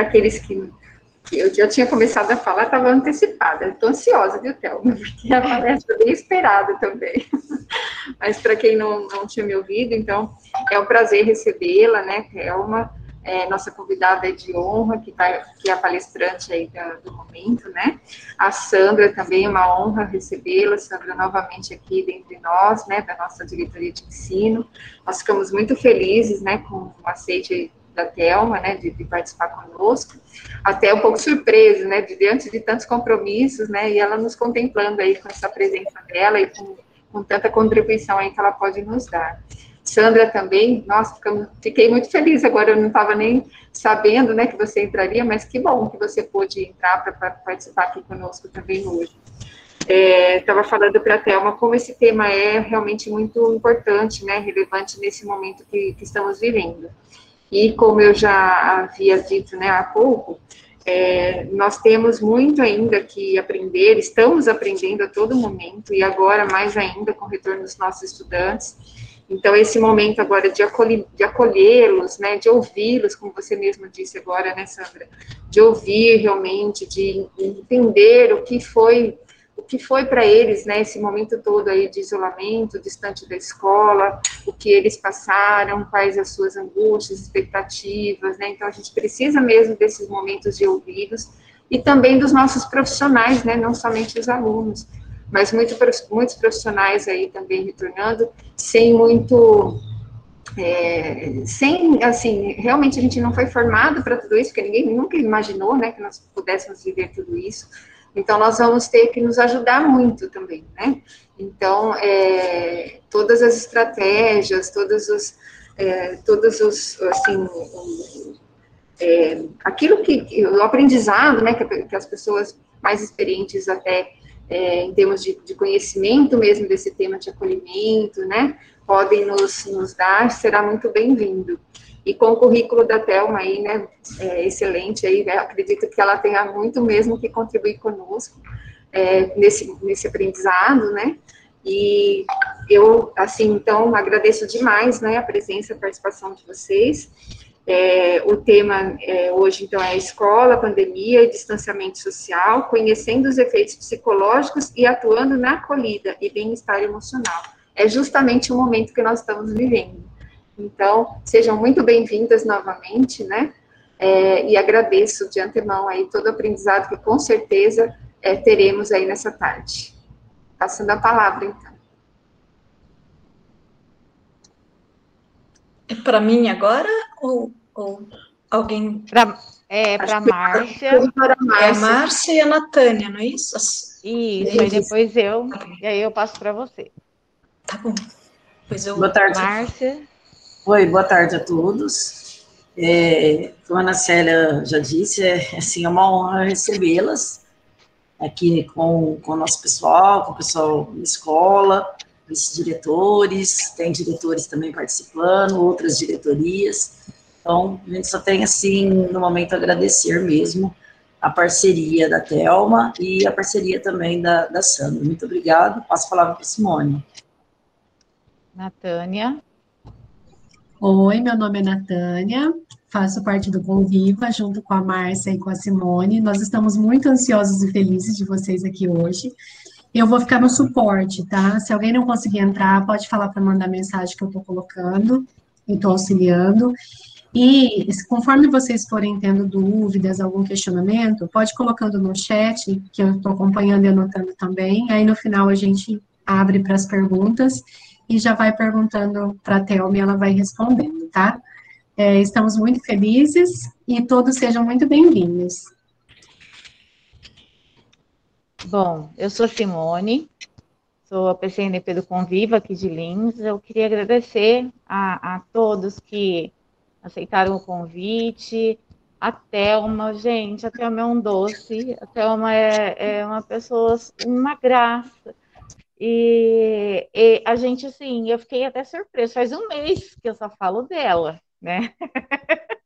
Para aqueles que, eu já tinha começado a falar, estava antecipada. Estou ansiosa, viu, Thelma? Porque a palestra bem esperada também. Mas para quem não, não tinha me ouvido, então, é um prazer recebê-la, né, Thelma? é, nossa convidada é de honra, que, tá, que é a palestrante aí da, do momento, né? A Sandra também, uma honra recebê-la, Sandra novamente aqui dentre nós, né, da nossa diretoria de ensino. Nós ficamos muito felizes, né, com o aceite da Thelma, né, de, de, participar conosco, até um pouco surpresa, né, de, diante de tantos compromissos, né, e ela nos contemplando aí com essa presença dela e com, com tanta contribuição aí que ela pode nos dar. Sandra também, nossa, fiquei muito feliz agora, eu não estava nem sabendo, né, que você entraria, mas que bom que você pôde entrar para participar aqui conosco também hoje. Estava é, falando para a Thelma como esse tema é realmente muito importante, né, relevante nesse momento que, que estamos vivendo. E como eu já havia dito, né, há pouco, é, nós temos muito ainda que aprender, estamos aprendendo a todo momento, e agora mais ainda com o retorno dos nossos estudantes, então, esse momento agora de, de acolhê-los, né, de ouvi-los, como você mesma disse agora, né, Sandra, de ouvir realmente, de entender o que foi, que foi para eles, né, esse momento todo aí de isolamento, distante da escola, o que eles passaram, quais as suas angústias, expectativas, né, então a gente precisa mesmo desses momentos de ouvi-los, e também dos nossos profissionais, né, não somente os alunos, mas muito, muitos profissionais aí também retornando, sem muito, é, sem, assim, realmente a gente não foi formado para tudo isso, porque ninguém nunca imaginou, né, que nós pudéssemos viver tudo isso, então nós vamos ter que nos ajudar muito também, né, então, é, todas as estratégias, todos os, é, todos os, assim, é, aquilo que, o aprendizado, né, que, que as pessoas mais experientes até é, em termos de, de, conhecimento mesmo desse tema de acolhimento, né, podem nos, nos dar, será muito bem-vindo. E com o currículo da Thelma aí, né, é, excelente aí, né, acredito que ela tenha muito mesmo que contribuir conosco é, nesse, nesse aprendizado, né, e eu, assim, então, agradeço demais, né, a presença, a participação de vocês, é, o tema é, hoje, então, é escola, pandemia e distanciamento social, conhecendo os efeitos psicológicos e atuando na acolhida e bem-estar emocional. É justamente o momento que nós estamos vivendo. Então, sejam muito bem-vindas novamente, né? É, e agradeço de antemão aí todo o aprendizado que com certeza é, teremos aí nessa tarde. Passando a palavra, então. É para mim agora ou, ou alguém? Pra, é, para Márcia. É a Márcia e a Natânia, não é isso? Isso, é aí depois eu, tá e aí eu passo para você. Tá bom. Pois eu... Boa tarde. Márcia. Oi, boa tarde a todos. É, como a Ana Célia já disse, é, assim, é uma honra recebê-las aqui com, com o nosso pessoal, com o pessoal da escola, os diretores, tem diretores também participando, outras diretorias. Então, a gente só tem, assim, no momento, agradecer mesmo a parceria da Thelma e a parceria também da, da Sandra. Muito obrigado. Passo a palavra para a Simone. Natânia. Oi, meu nome é Natânia, faço parte do Conviva, junto com a Márcia e com a Simone. Nós estamos muito ansiosos e felizes de vocês aqui hoje. Eu vou ficar no suporte, tá? Se alguém não conseguir entrar, pode falar para mandar mensagem que eu estou colocando e estou auxiliando. E conforme vocês forem tendo dúvidas, algum questionamento, pode colocando no chat, que eu estou acompanhando e anotando também. Aí no final a gente abre para as perguntas e já vai perguntando para a Thelma e ela vai respondendo, tá? É, estamos muito felizes e todos sejam muito bem-vindos. Bom, eu sou Simone, sou a PCNP do Conviva aqui de Lins. Eu queria agradecer a, a todos que aceitaram o convite. A Thelma, gente, a Thelma é um doce, a Thelma é, é uma pessoa, uma graça. E, e, a gente, assim, eu fiquei até surpresa, faz um mês que eu só falo dela, né?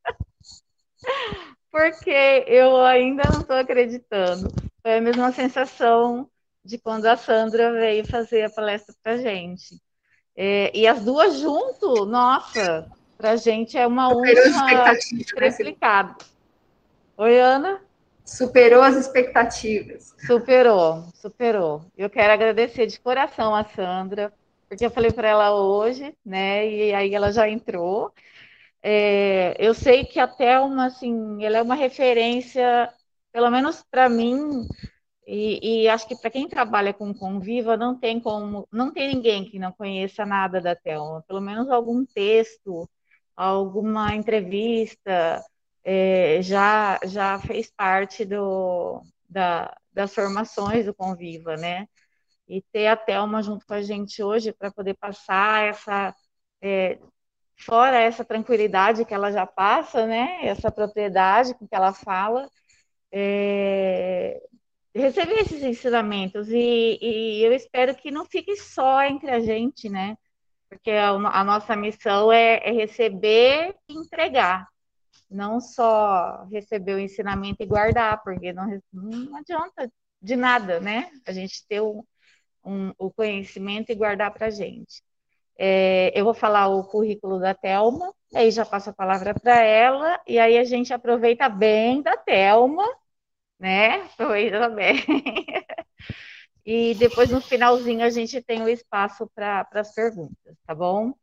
Porque eu ainda não estou acreditando. Foi a mesma sensação de quando a Sandra veio fazer a palestra para a gente. É, e as duas junto, nossa, para a gente é uma honra triplicada. Oi, Ana. Superou as expectativas. Superou, superou. Eu quero agradecer de coração a Sandra, porque eu falei para ela hoje, né? E aí ela já entrou. É, eu sei que a Thelma, assim, ela é uma referência, pelo menos para mim, e, e, acho que para quem trabalha com Conviva, não tem como, não tem ninguém que não conheça nada da Thelma, pelo menos algum texto, alguma entrevista, é, já, já fez parte do, da, das formações do Conviva, né? E ter a Thelma junto com a gente hoje para poder passar essa, é, fora essa tranquilidade que ela já passa, né? Essa propriedade com que ela fala, é, receber esses ensinamentos e, e, eu espero que não fique só entre a gente, né? Porque a, a nossa missão é, é, receber e entregar, não só receber o ensinamento e guardar, porque não, não adianta de nada, né? A gente ter o, um, o conhecimento e guardar para a gente. É, eu vou falar o currículo da Telma, aí já passo a palavra para ela, e aí a gente aproveita bem da Telma, né? Aproveita bem. e depois no finalzinho a gente tem o espaço para as perguntas, tá bom?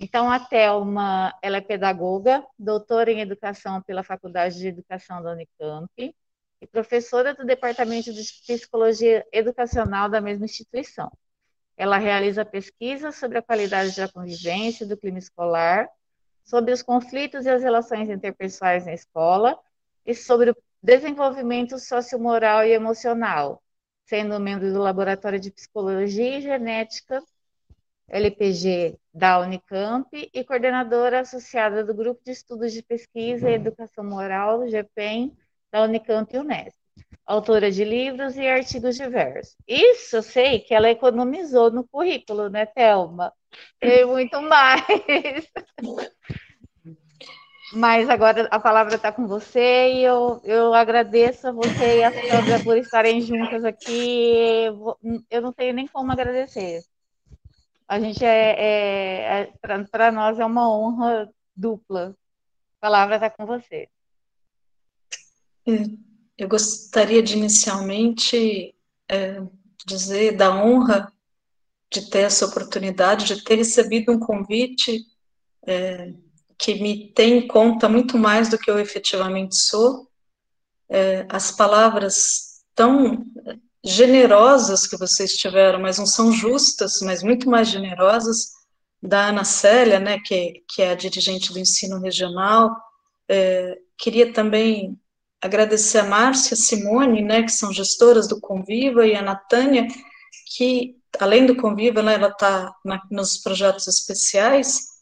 Então, a Thelma, ela é pedagoga, doutora em educação pela Faculdade de Educação da Unicamp e professora do Departamento de Psicologia Educacional da mesma instituição. Ela realiza pesquisas sobre a qualidade da convivência do clima escolar, sobre os conflitos e as relações interpessoais na escola e sobre o desenvolvimento sociomoral e emocional, sendo membro do Laboratório de Psicologia e Genética LPG da Unicamp e coordenadora associada do Grupo de Estudos de Pesquisa e Educação Moral, GPEM, da Unicamp e Unesp autora de livros e artigos diversos. Isso eu sei que ela economizou no currículo, né, Thelma? E muito mais. Mas agora a palavra está com você e eu, eu agradeço a você e a Sandra por estarem juntas aqui. Eu não tenho nem como agradecer. A gente é, é, é para nós é uma honra dupla. A palavra está com você. É. Eu gostaria de inicialmente é, dizer da honra de ter essa oportunidade, de ter recebido um convite é, que me tem em conta muito mais do que eu efetivamente sou. É, as palavras tão generosas que vocês tiveram, mas não são justas, mas muito mais generosas, da Ana Célia, né, que, que é a dirigente do ensino regional. É, queria também agradecer a Márcia, a Simone, né, que são gestoras do Conviva, e a Natânia, que, além do Conviva, né, ela está nos projetos especiais,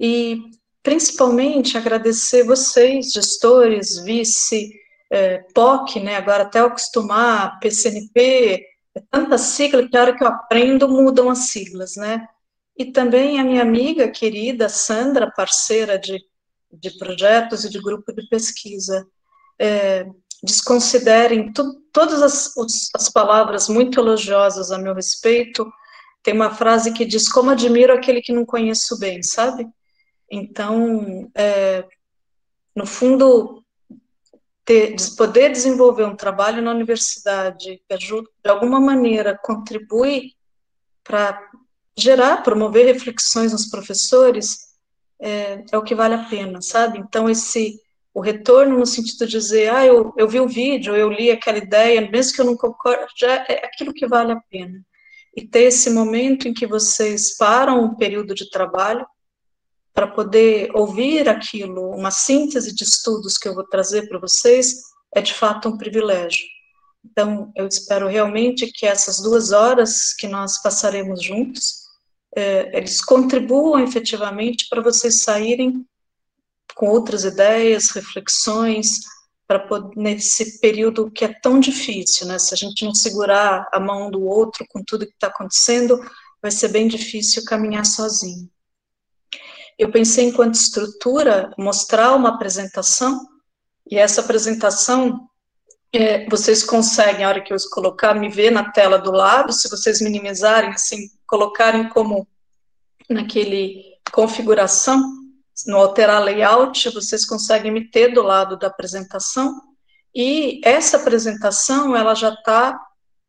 e principalmente agradecer vocês, gestores, vice, é, POC, né, agora até acostumar, PCNP, é tanta sigla que a hora que eu aprendo mudam as siglas, né, e também a minha amiga querida Sandra, parceira de, de projetos e de grupo de pesquisa, é, desconsiderem tu, todas as, as palavras muito elogiosas a meu respeito. Tem uma frase que diz: Como admiro aquele que não conheço bem, sabe? Então, é, no fundo, ter, poder desenvolver um trabalho na universidade que ajuda, de alguma maneira contribui para gerar, promover reflexões nos professores, é, é, o que vale a pena, sabe? Então, esse o retorno no sentido de dizer, ah, eu, eu vi o vídeo, eu li aquela ideia, mesmo que eu não concorde, já é aquilo que vale a pena. E ter esse momento em que vocês param um período de trabalho para poder ouvir aquilo, uma síntese de estudos que eu vou trazer para vocês, é de fato um privilégio. Então, eu espero realmente que essas duas horas que nós passaremos juntos, é, eles contribuam efetivamente para vocês saírem com outras ideias, reflexões, para nesse período que é tão difícil, né? Se a gente não segurar a mão do outro com tudo que está acontecendo, vai ser bem difícil caminhar sozinho. Eu pensei, enquanto estrutura, mostrar uma apresentação, e essa apresentação, é, vocês conseguem, a hora que eu colocar, me ver na tela do lado, se vocês minimizarem, assim, colocarem como naquele configuração, no alterar layout, vocês conseguem me ter do lado da apresentação, e essa apresentação, ela já está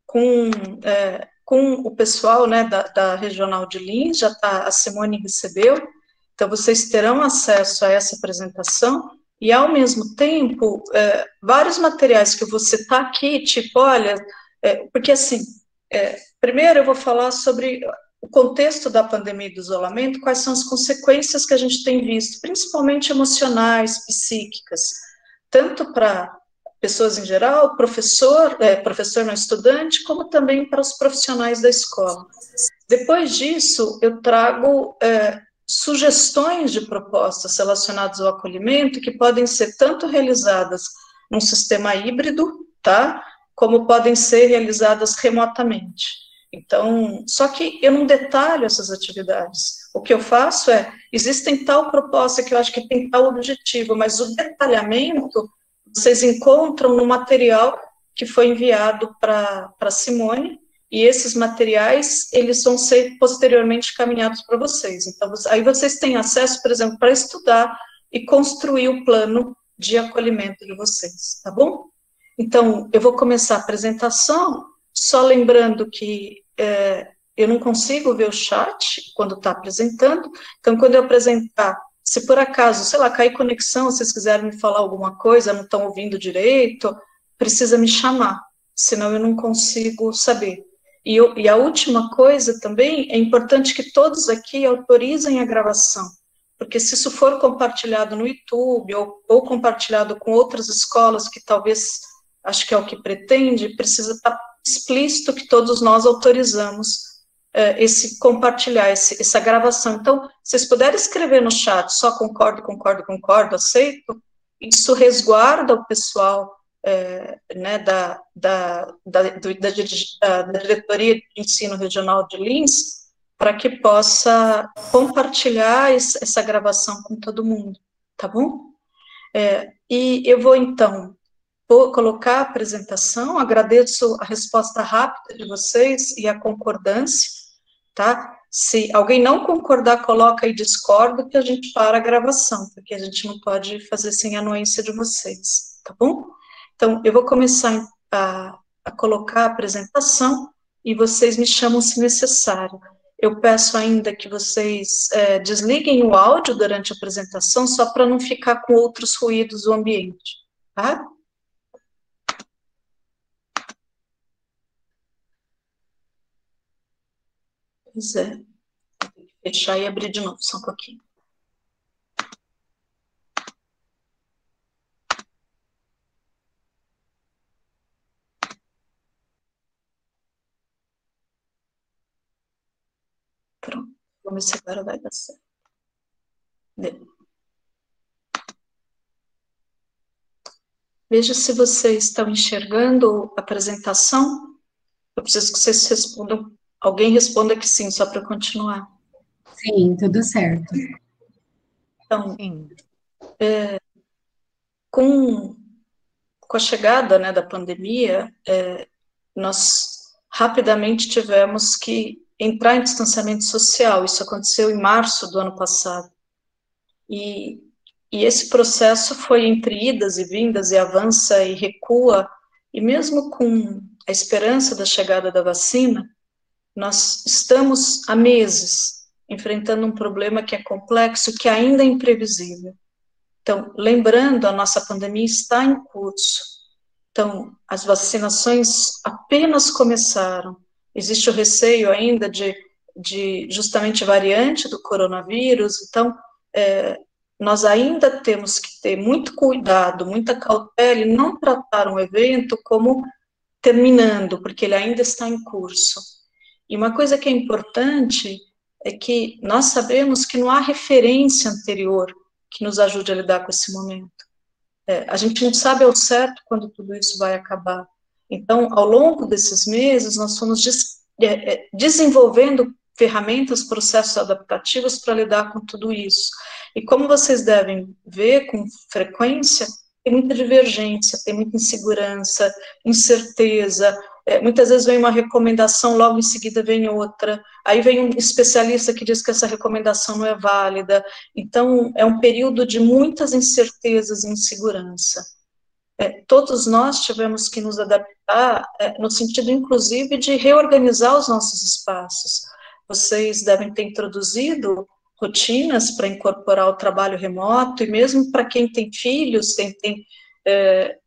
com, é, com o pessoal, né, da, da Regional de Lins, já está, a Simone recebeu, então vocês terão acesso a essa apresentação, e ao mesmo tempo, é, vários materiais que vou citar aqui, tipo, olha, é, porque assim, é, primeiro eu vou falar sobre o contexto da pandemia e do isolamento, quais são as consequências que a gente tem visto, principalmente emocionais, psíquicas, tanto para pessoas em geral, professor, é, professor não estudante, como também para os profissionais da escola. Depois disso, eu trago é, sugestões de propostas relacionadas ao acolhimento que podem ser tanto realizadas num sistema híbrido, tá? Como podem ser realizadas remotamente. Então, só que eu não detalho essas atividades. O que eu faço é, existem tal proposta que eu acho que tem tal objetivo, mas o detalhamento vocês encontram no material que foi enviado para Simone, e esses materiais, eles vão ser posteriormente caminhados para vocês. Então, aí vocês têm acesso, por exemplo, para estudar e construir o plano de acolhimento de vocês, tá bom? Então, eu vou começar a apresentação, só lembrando que é, eu não consigo ver o chat quando está apresentando, então quando eu apresentar, se por acaso, sei lá, cair conexão, vocês quiserem me falar alguma coisa, não estão ouvindo direito, precisa me chamar, senão eu não consigo saber. E, e a última coisa também, é importante que todos aqui autorizem a gravação, porque se isso for compartilhado no YouTube ou, ou compartilhado com outras escolas que talvez, acho que é o que pretende, precisa estar explícito que todos nós autorizamos uh, esse compartilhar, esse, essa gravação. Então, se vocês puderem escrever no chat, só concordo, concordo, concordo, aceito, isso resguarda o pessoal é, né, da, da, da, do, da, da, Diretoria de Ensino Regional de Lins, para que possa compartilhar essa gravação com todo mundo, tá bom? É, e eu vou, então, vou colocar a apresentação, agradeço a resposta rápida de vocês e a concordância, tá? Se alguém não concordar, coloca aí discordo, que a gente para a gravação, porque a gente não pode fazer sem anuência de vocês, tá bom? Então, eu vou começar a, a colocar a apresentação e vocês me chamam se necessário. Eu peço ainda que vocês é, desliguem o áudio durante a apresentação, só para não ficar com outros ruídos do ambiente, tá? Pois é. Fechar e abrir de novo, só um pouquinho. Pronto, vamos ver se agora vai dar certo. Deu. Veja se vocês estão enxergando a apresentação. Eu preciso que vocês respondam Alguém responda que sim, só para continuar. Sim, tudo certo. Então, é, com, com a chegada né, da pandemia, é, nós rapidamente tivemos que entrar em distanciamento social. Isso aconteceu em março do ano passado. E, e esse processo foi entre idas e vindas, e avança e recua, e mesmo com a esperança da chegada da vacina, nós estamos há meses enfrentando um problema que é complexo, que ainda é imprevisível. Então, lembrando, a nossa pandemia está em curso. Então, as vacinações apenas começaram. Existe o receio ainda de, de justamente variante do coronavírus. Então, é, nós ainda temos que ter muito cuidado, muita cautela e não tratar um evento como terminando, porque ele ainda está em curso. E uma coisa que é importante é que nós sabemos que não há referência anterior que nos ajude a lidar com esse momento. É, a gente não sabe ao certo quando tudo isso vai acabar. Então, ao longo desses meses, nós fomos des é, é desenvolvendo ferramentas, processos adaptativos para lidar com tudo isso. E como vocês devem ver com frequência, tem muita divergência, tem muita insegurança, incerteza, é, muitas vezes vem uma recomendação, logo em seguida vem outra, aí vem um especialista que diz que essa recomendação não é válida. Então, é um período de muitas incertezas e insegurança. É, todos nós tivemos que nos adaptar, é, no sentido, inclusive, de reorganizar os nossos espaços. Vocês devem ter introduzido rotinas para incorporar o trabalho remoto, e mesmo para quem tem filhos, tem, tem é,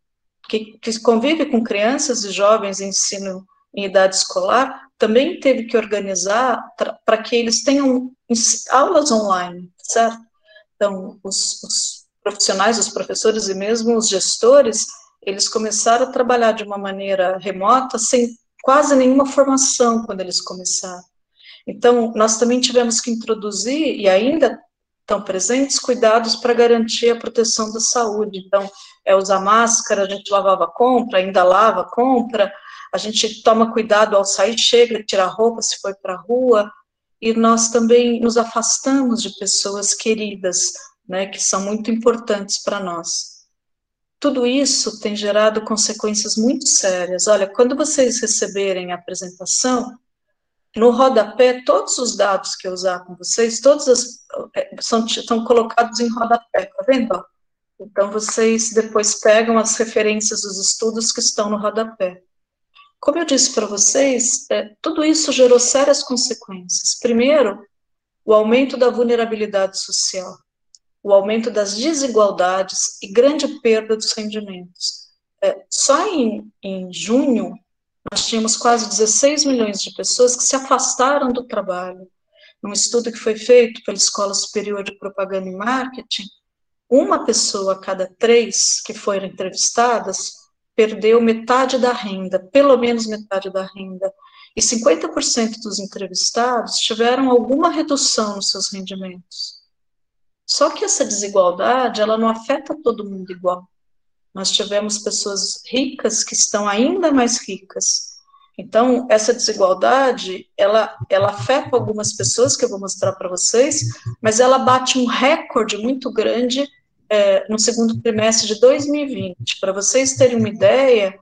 que, que convive com crianças e jovens em ensino em idade escolar, também teve que organizar para que eles tenham aulas online, certo? Então, os, os, profissionais, os professores e mesmo os gestores, eles começaram a trabalhar de uma maneira remota, sem quase nenhuma formação quando eles começaram. Então, nós também tivemos que introduzir, e ainda estão presentes, cuidados para garantir a proteção da saúde. Então, é usar máscara, a gente lavava compra, ainda lava compra, a gente toma cuidado ao sair, chega, tirar roupa se foi para a rua, e nós também nos afastamos de pessoas queridas, né, que são muito importantes para nós. Tudo isso tem gerado consequências muito sérias. Olha, quando vocês receberem a apresentação, no rodapé, todos os dados que eu usar com vocês, todos as, é, são, são colocados em rodapé, tá vendo? Então, vocês depois pegam as referências dos estudos que estão no rodapé. Como eu disse para vocês, é, tudo isso gerou sérias consequências. Primeiro, o aumento da vulnerabilidade social, o aumento das desigualdades e grande perda dos rendimentos. É, só em, em junho, nós tínhamos quase 16 milhões de pessoas que se afastaram do trabalho. Num estudo que foi feito pela Escola Superior de Propaganda e Marketing, uma pessoa a cada três que foram entrevistadas perdeu metade da renda, pelo menos metade da renda, e 50% dos entrevistados tiveram alguma redução nos seus rendimentos. Só que essa desigualdade, ela não afeta todo mundo igual. Nós tivemos pessoas ricas que estão ainda mais ricas. Então, essa desigualdade, ela, ela afeta algumas pessoas, que eu vou mostrar para vocês, mas ela bate um recorde muito grande é, no segundo trimestre de 2020. Para vocês terem uma ideia,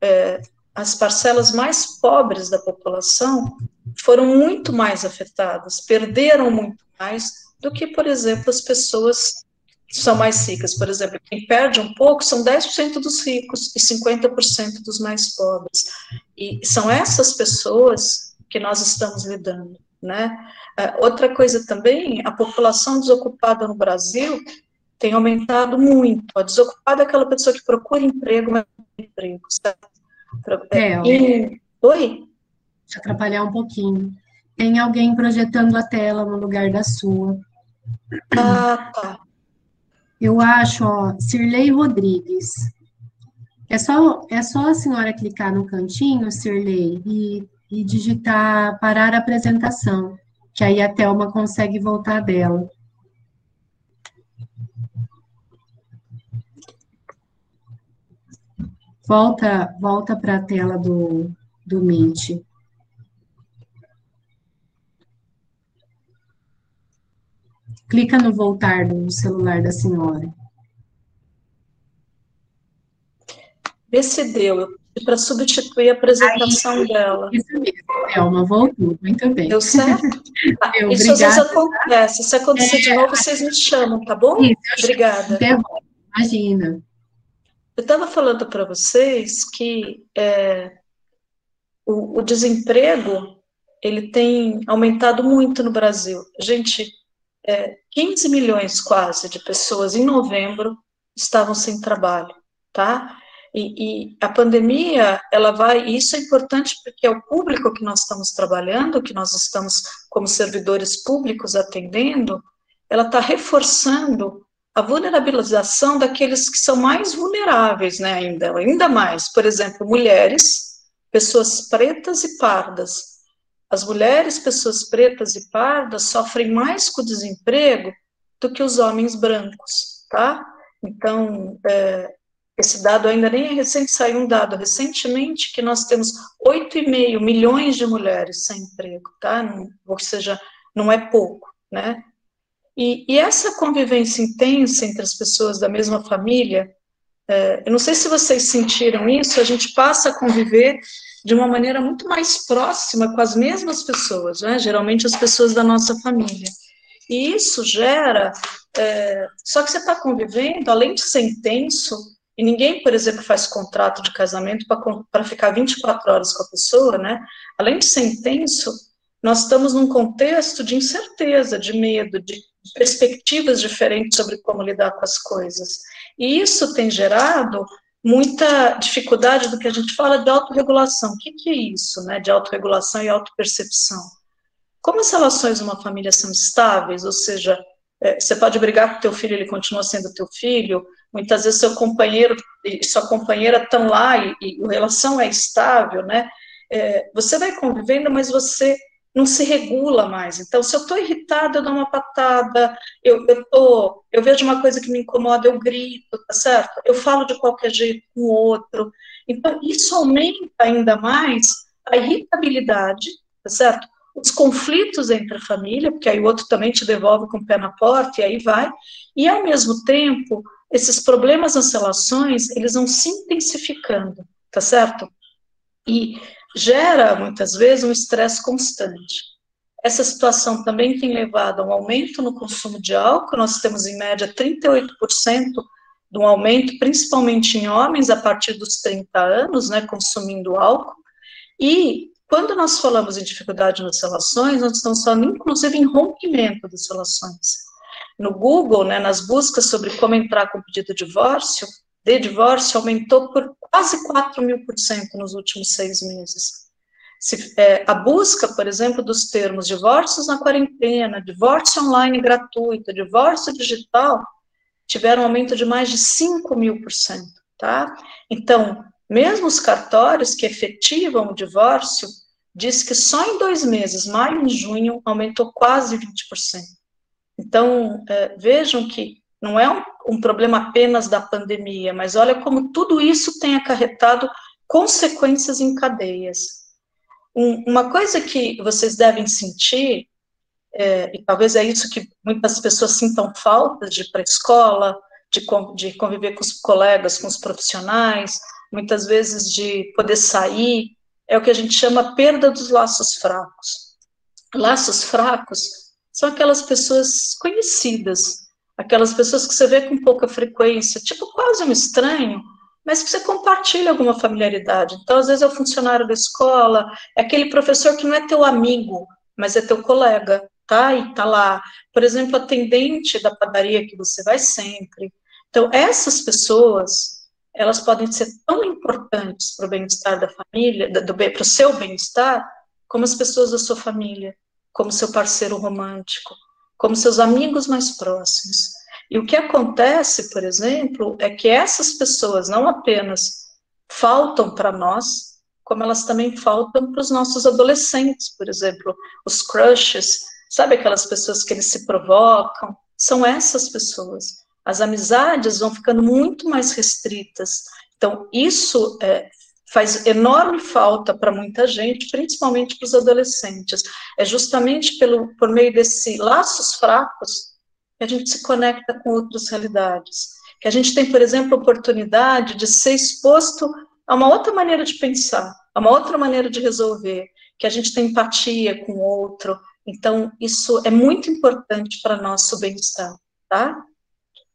é, as parcelas mais pobres da população foram muito mais afetadas, perderam muito mais do que, por exemplo, as pessoas que são mais ricas. Por exemplo, quem perde um pouco são 10% dos ricos e 50% dos mais pobres. E são essas pessoas que nós estamos lidando, né? É, outra coisa também, a população desocupada no Brasil tem aumentado muito. A desocupada é aquela pessoa que procura emprego, mas não tem emprego, certo? É, e... Oi? Deixa eu atrapalhar um pouquinho. Tem alguém projetando a tela no lugar da sua. Ah, tá. Eu acho, ó, Cirlei Rodrigues. É só, é só a senhora clicar no cantinho, Cirlei, e, e digitar parar a apresentação, que aí a Thelma consegue voltar dela. Volta, volta para a tela do, do Meet. Clica no voltar do celular da senhora. Vê se deu. Para substituir a apresentação Aí, dela. Isso mesmo, Elma, voltou. Muito bem. Deu certo? Ah, deu, isso obrigada. às vezes acontece. Se acontecer é, de novo, vocês me chamam, tá bom? Isso, obrigada. Imagina. Eu estava falando para vocês que é, o, o, desemprego ele tem aumentado muito no Brasil. Gente, é, 15 milhões quase de pessoas em novembro estavam sem trabalho, tá? E, e, a pandemia, ela vai, isso é importante porque é o público que nós estamos trabalhando, que nós estamos como servidores públicos atendendo, ela está reforçando a vulnerabilização daqueles que são mais vulneráveis, né, ainda, ainda mais, por exemplo, mulheres, pessoas pretas e pardas. As mulheres, pessoas pretas e pardas, sofrem mais com o desemprego do que os homens brancos, tá? Então, é, esse dado ainda nem é recente, saiu um dado recentemente que nós temos 8,5 milhões de mulheres sem emprego, tá? Não, ou seja, não é pouco, né? E, e, essa convivência intensa entre as pessoas da mesma família, é, eu não sei se vocês sentiram isso, a gente passa a conviver de uma maneira muito mais próxima com as mesmas pessoas, né? geralmente as pessoas da nossa família. E isso gera. É, só que você está convivendo, além de ser intenso, e ninguém, por exemplo, faz contrato de casamento para ficar 24 horas com a pessoa, né? Além de ser intenso, nós estamos num contexto de incerteza, de medo, de perspectivas diferentes sobre como lidar com as coisas. E isso tem gerado muita dificuldade do que a gente fala de autorregulação. O que, que é isso, né, de autorregulação e autopercepção? Como as relações de uma família são estáveis, ou seja, é, você pode brigar com teu filho, ele continua sendo teu filho, muitas vezes seu companheiro e sua companheira estão lá e, e a relação é estável, né, é, você vai convivendo, mas você não se regula mais. Então, se eu estou irritada, eu dou uma patada, eu, eu, tô, eu vejo uma coisa que me incomoda, eu grito, tá certo? Eu falo de qualquer jeito com o outro. Então, isso aumenta ainda mais a irritabilidade, tá certo? Os conflitos entre a família, porque aí o outro também te devolve com o pé na porta, e aí vai. E, ao mesmo tempo, esses problemas nas relações, eles vão se intensificando, tá certo? E gera, muitas vezes, um estresse constante. Essa situação também tem levado a um aumento no consumo de álcool, nós temos em média 38% de um aumento, principalmente em homens, a partir dos 30 anos, né, consumindo álcool, e quando nós falamos em dificuldade nas relações, nós estamos falando inclusive em rompimento das relações. No Google, né, nas buscas sobre como entrar com pedido de divórcio, de divórcio aumentou por quase 4 mil por cento nos últimos seis meses. Se, é, a busca, por exemplo, dos termos divórcios na quarentena, divórcio online gratuito, divórcio digital, tiveram um aumento de mais de 5 mil por cento, tá? Então, mesmo os cartórios que efetivam o divórcio, diz que só em dois meses, maio e junho, aumentou quase 20%. Então, é, vejam que não é um, um problema apenas da pandemia, mas olha como tudo isso tem acarretado consequências em cadeias. Um, uma coisa que vocês devem sentir, é, e talvez é isso que muitas pessoas sintam falta de ir para a escola, de, de conviver com os colegas, com os profissionais, muitas vezes de poder sair, é o que a gente chama perda dos laços fracos. Laços fracos são aquelas pessoas conhecidas, aquelas pessoas que você vê com pouca frequência, tipo quase um estranho, mas que você compartilha alguma familiaridade. Então, às vezes é o funcionário da escola, é aquele professor que não é teu amigo, mas é teu colega, tá? E tá lá. Por exemplo, atendente da padaria que você vai sempre. Então, essas pessoas, elas podem ser tão importantes para o bem-estar da família, para o seu bem-estar, como as pessoas da sua família, como seu parceiro romântico, como seus amigos mais próximos. E o que acontece, por exemplo, é que essas pessoas não apenas faltam para nós, como elas também faltam para os nossos adolescentes, por exemplo, os crushes, sabe aquelas pessoas que eles se provocam? São essas pessoas. As amizades vão ficando muito mais restritas. Então, isso é, faz enorme falta para muita gente, principalmente para os adolescentes. É justamente pelo, por meio desses laços fracos que a gente se conecta com outras realidades. Que a gente tem, por exemplo, a oportunidade de ser exposto a uma outra maneira de pensar, a uma outra maneira de resolver, que a gente tem empatia com o outro. Então, isso é muito importante para nosso bem-estar, tá?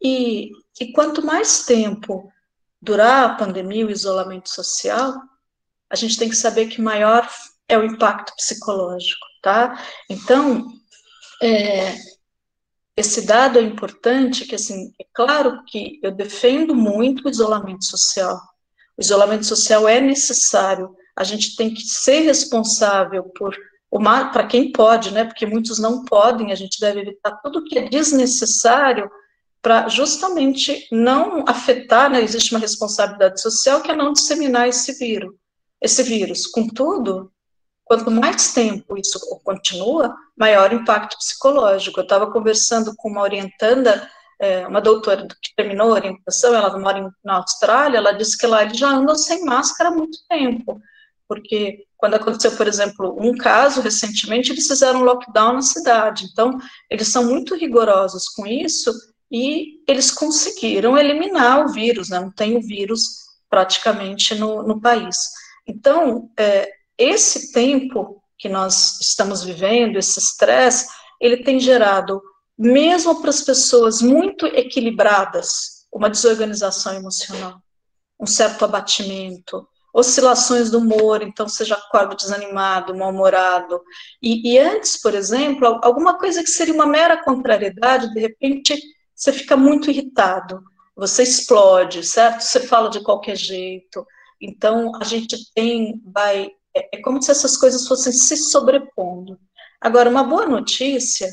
E, e quanto mais tempo durar a pandemia, o isolamento social, a gente tem que saber que maior é o impacto psicológico, tá? Então, é, esse dado é importante, que assim, é claro que eu defendo muito o isolamento social. O isolamento social é necessário. A gente tem que ser responsável por para quem pode, né? Porque muitos não podem. A gente deve evitar tudo que é desnecessário para justamente não afetar, né, existe uma responsabilidade social que é não disseminar esse vírus. Esse vírus, contudo, quanto mais tempo isso continua, maior impacto psicológico. Eu estava conversando com uma orientanda, é, uma doutora que terminou a orientação, ela mora na Austrália, ela disse que lá eles já andam sem máscara há muito tempo, porque quando aconteceu, por exemplo, um caso recentemente, eles fizeram um lockdown na cidade, então eles são muito rigorosos com isso, e eles conseguiram eliminar o vírus, né? não tem o vírus praticamente no, no país. Então, é, esse tempo que nós estamos vivendo, esse estresse, ele tem gerado, mesmo para as pessoas muito equilibradas, uma desorganização emocional, um certo abatimento, oscilações do humor, então já acorda desanimado, mal-humorado. E, e, antes, por exemplo, alguma coisa que seria uma mera contrariedade, de repente você fica muito irritado, você explode, certo? Você fala de qualquer jeito. Então a gente tem, vai, é, é como se essas coisas fossem se sobrepondo. Agora, uma boa notícia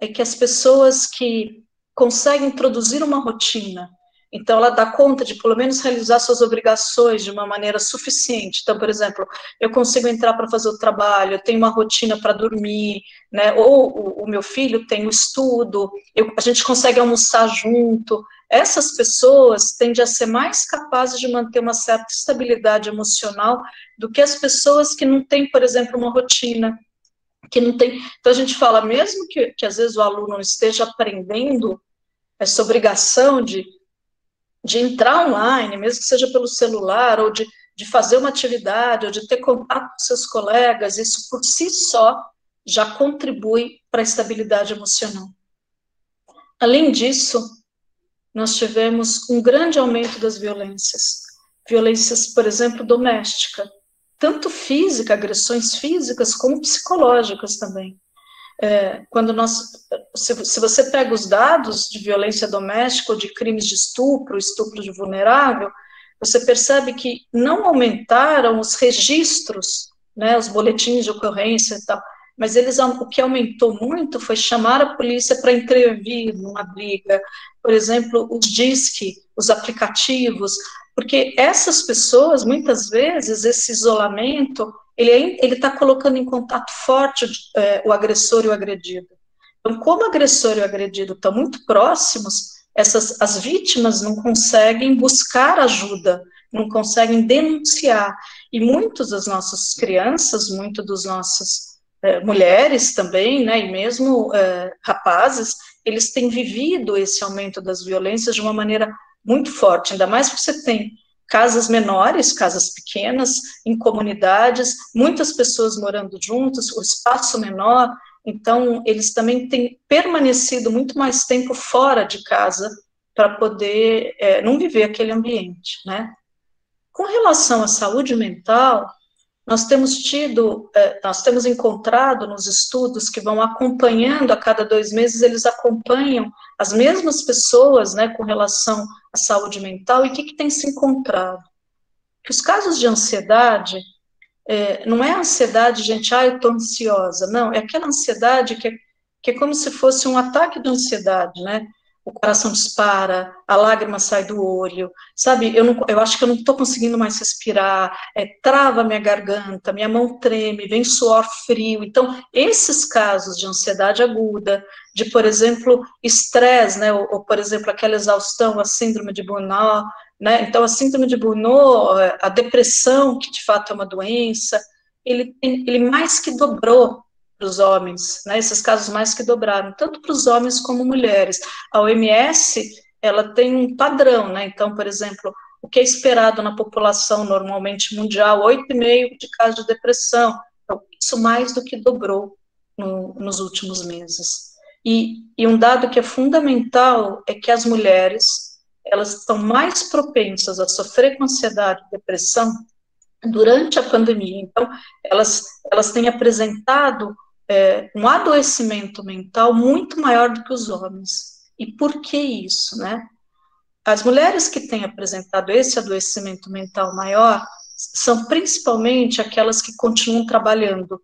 é que as pessoas que conseguem produzir uma rotina então, ela dá conta de, pelo menos, realizar suas obrigações de uma maneira suficiente. Então, por exemplo, eu consigo entrar para fazer o trabalho, eu tenho uma rotina para dormir, né? ou o, o, meu filho tem o estudo, eu, a gente consegue almoçar junto. Essas pessoas tendem a ser mais capazes de manter uma certa estabilidade emocional do que as pessoas que não têm, por exemplo, uma rotina, que não tem. Então, a gente fala, mesmo que, que às vezes o aluno esteja aprendendo essa obrigação de de entrar online, mesmo que seja pelo celular, ou de, de fazer uma atividade, ou de ter contato com seus colegas, isso por si só já contribui para a estabilidade emocional. Além disso, nós tivemos um grande aumento das violências. Violências, por exemplo, doméstica, tanto física, agressões físicas, como psicológicas também. É, quando nós, se, se, você pega os dados de violência doméstica ou de crimes de estupro, estupro de vulnerável, você percebe que não aumentaram os registros, né, os boletins de ocorrência e tal, mas eles, o que aumentou muito foi chamar a polícia para intervir numa briga, por exemplo, os DISC, os aplicativos, porque essas pessoas, muitas vezes, esse isolamento ele é está colocando em contato forte é, o agressor e o agredido. Então, como o agressor e o agredido estão muito próximos, essas, as vítimas não conseguem buscar ajuda, não conseguem denunciar. E muitas das nossas crianças, muitas das nossas é, mulheres também, né, e mesmo é, rapazes, eles têm vivido esse aumento das violências de uma maneira muito forte, ainda mais porque você tem casas menores, casas pequenas, em comunidades, muitas pessoas morando juntas, o espaço menor, então eles também têm permanecido muito mais tempo fora de casa para poder é, não viver aquele ambiente, né? Com relação à saúde mental, nós temos tido, é, nós temos encontrado nos estudos que vão acompanhando a cada dois meses, eles acompanham as mesmas pessoas, né, com relação à saúde mental, e o que, que tem se encontrado? Que os casos de ansiedade, é, não é ansiedade, gente, ah, eu estou ansiosa, não, é aquela ansiedade que é, que é como se fosse um ataque de ansiedade, né, o coração dispara, a lágrima sai do olho, sabe? Eu, não, eu acho que eu não estou conseguindo mais respirar, é, trava minha garganta, minha mão treme, vem suor frio. Então, esses casos de ansiedade aguda, de, por exemplo, estresse, né? Ou, ou, por exemplo, aquela exaustão, a síndrome de Burnout, né? Então, a síndrome de Burnout, a depressão, que de fato é uma doença, ele, ele mais que dobrou para os homens, né, esses casos mais que dobraram, tanto para os homens como mulheres. A OMS, ela tem um padrão, né, então, por exemplo, o que é esperado na população normalmente mundial, 8,5% de casos de depressão, então, isso mais do que dobrou no, nos últimos meses. E, e um dado que é fundamental é que as mulheres, elas estão mais propensas a sofrer com ansiedade e depressão durante a pandemia. Então, elas, elas têm apresentado é, um adoecimento mental muito maior do que os homens. E por que isso, né? As mulheres que têm apresentado esse adoecimento mental maior são principalmente aquelas que continuam trabalhando,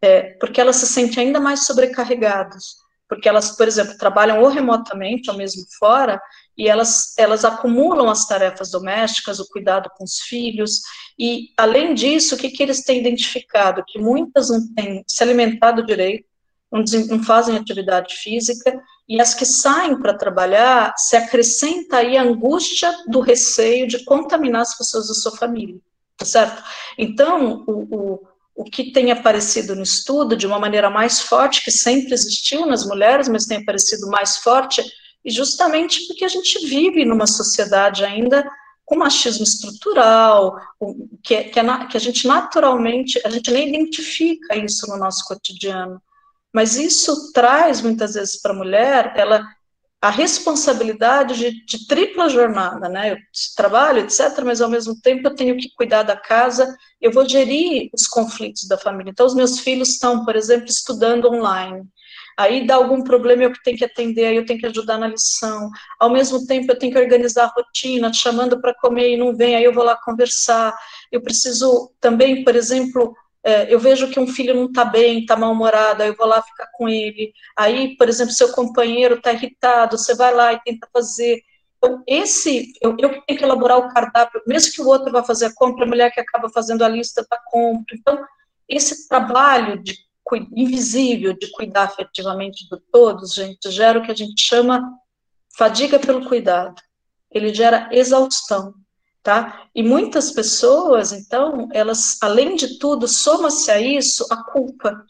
é, porque elas se sentem ainda mais sobrecarregadas, porque elas, por exemplo, trabalham ou remotamente ou mesmo fora, e elas, elas acumulam as tarefas domésticas, o cuidado com os filhos, e, além disso, o que, que eles têm identificado? Que muitas não têm se alimentado direito, não, fazem atividade física, e as que saem para trabalhar, se acrescenta aí a angústia do receio de contaminar as pessoas da sua família, tá certo? Então, o, o, o que tem aparecido no estudo de uma maneira mais forte, que sempre existiu nas mulheres, mas tem aparecido mais forte, e justamente porque a gente vive numa sociedade ainda com machismo estrutural, que, que, é, que a gente naturalmente, a gente nem identifica isso no nosso cotidiano. Mas isso traz, muitas vezes, para a mulher, ela a responsabilidade de, de, tripla jornada, né? Eu trabalho, etc., mas ao mesmo tempo eu tenho que cuidar da casa, eu vou gerir os conflitos da família. Então, os meus filhos estão, por exemplo, estudando online. Aí dá algum problema, eu tenho que atender, aí eu tenho que ajudar na lição. Ao mesmo tempo, eu tenho que organizar a rotina, chamando para comer e não vem, aí eu vou lá conversar. Eu preciso também, por exemplo, é, eu vejo que um filho não está bem, está mal-humorado, aí eu vou lá ficar com ele. Aí, por exemplo, seu companheiro está irritado, você vai lá e tenta fazer. Então, esse, eu, eu tenho que elaborar o cardápio, mesmo que o outro vá fazer a compra, a mulher que acaba fazendo a lista da compra. Então, esse trabalho de invisível de cuidar afetivamente de todos, gente, gera o que a gente chama fadiga pelo cuidado. Ele gera exaustão tá? E muitas pessoas, então, elas, além de tudo, soma-se a isso a culpa.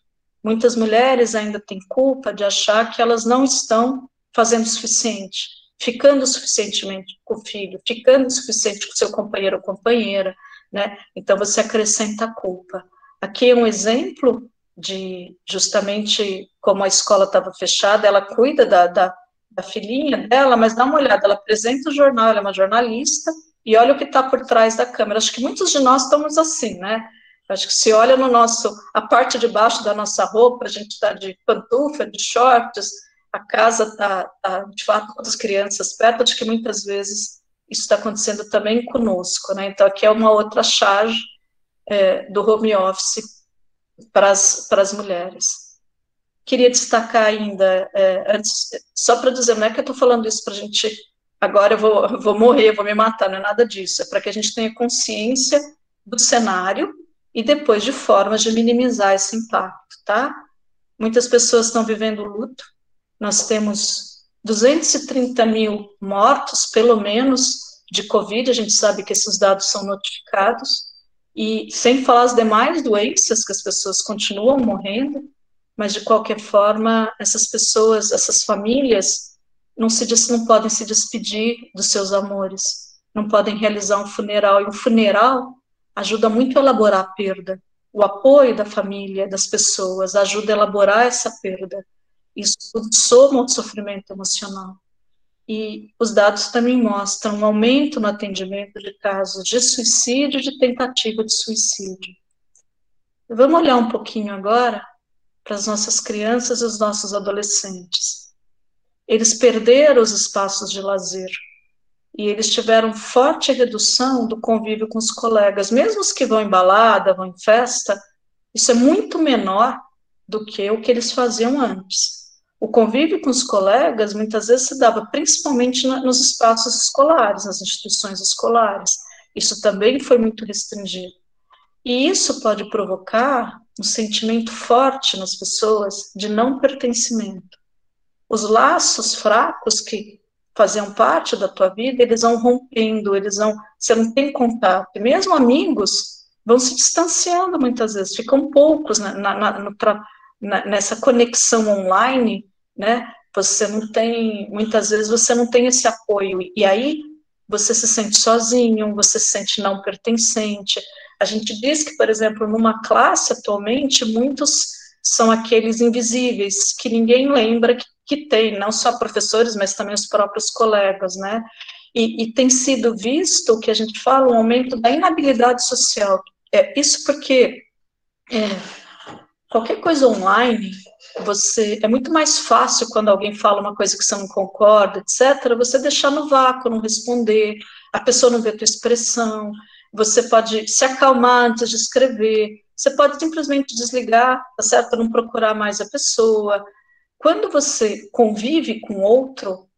Muitas mulheres ainda têm culpa de achar que elas não estão fazendo o suficiente, ficando suficientemente com o filho, ficando o suficiente com seu companheiro ou companheira, né? Então você acrescenta a culpa. Aqui é um exemplo de justamente como a escola estava fechada, ela cuida da, da, da filhinha dela, mas dá uma olhada, ela apresenta o jornal, ela é uma jornalista, e olha o que está por trás da câmera. Acho que muitos de nós estamos assim, né? Acho que se olha no nosso, a parte de baixo da nossa roupa, a gente está de pantufa, de shorts, a casa está, tá, de fato, com as crianças perto, acho que muitas vezes isso está acontecendo também conosco, né? Então, aqui é uma outra charge é, do home office para as mulheres. Queria destacar ainda, é, antes, só para dizer, não é que eu estou falando isso para a gente agora eu vou, vou morrer, vou me matar, não é nada disso. É para que a gente tenha consciência do cenário e depois de formas de minimizar esse impacto, tá? Muitas pessoas estão vivendo luto. Nós temos 230 mil mortos, pelo menos, de Covid. A gente sabe que esses dados são notificados. E sem falar as demais doenças que as pessoas continuam morrendo, mas de qualquer forma, essas pessoas, essas famílias não, se, não podem se despedir dos seus amores, não podem realizar um funeral. E o funeral ajuda muito a elaborar a perda. O apoio da família, das pessoas, ajuda a elaborar essa perda. Isso tudo soma o sofrimento emocional. E os dados também mostram um aumento no atendimento de casos de suicídio e de tentativa de suicídio. Vamos olhar um pouquinho agora para as nossas crianças e os nossos adolescentes. Eles perderam os espaços de lazer e eles tiveram forte redução do convívio com os colegas, mesmo os que vão em balada, vão em festa, isso é muito menor do que o que eles faziam antes. O convívio com os colegas muitas vezes se dava principalmente na, nos espaços escolares, nas instituições escolares. Isso também foi muito restringido. E isso pode provocar um sentimento forte nas pessoas de não pertencimento os laços fracos que faziam parte da tua vida, eles vão rompendo, eles vão, você não tem contato, mesmo amigos vão se distanciando muitas vezes, ficam poucos na, na, na, nessa conexão online, né, você não tem, muitas vezes você não tem esse apoio, e aí você se sente sozinho, você se sente não pertencente, a gente diz que, por exemplo, numa classe atualmente, muitos são aqueles invisíveis, que ninguém lembra que que tem, não só professores, mas também os próprios colegas, né? E, e tem sido visto, o que a gente fala, um aumento da inabilidade social. É, isso porque é, qualquer coisa online, você é muito mais fácil quando alguém fala uma coisa que você não concorda, etc., você deixar no vácuo, não responder, a pessoa não vê a tua expressão, você pode se acalmar antes de escrever, você pode simplesmente desligar, tá certo? Não procurar mais a pessoa, quando você convive com outro,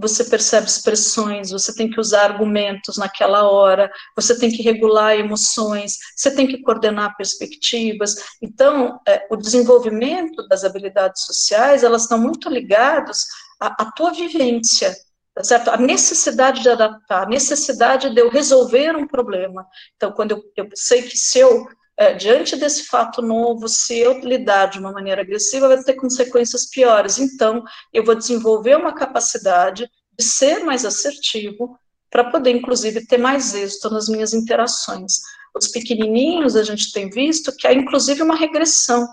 você percebe expressões, você tem que usar argumentos naquela hora, você tem que regular emoções, você tem que coordenar perspectivas. Então, é, o desenvolvimento das habilidades sociais, elas estão muito ligadas à, à tua vivência, tá certo? A necessidade de adaptar, a necessidade de eu resolver um problema. Então, quando eu, eu sei que se eu é, diante desse fato novo, se eu lidar de uma maneira agressiva, vai ter consequências piores. Então, eu vou desenvolver uma capacidade de ser mais assertivo para poder, inclusive, ter mais êxito nas minhas interações. Os pequenininhos, a gente tem visto que há, inclusive, uma regressão.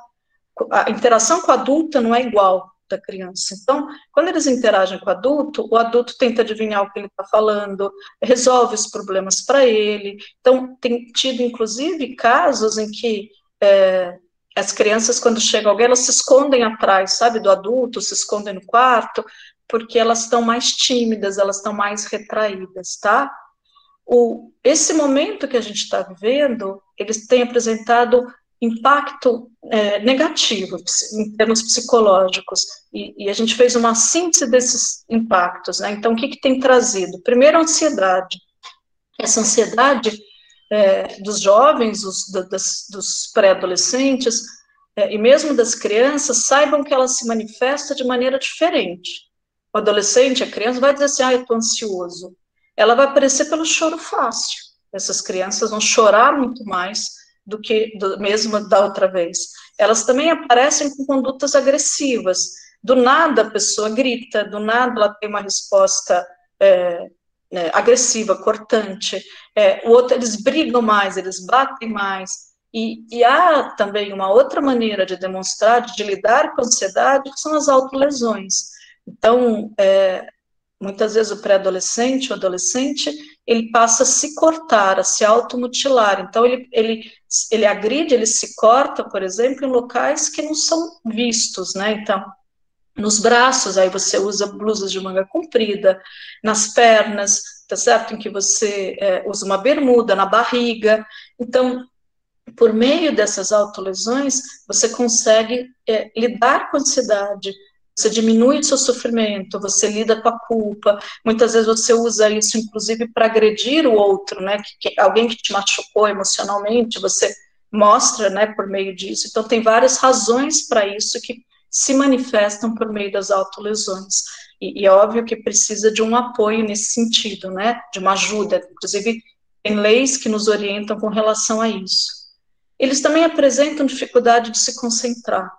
A interação com o adulto não é igual da criança. Então, quando eles interagem com o adulto, o adulto tenta adivinhar o que ele está falando, resolve os problemas para ele. Então, tem tido, inclusive, casos em que é, as crianças, quando chega alguém, elas se escondem atrás, sabe, do adulto, se escondem no quarto, porque elas estão mais tímidas, elas estão mais retraídas, tá? O, esse momento que a gente está vivendo, eles têm apresentado impacto é, negativo em termos psicológicos, e, e, a gente fez uma síntese desses impactos, né? Então, o que, que tem trazido? Primeiro, a ansiedade. Essa ansiedade é, dos jovens, os, das, dos pré-adolescentes, é, e mesmo das crianças, saibam que ela se manifesta de maneira diferente. O adolescente, a criança, vai dizer assim, ah, eu estou ansioso. Ela vai aparecer pelo choro fácil. Essas crianças vão chorar muito mais do que do, mesmo da outra vez. Elas também aparecem com condutas agressivas. Do nada a pessoa grita, do nada ela tem uma resposta é, é, agressiva, cortante. É, o outro, eles brigam mais, eles batem mais. E, e, há também uma outra maneira de demonstrar, de lidar com a ansiedade, que são as autolesões. Então, é, muitas vezes o pré-adolescente, o adolescente, ele passa a se cortar, a se automutilar. Então, ele, ele, ele agride, ele se corta, por exemplo, em locais que não são vistos, né? Então, nos braços, aí você usa blusas de manga comprida, nas pernas, tá certo? Em que você é, usa uma bermuda, na barriga. Então, por meio dessas autolesões, você consegue é, lidar com a ansiedade, você diminui o seu sofrimento, você lida com a culpa, muitas vezes você usa isso, inclusive, para agredir o outro, né, que, que, alguém que te machucou emocionalmente, você mostra, né, por meio disso, então tem várias razões para isso que se manifestam por meio das autolesões, e, e é óbvio que precisa de um apoio nesse sentido, né, de uma ajuda, inclusive tem leis que nos orientam com relação a isso. Eles também apresentam dificuldade de se concentrar,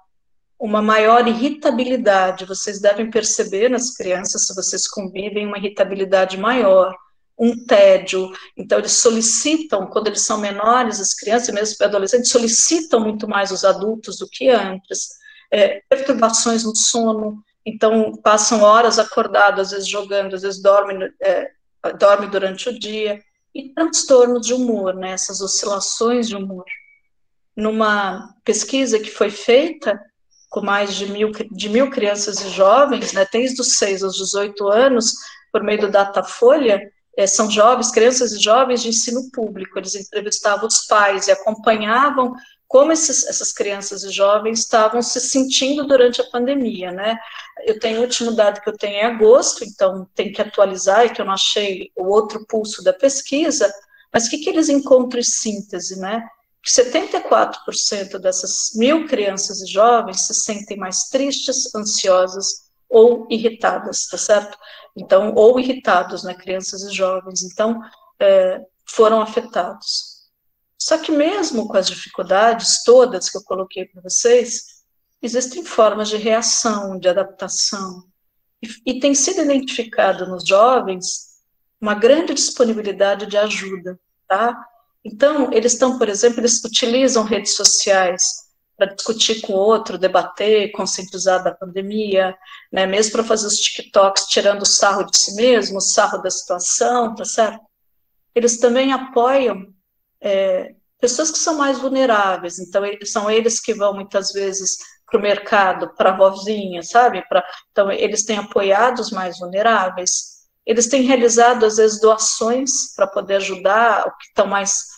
uma maior irritabilidade. Vocês devem perceber nas crianças, se vocês convivem, uma irritabilidade maior, um tédio. Então, eles solicitam, quando eles são menores, as crianças, mesmo adolescentes, solicitam muito mais os adultos do que antes. É, perturbações no sono, então passam horas acordados, às vezes jogando, às vezes dormem, é, dorme durante o dia. E transtornos de humor, né, essas oscilações de humor. Numa pesquisa que foi feita, com mais de mil, de mil crianças e jovens, né, desde os 6 aos 18 anos, por meio do Datafolha, é, são jovens, crianças e jovens de ensino público, eles entrevistavam os pais e acompanhavam como esses, essas crianças e jovens estavam se sentindo durante a pandemia, né? Eu tenho o último dado que eu tenho em agosto, então tem que atualizar, e que eu não achei o outro pulso da pesquisa, mas o que, que eles encontram em síntese, né? 74% dessas mil crianças e jovens se sentem mais tristes, ansiosas ou irritadas, tá certo? Então, ou irritados, né, crianças e jovens, então, é, foram afetados. Só que mesmo com as dificuldades todas que eu coloquei para vocês, existem formas de reação, de adaptação, e, e tem sido identificado nos jovens uma grande disponibilidade de ajuda, tá? Então, eles estão, por exemplo, eles utilizam redes sociais para discutir com o outro, debater, conscientizar da pandemia, né, mesmo para fazer os TikToks tirando o sarro de si mesmo, o sarro da situação, tá certo? Eles também apoiam é, pessoas que são mais vulneráveis, então são eles que vão muitas vezes para o mercado, para a vozinha, sabe? Pra, então, eles têm apoiado os mais vulneráveis, eles têm realizado, às vezes, doações para poder ajudar o que estão mais,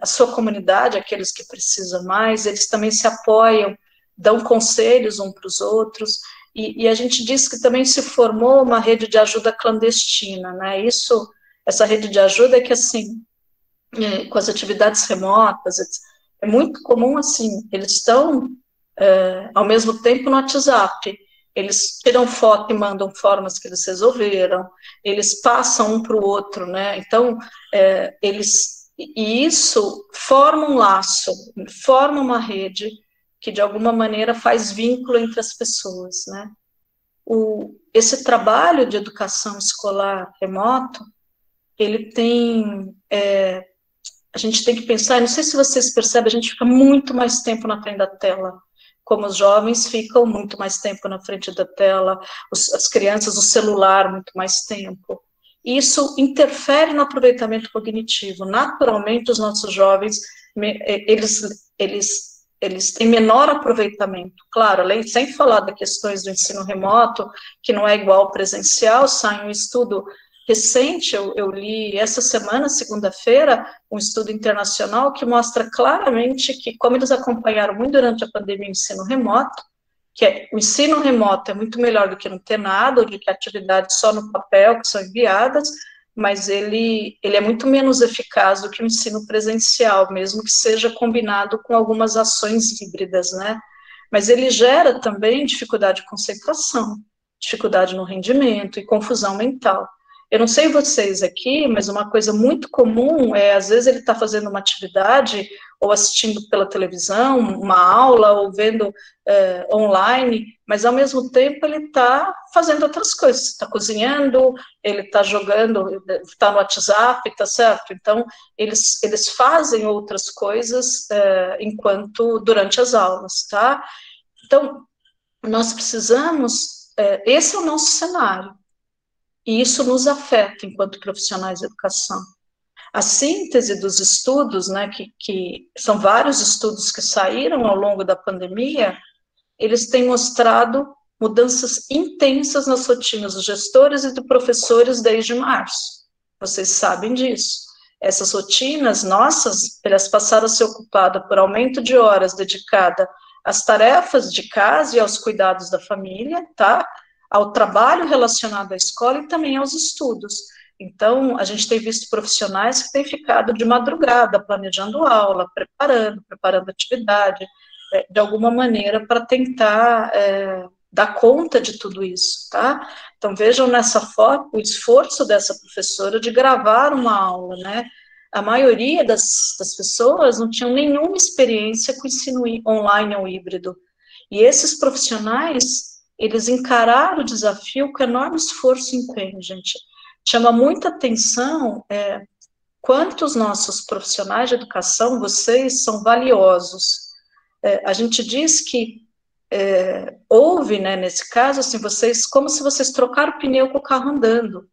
a sua comunidade, aqueles que precisam mais, eles também se apoiam, dão conselhos uns para os outros, e, e, a gente diz que também se formou uma rede de ajuda clandestina, né, isso, essa rede de ajuda é que, assim, é, com as atividades remotas, é muito comum, assim, eles estão, é, ao mesmo tempo, no WhatsApp, eles tiram foto e mandam formas que eles resolveram, eles passam um para o outro, né? Então, é, eles e isso forma um laço, forma uma rede que de alguma maneira faz vínculo entre as pessoas, né? O, esse trabalho de educação escolar remoto ele tem, é, a gente tem que pensar, não sei se vocês percebem, a gente fica muito mais tempo na frente da tela, como os jovens ficam muito mais tempo na frente da tela, os, as crianças, o celular, muito mais tempo. Isso interfere no aproveitamento cognitivo. Naturalmente, os nossos jovens, eles, eles eles têm menor aproveitamento. Claro, além, sem falar das questões do ensino remoto, que não é igual ao presencial, sai um estudo recente, eu, eu li essa semana, segunda-feira, um estudo internacional que mostra claramente que, como eles acompanharam muito durante a pandemia o ensino remoto, que é, o ensino remoto é muito melhor do que não ter nada, ou de que atividades só no papel que são enviadas, mas ele, ele é muito menos eficaz do que o ensino presencial, mesmo que seja combinado com algumas ações híbridas, né? Mas ele gera também dificuldade de concentração, dificuldade no rendimento e confusão mental. Eu não sei vocês aqui, mas uma coisa muito comum é, às vezes, ele está fazendo uma atividade, ou assistindo pela televisão, uma aula, ou vendo é, online, mas ao mesmo tempo ele está fazendo outras coisas, está cozinhando, ele está jogando, está no WhatsApp, tá certo? Então, eles, eles fazem outras coisas é, enquanto, durante as aulas, tá? Então, nós precisamos, é, esse é o nosso cenário, e isso nos afeta enquanto profissionais de educação. A síntese dos estudos, né, que, que são vários estudos que saíram ao longo da pandemia, eles têm mostrado mudanças intensas nas rotinas dos gestores e dos professores desde março. Vocês sabem disso. Essas rotinas nossas, elas passaram a ser ocupadas por aumento de horas dedicada às tarefas de casa e aos cuidados da família, tá? Ao trabalho relacionado à escola e também aos estudos. Então, a gente tem visto profissionais que têm ficado de madrugada planejando aula, preparando, preparando atividade, é, de alguma maneira para tentar é, dar conta de tudo isso, tá? Então, vejam nessa foto o esforço dessa professora de gravar uma aula, né? A maioria das, das pessoas não tinham nenhuma experiência com ensino online ou híbrido. E esses profissionais eles encararam o desafio com enorme esforço e empenho, gente. Chama muita atenção é, quantos nossos profissionais de educação, vocês, são valiosos. É, a gente diz que é, houve, né, nesse caso, assim, vocês, como se vocês trocaram o pneu com o carro andando.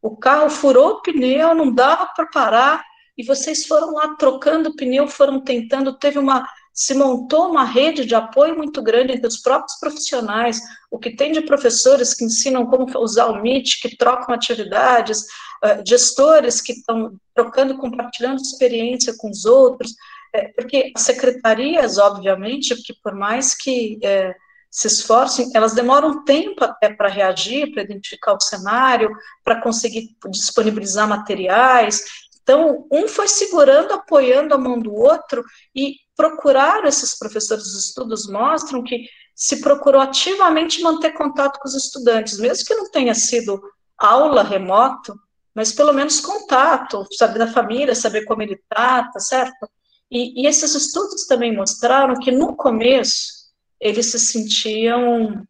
O carro furou o pneu, não dava para parar, e vocês foram lá trocando o pneu, foram tentando, teve uma se montou uma rede de apoio muito grande entre os próprios profissionais, o que tem de professores que ensinam como usar o Meet, que trocam atividades, uh, gestores que estão trocando, compartilhando experiência com os outros, é, porque as secretarias, obviamente, que por mais que é, se esforcem, elas demoram tempo até para reagir, para identificar o cenário, para conseguir disponibilizar materiais. Então, um foi segurando, apoiando a mão do outro, e procurar esses professores de estudos mostram que se procurou ativamente manter contato com os estudantes, mesmo que não tenha sido aula remoto, mas pelo menos contato, saber da família, saber como ele está, tá certo? E, e, esses estudos também mostraram que no começo eles se sentiam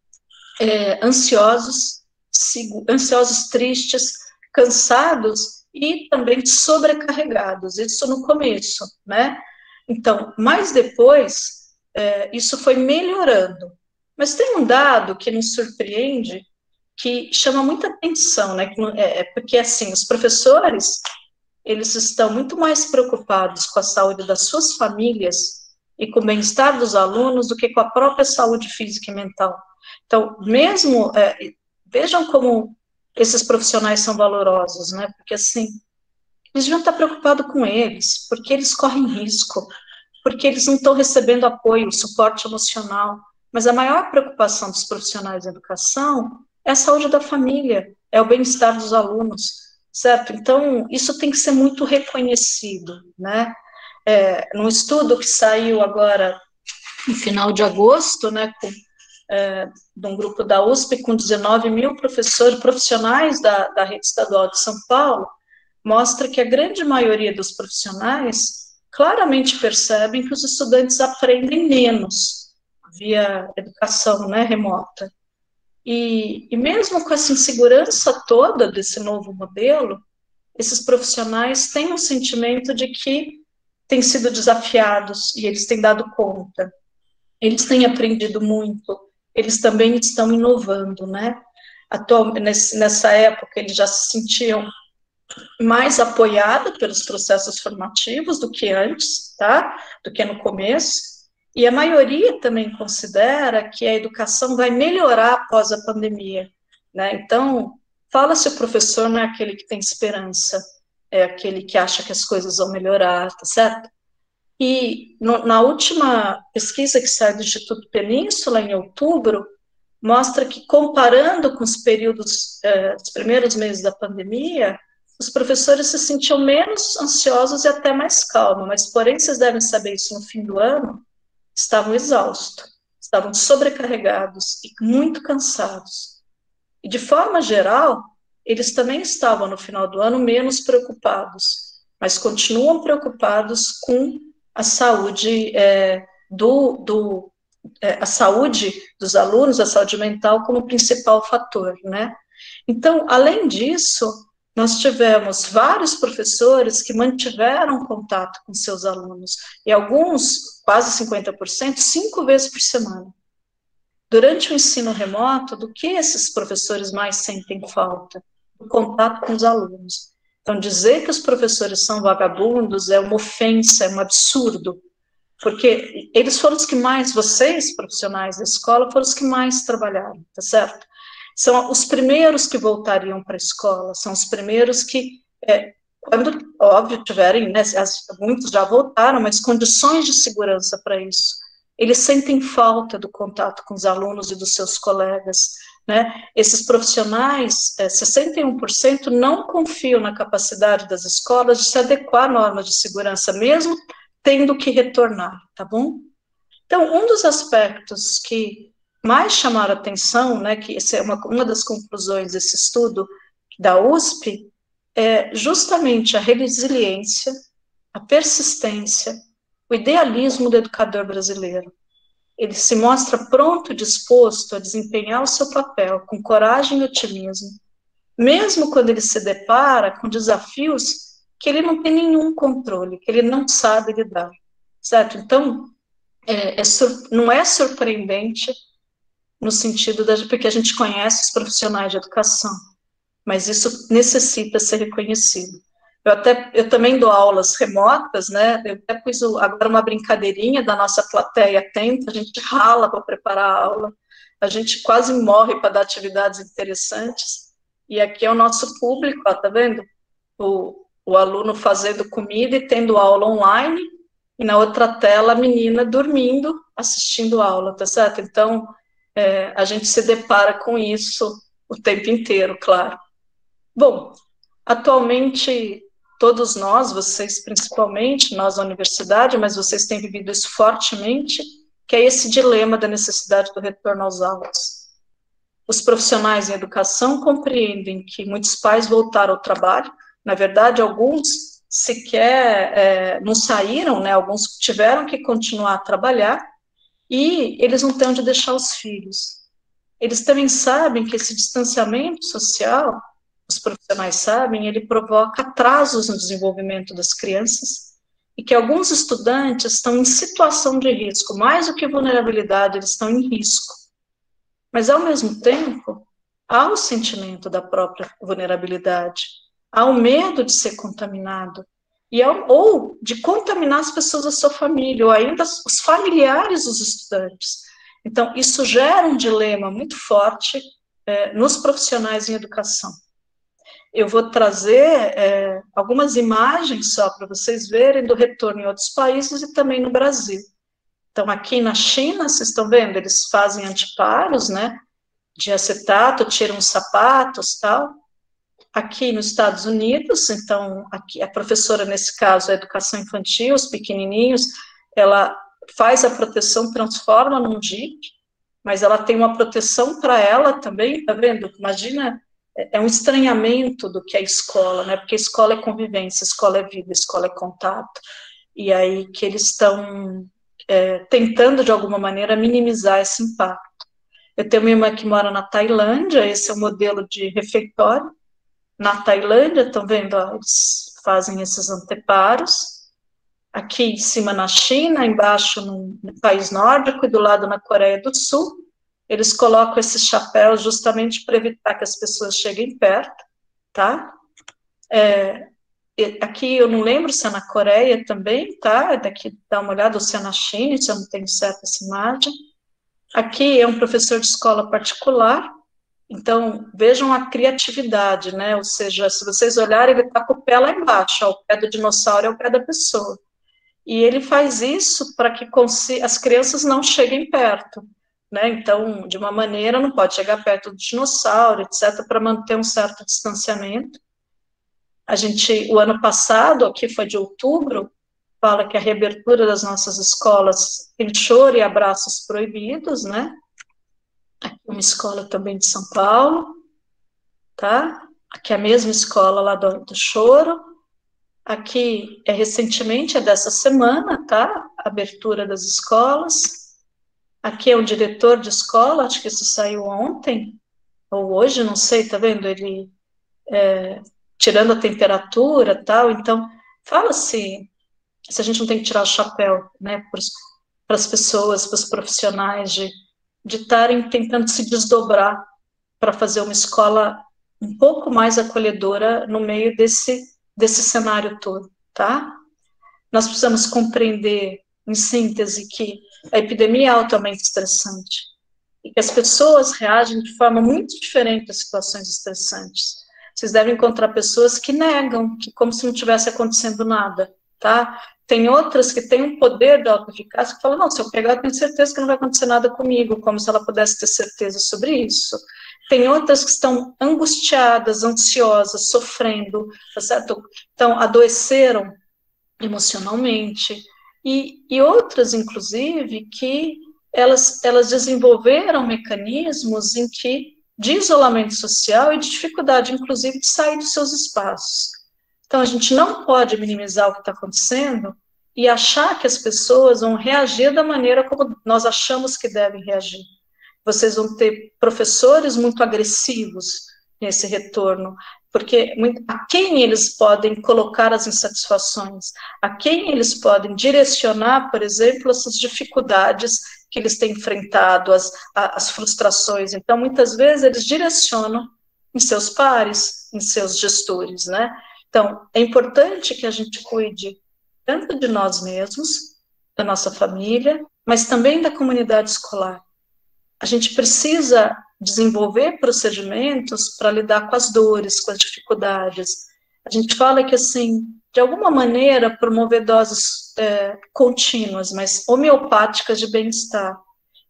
é, ansiosos, ansiosos, tristes, cansados e também sobrecarregados. Isso no começo, né? Então, mais depois, é, isso foi melhorando. Mas tem um dado que nos surpreende, que chama muita atenção, né? É, é, porque, assim, os professores, eles estão muito mais preocupados com a saúde das suas famílias e com o bem-estar dos alunos do que com a própria saúde física e mental. Então, mesmo, é, vejam como esses profissionais são valorosos, né? Porque, assim, eles deviam estar preocupados com eles, porque eles correm risco, porque eles não estão recebendo apoio, suporte emocional. Mas a maior preocupação dos profissionais de educação é a saúde da família, é o bem-estar dos alunos, certo? Então, isso tem que ser muito reconhecido, né? É, num estudo que saiu agora no final de agosto, né, com, é, de um grupo da USP com 19 mil professores profissionais da, da rede estadual de São Paulo, mostra que a grande maioria dos profissionais claramente percebem que os estudantes aprendem menos via educação né, remota. E, e mesmo com essa insegurança toda desse novo modelo, esses profissionais têm um sentimento de que têm sido desafiados e eles têm dado conta. Eles têm aprendido muito, eles também estão inovando, né? Atual, nessa época, eles já se sentiam mais apoiados pelos processos formativos do que antes, tá? Do que no começo. E a maioria também considera que a educação vai melhorar após a pandemia, né? Então, fala se o professor não é aquele que tem esperança, é aquele que acha que as coisas vão melhorar, tá certo? E no, na última pesquisa que saiu do Instituto Península, em outubro, mostra que, comparando com os períodos, eh, os primeiros meses da pandemia, os professores se sentiam menos ansiosos e até mais calmos, mas, porém, vocês devem saber isso no fim do ano, estavam exaustos, estavam sobrecarregados e muito cansados. E, de forma geral, eles também estavam, no final do ano, menos preocupados, mas continuam preocupados com a saúde é, do, do é, a saúde dos alunos, a saúde mental como principal fator, né? Então, além disso, nós tivemos vários professores que mantiveram contato com seus alunos, e alguns, quase 50%, cinco vezes por semana. Durante o ensino remoto, do que esses professores mais sentem falta? O contato com os alunos. Então, dizer que os professores são vagabundos é uma ofensa, é um absurdo, porque eles foram os que mais, vocês, profissionais da escola, foram os que mais trabalharam, tá certo? São os primeiros que voltariam para a escola, são os primeiros que, é, quando, óbvio, tiverem, né, muitos já voltaram, mas condições de segurança para isso. Eles sentem falta do contato com os alunos e dos seus colegas, né? Esses profissionais, é, 61% não confiam na capacidade das escolas de se adequar a normas de segurança, mesmo tendo que retornar, tá bom? Então, um dos aspectos que mais chamaram atenção, né, que essa é uma, uma das conclusões desse estudo da USP, é justamente a resiliência, a persistência, o idealismo do educador brasileiro ele se mostra pronto, disposto a desempenhar o seu papel com coragem e otimismo, mesmo quando ele se depara com desafios que ele não tem nenhum controle, que ele não sabe lidar, certo? Então, é, é não é surpreendente no sentido da porque a gente conhece os profissionais de educação, mas isso necessita ser reconhecido. Eu até eu também dou aulas remotas, né? Eu até pus agora uma brincadeirinha da nossa plateia atenta, a gente rala para preparar a aula, a gente quase morre para dar atividades interessantes. E aqui é o nosso público, ó, tá vendo? O, o aluno fazendo comida e tendo aula online, e na outra tela a menina dormindo, assistindo aula, tá certo? Então, é, a gente se depara com isso o tempo inteiro, claro. Bom, atualmente todos nós, vocês principalmente, nós da universidade, mas vocês têm vivido isso fortemente, que é esse dilema da necessidade do retorno às aulas. Os profissionais em educação compreendem que muitos pais voltaram ao trabalho, na verdade, alguns sequer é, não saíram, né, alguns tiveram que continuar a trabalhar, e eles não têm onde deixar os filhos. Eles também sabem que esse distanciamento social os profissionais sabem, ele provoca atrasos no desenvolvimento das crianças e que alguns estudantes estão em situação de risco, mais do que vulnerabilidade, eles estão em risco. Mas, ao mesmo tempo, há o sentimento da própria vulnerabilidade, há o medo de ser contaminado, e ou de contaminar as pessoas da sua família, ou ainda os familiares dos estudantes. Então, isso gera um dilema muito forte é, nos profissionais em educação eu vou trazer é, algumas imagens só para vocês verem do retorno em outros países e também no Brasil. Então, aqui na China, vocês estão vendo, eles fazem antiparos, né, de acetato, tiram os sapatos, tal. Aqui nos Estados Unidos, então, aqui a professora, nesse caso, a educação infantil, os pequenininhos, ela faz a proteção, transforma num DIP, mas ela tem uma proteção para ela também, tá vendo? Imagina é, é um estranhamento do que é escola, né? Porque escola é convivência, escola é vida, escola é contato. E aí que eles estão é, tentando, de alguma maneira, minimizar esse impacto. Eu tenho uma irmã que mora na Tailândia, esse é o modelo de refeitório. Na Tailândia, estão vendo, eles fazem esses anteparos, aqui em cima na China, embaixo no, país nórdico e do lado na Coreia do Sul, eles colocam esses chapéus justamente para evitar que as pessoas cheguem perto, tá? É, aqui eu não lembro se é na Coreia também, tá? Daqui dá uma olhada, ou se é na China, se eu não tenho certa essa imagem. Aqui é um professor de escola particular, então vejam a criatividade, né? Ou seja, se vocês olharem, ele está com o pé lá embaixo, ó, o pé do dinossauro é o pé da pessoa. E ele faz isso para que as crianças não cheguem perto. Né? Então, de uma maneira, não pode chegar perto do dinossauro, etc., para manter um certo distanciamento. A gente, o ano passado, aqui foi de outubro, fala que a reabertura das nossas escolas tem choro e abraços proibidos, né? Aqui uma escola também de São Paulo, tá? Aqui é a mesma escola lá do, do choro. Aqui é recentemente, é dessa semana, tá? Abertura das escolas. Aqui é o diretor de escola, acho que isso saiu ontem, ou hoje, não sei, tá vendo? Ele é, tirando a temperatura tal, então fala-se se a gente não tem que tirar o chapéu, né, para as pessoas, para os profissionais de de estarem tentando se desdobrar para fazer uma escola um pouco mais acolhedora no meio desse desse cenário todo, tá? Nós precisamos compreender, em síntese, que a epidemia é altamente estressante e que as pessoas reagem de forma muito diferente a situações estressantes. Vocês devem encontrar pessoas que negam, que como se não tivesse acontecendo nada, tá? Tem outras que têm um poder da autoeficácia que falam, não, se eu pegar, eu tenho certeza que não vai acontecer nada comigo, como se ela pudesse ter certeza sobre isso. Tem outras que estão angustiadas, ansiosas, sofrendo, tá certo? Então, adoeceram emocionalmente. E, e outras, inclusive, que elas, elas desenvolveram mecanismos em que de isolamento social e de dificuldade, inclusive, de sair dos seus espaços. Então, a gente não pode minimizar o que está acontecendo e achar que as pessoas vão reagir da maneira como nós achamos que devem reagir. Vocês vão ter professores muito agressivos nesse retorno, porque a quem eles podem colocar as insatisfações, a quem eles podem direcionar, por exemplo, essas dificuldades que eles têm enfrentado, as, as frustrações. Então, muitas vezes, eles direcionam em seus pares, em seus gestores, né? Então, é importante que a gente cuide tanto de nós mesmos, da nossa família, mas também da comunidade escolar. A gente precisa desenvolver procedimentos para lidar com as dores, com as dificuldades. A gente fala que, assim, de alguma maneira, promover doses é, contínuas, mas homeopáticas de bem-estar.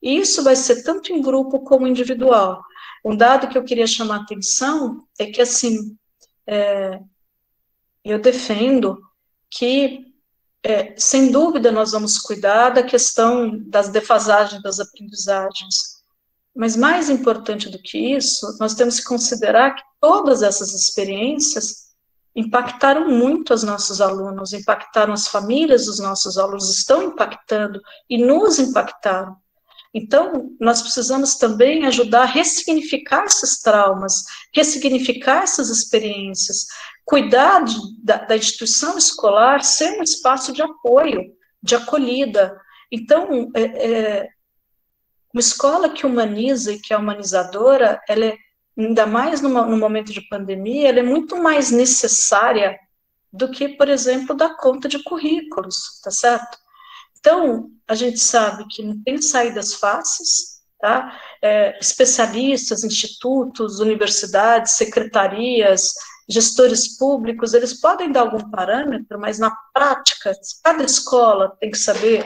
E isso vai ser tanto em grupo como individual. Um dado que eu queria chamar a atenção é que, assim, é, eu defendo que, é, sem dúvida, nós vamos cuidar da questão das defasagens das aprendizagens. Mas mais importante do que isso, nós temos que considerar que todas essas experiências impactaram muito os nossos alunos, impactaram as famílias dos nossos alunos, estão impactando e nos impactaram. Então, nós precisamos também ajudar a ressignificar esses traumas, ressignificar essas experiências, cuidar de, da, da, instituição escolar ser um espaço de apoio, de acolhida. Então, é, é, uma escola que humaniza e que é humanizadora, ela é ainda mais no, no momento de pandemia, ela é muito mais necessária do que, por exemplo, dar conta de currículos, tá certo? Então, a gente sabe que não tem saídas fáceis, tá? É, especialistas, institutos, universidades, secretarias, gestores públicos, eles podem dar algum parâmetro, mas na prática, cada escola tem que saber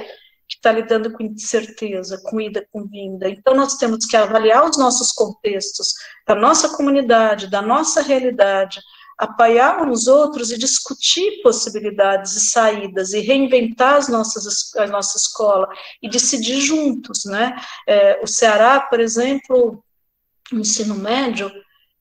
que está lidando com incerteza, com ida, com vinda. Então, nós temos que avaliar os nossos contextos, da nossa comunidade, da nossa realidade, apoiar uns outros e discutir possibilidades e saídas e reinventar as nossas, a nossa escola e decidir juntos, né? É, o Ceará, por exemplo, o ensino médio,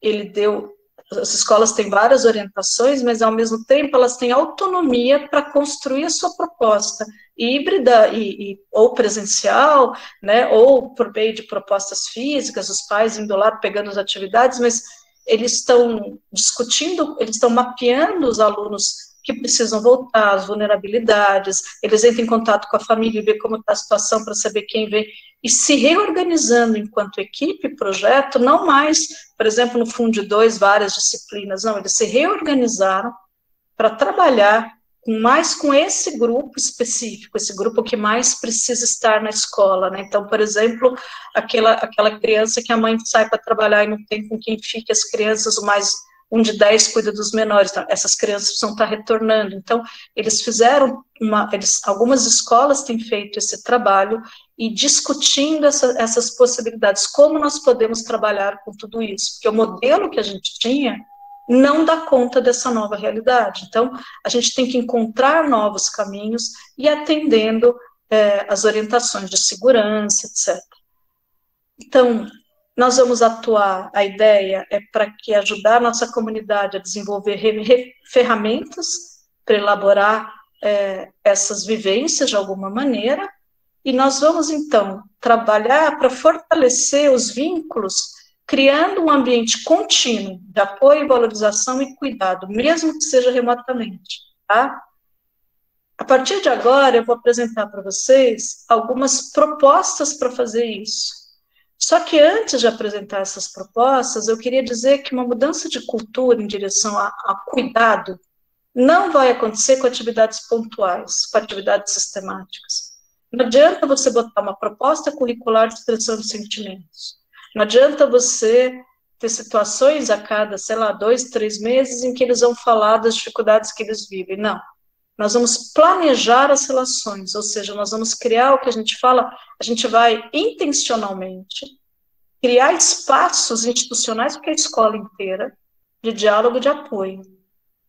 ele deu as escolas têm várias orientações, mas ao mesmo tempo elas têm autonomia para construir a sua proposta híbrida e, e, ou presencial, né, ou por meio de propostas físicas, os pais indo lá pegando as atividades, mas eles estão discutindo, eles estão mapeando os alunos que precisam voltar, as vulnerabilidades, eles entram em contato com a família, ver como está a situação para saber quem vem, e se reorganizando enquanto equipe, projeto, não mais, por exemplo, no Fundo 2, várias disciplinas, não, eles se reorganizaram para trabalhar mais com esse grupo específico, esse grupo que mais precisa estar na escola, né? Então, por exemplo, aquela, aquela criança que a mãe sai para trabalhar e não tem com quem fique as crianças, mais um de dez cuida dos menores, então, essas crianças precisam estar retornando. Então, eles fizeram uma, eles, algumas escolas têm feito esse trabalho e discutindo essa, essas possibilidades, como nós podemos trabalhar com tudo isso, porque o modelo que a gente tinha não dá conta dessa nova realidade. Então, a gente tem que encontrar novos caminhos e atendendo é, as orientações de segurança, etc. Então, nós vamos atuar, a ideia é para que ajudar a nossa comunidade a desenvolver ferramentas para elaborar é, essas vivências de alguma maneira, e nós vamos, então, trabalhar para fortalecer os vínculos criando um ambiente contínuo de apoio, valorização e cuidado, mesmo que seja remotamente, tá? A partir de agora, eu vou apresentar para vocês algumas propostas para fazer isso. Só que antes de apresentar essas propostas, eu queria dizer que uma mudança de cultura em direção a, a cuidado não vai acontecer com atividades pontuais, com atividades sistemáticas. Não adianta você botar uma proposta curricular de expressão de sentimentos. Não adianta você ter situações a cada, sei lá, dois, três meses em que eles vão falar das dificuldades que eles vivem. Não. Nós vamos planejar as relações, ou seja, nós vamos criar o que a gente fala, a gente vai intencionalmente criar espaços institucionais, porque é a escola inteira, de diálogo de apoio.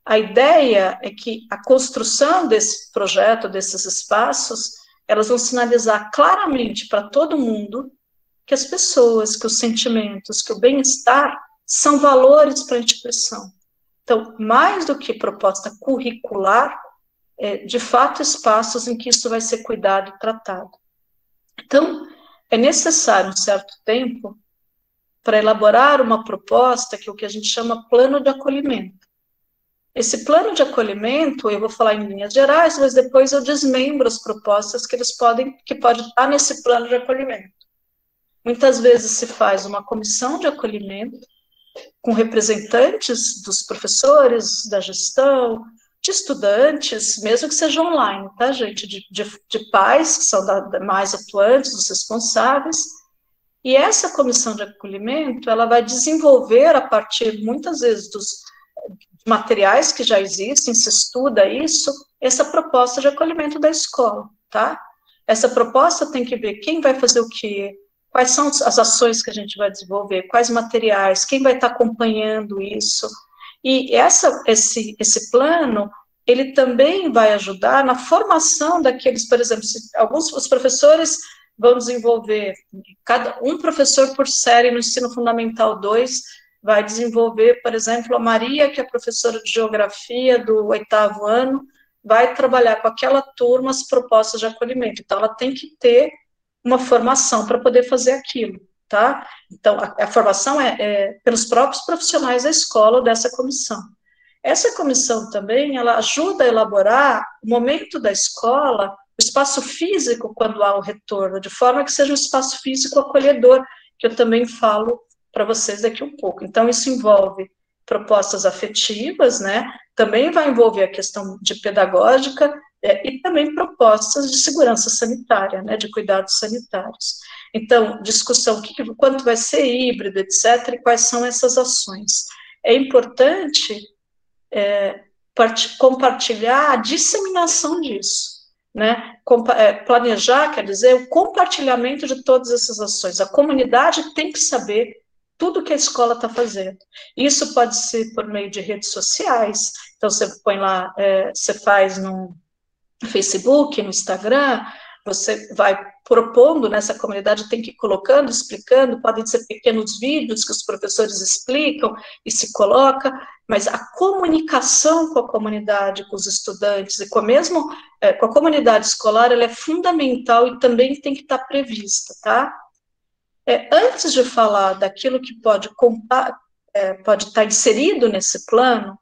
A ideia é que a construção desse projeto, desses espaços, elas vão sinalizar claramente para todo mundo que as pessoas, que os sentimentos, que o bem-estar são valores para a instituição. Então, mais do que proposta curricular, é, de fato, espaços em que isso vai ser cuidado e tratado. Então, é necessário um certo tempo para elaborar uma proposta que é o que a gente chama plano de acolhimento. Esse plano de acolhimento, eu vou falar em linhas gerais, mas depois eu desmembro as propostas que eles podem, que pode estar nesse plano de acolhimento. Muitas vezes se faz uma comissão de acolhimento com representantes dos professores, da gestão, de estudantes, mesmo que seja online, tá, gente? De, de, de pais, que são da, mais atuantes, os responsáveis. E essa comissão de acolhimento, ela vai desenvolver, a partir, muitas vezes, dos materiais que já existem, se estuda isso, essa proposta de acolhimento da escola, tá? Essa proposta tem que ver quem vai fazer o quê, quais são as ações que a gente vai desenvolver, quais materiais, quem vai estar acompanhando isso. E essa, esse, esse plano, ele também vai ajudar na formação daqueles, por exemplo, alguns os professores vão desenvolver, cada um professor por série no ensino fundamental 2 vai desenvolver, por exemplo, a Maria, que é professora de geografia do oitavo ano, vai trabalhar com aquela turma as propostas de acolhimento. Então, ela tem que ter uma formação para poder fazer aquilo, tá? Então, a, a formação é, é, pelos próprios profissionais da escola ou dessa comissão. Essa comissão também, ela ajuda a elaborar o momento da escola, o espaço físico quando há o retorno, de forma que seja um espaço físico acolhedor, que eu também falo para vocês daqui um pouco. Então, isso envolve propostas afetivas, né? Também vai envolver a questão de pedagógica é, e também propostas de segurança sanitária, né, de cuidados sanitários. Então, discussão, que, quanto vai ser híbrido, etc., e quais são essas ações. É importante é, part, compartilhar a disseminação disso, né, é, planejar, quer dizer, o compartilhamento de todas essas ações. A comunidade tem que saber tudo que a escola está fazendo. Isso pode ser por meio de redes sociais, então você põe lá, é, você faz no Facebook, no Instagram, você vai propondo nessa comunidade, tem que ir colocando, explicando, podem ser pequenos vídeos que os professores explicam e se coloca, mas a comunicação com a comunidade, com os estudantes e com a mesmo é, com a comunidade escolar, ela é fundamental e também tem que estar prevista, tá? É, antes de falar daquilo que pode é, pode estar inserido nesse plano,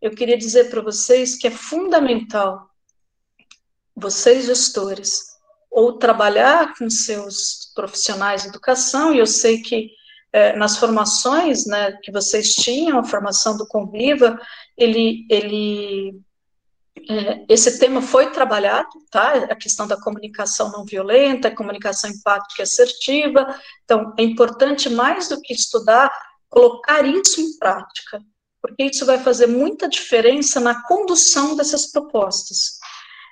eu queria dizer para vocês que é fundamental vocês gestores ou trabalhar com seus profissionais de educação, e eu sei que é, nas formações né, que vocês tinham, a formação do Conviva, ele, ele é, esse tema foi trabalhado, tá? A questão da comunicação não violenta, comunicação empática e assertiva. Então, é importante mais do que estudar, colocar isso em prática, porque isso vai fazer muita diferença na condução dessas propostas.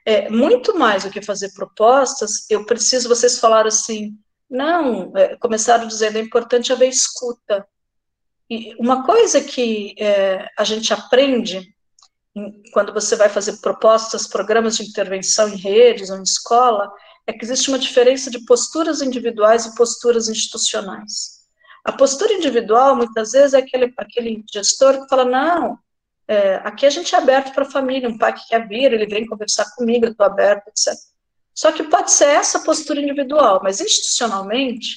É, muito mais do que fazer propostas, eu preciso, vocês falaram assim, não, é, começaram dizendo, é importante haver escuta. E uma coisa que é, a gente aprende quando você vai fazer propostas, programas de intervenção em redes ou em escola, é que existe uma diferença de posturas individuais e posturas institucionais. A postura individual, muitas vezes, é aquele, aquele gestor que fala, não, é, aqui a gente é aberto para a família, um pai que quer vir, ele vem conversar comigo, eu estou aberto, etc. Só que pode ser essa postura individual, mas institucionalmente,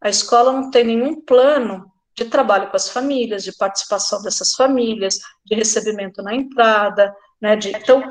a escola não tem nenhum plano de trabalho com as famílias, de participação dessas famílias, de recebimento na entrada, né, de, então,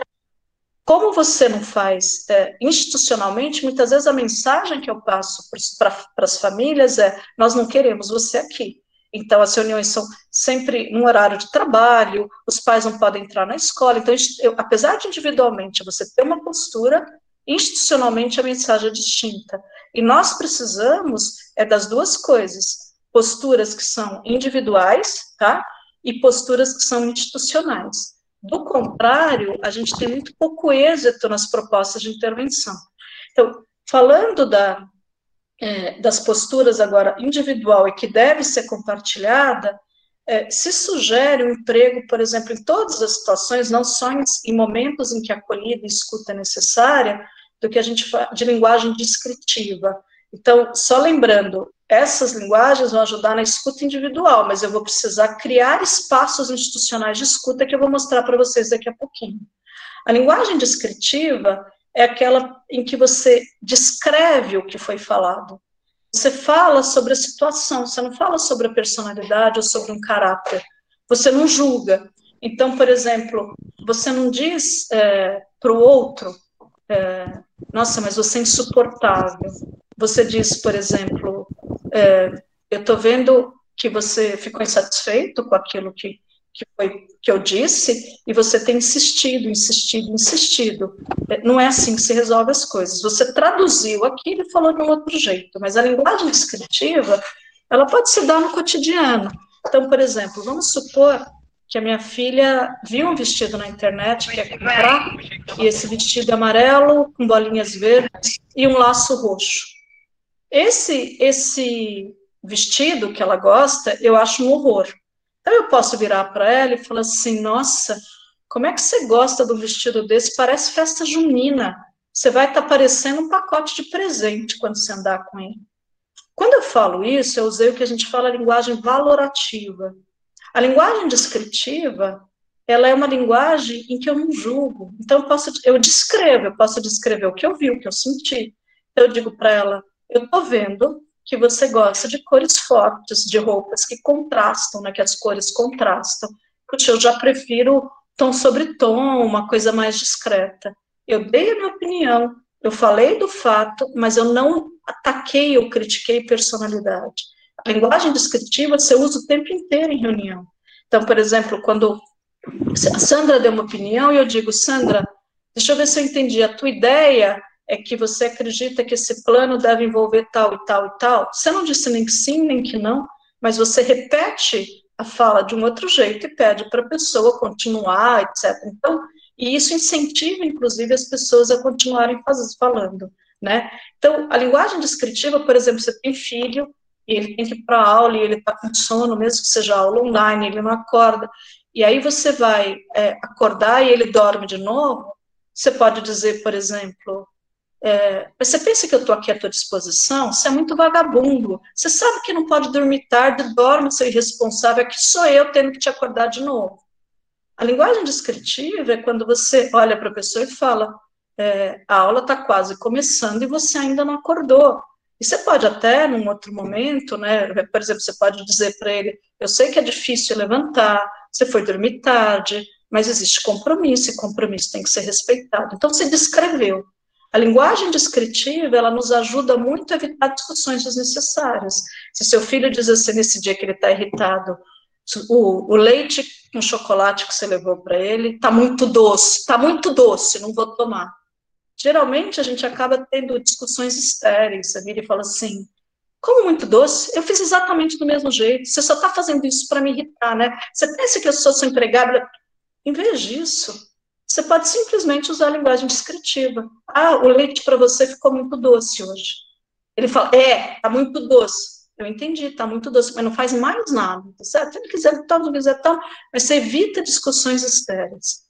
como você não faz é, institucionalmente, muitas vezes a mensagem que eu passo para as famílias é, nós não queremos você aqui, então as reuniões são sempre num horário de trabalho, os pais não podem entrar na escola, então, eu, apesar de individualmente você ter uma postura, institucionalmente a mensagem é distinta, e nós precisamos é das duas coisas, posturas que são individuais, tá? E posturas que são institucionais. Do contrário, a gente tem muito pouco êxito nas propostas de intervenção. Então, falando da, é, das posturas agora individual e que deve ser compartilhada, é, se sugere um emprego, por exemplo, em todas as situações, não só em, em momentos em que a acolhida e escuta é necessária, do que a gente fala de linguagem descritiva. Então, só lembrando, essas linguagens vão ajudar na escuta individual, mas eu vou precisar criar espaços institucionais de escuta que eu vou mostrar para vocês daqui a pouquinho. A linguagem descritiva é aquela em que você descreve o que foi falado. Você fala sobre a situação, você não fala sobre a personalidade ou sobre um caráter. Você não julga. Então, por exemplo, você não diz é, para o outro, é, nossa, mas você é insuportável. Você diz, por exemplo, é, eu estou vendo que você ficou insatisfeito com aquilo que, que, foi, que eu disse, e você tem insistido, insistido, insistido. É, não é assim que se resolve as coisas. Você traduziu aquilo e falou de um outro jeito, mas a linguagem descritiva, ela pode se dar no cotidiano. Então, por exemplo, vamos supor que a minha filha viu um vestido na internet, quer comprar, e esse vestido é amarelo, com bolinhas verdes e um laço roxo. Esse, esse vestido que ela gosta, eu acho um horror. Então eu posso virar para ela e falar assim: nossa, como é que você gosta do vestido desse? Parece festa junina. Você vai estar tá parecendo um pacote de presente quando você andar com ele. Quando eu falo isso, eu usei o que a gente fala a linguagem valorativa. A linguagem descritiva, ela é uma linguagem em que eu não julgo. Então, eu, posso, eu descrevo, eu posso descrever o que eu vi, o que eu senti. Eu digo para ela, eu estou vendo que você gosta de cores fortes, de roupas que contrastam, né, que as cores contrastam. Puxa, eu já prefiro tom sobre tom, uma coisa mais discreta. Eu dei a minha opinião, eu falei do fato, mas eu não ataquei ou critiquei personalidade. A linguagem descritiva você usa o tempo inteiro em reunião. Então, por exemplo, quando a Sandra deu uma opinião e eu digo, Sandra, deixa eu ver se eu entendi, a tua ideia é que você acredita que esse plano deve envolver tal e tal e tal. Você não disse nem que sim, nem que não, mas você repete a fala de um outro jeito e pede para a pessoa continuar, etc. Então, e isso incentiva, inclusive, as pessoas a continuarem falando, né? Então, a linguagem descritiva, por exemplo, você tem filho, e ele tem que ir para aula, e ele está com sono, mesmo que seja aula online, ele não acorda, e aí você vai é, acordar e ele dorme de novo, você pode dizer, por exemplo, é, você pensa que eu estou aqui à tua disposição? Você é muito vagabundo. Você sabe que não pode dormir tarde, dorme, seu irresponsável. Aqui sou eu tendo que te acordar de novo. A linguagem descritiva é quando você olha para a pessoa e fala: é, a aula está quase começando e você ainda não acordou. E você pode até, num outro momento, né, por exemplo, você pode dizer para ele, eu sei que é difícil levantar, você foi dormir tarde, mas existe compromisso, e compromisso tem que ser respeitado. Então, você descreveu. A linguagem descritiva, ela nos ajuda muito a evitar discussões desnecessárias. Se seu filho diz assim, nesse dia que ele está irritado, o, o, leite com chocolate que você levou para ele está muito doce, está muito doce, não vou tomar. Geralmente a gente acaba tendo discussões estéreis, vira e fala assim, como muito doce? Eu fiz exatamente do mesmo jeito, você só está fazendo isso para me irritar, né? Você pensa que eu sou sua empregada? Em vez disso, você pode simplesmente usar a linguagem descritiva. Ah, o leite para você ficou muito doce hoje. Ele fala, é, está muito doce. Eu entendi, está muito doce, mas não faz mais nada, tá certo? Se ele quiser tal, não quiser tal, mas você evita discussões estéreis.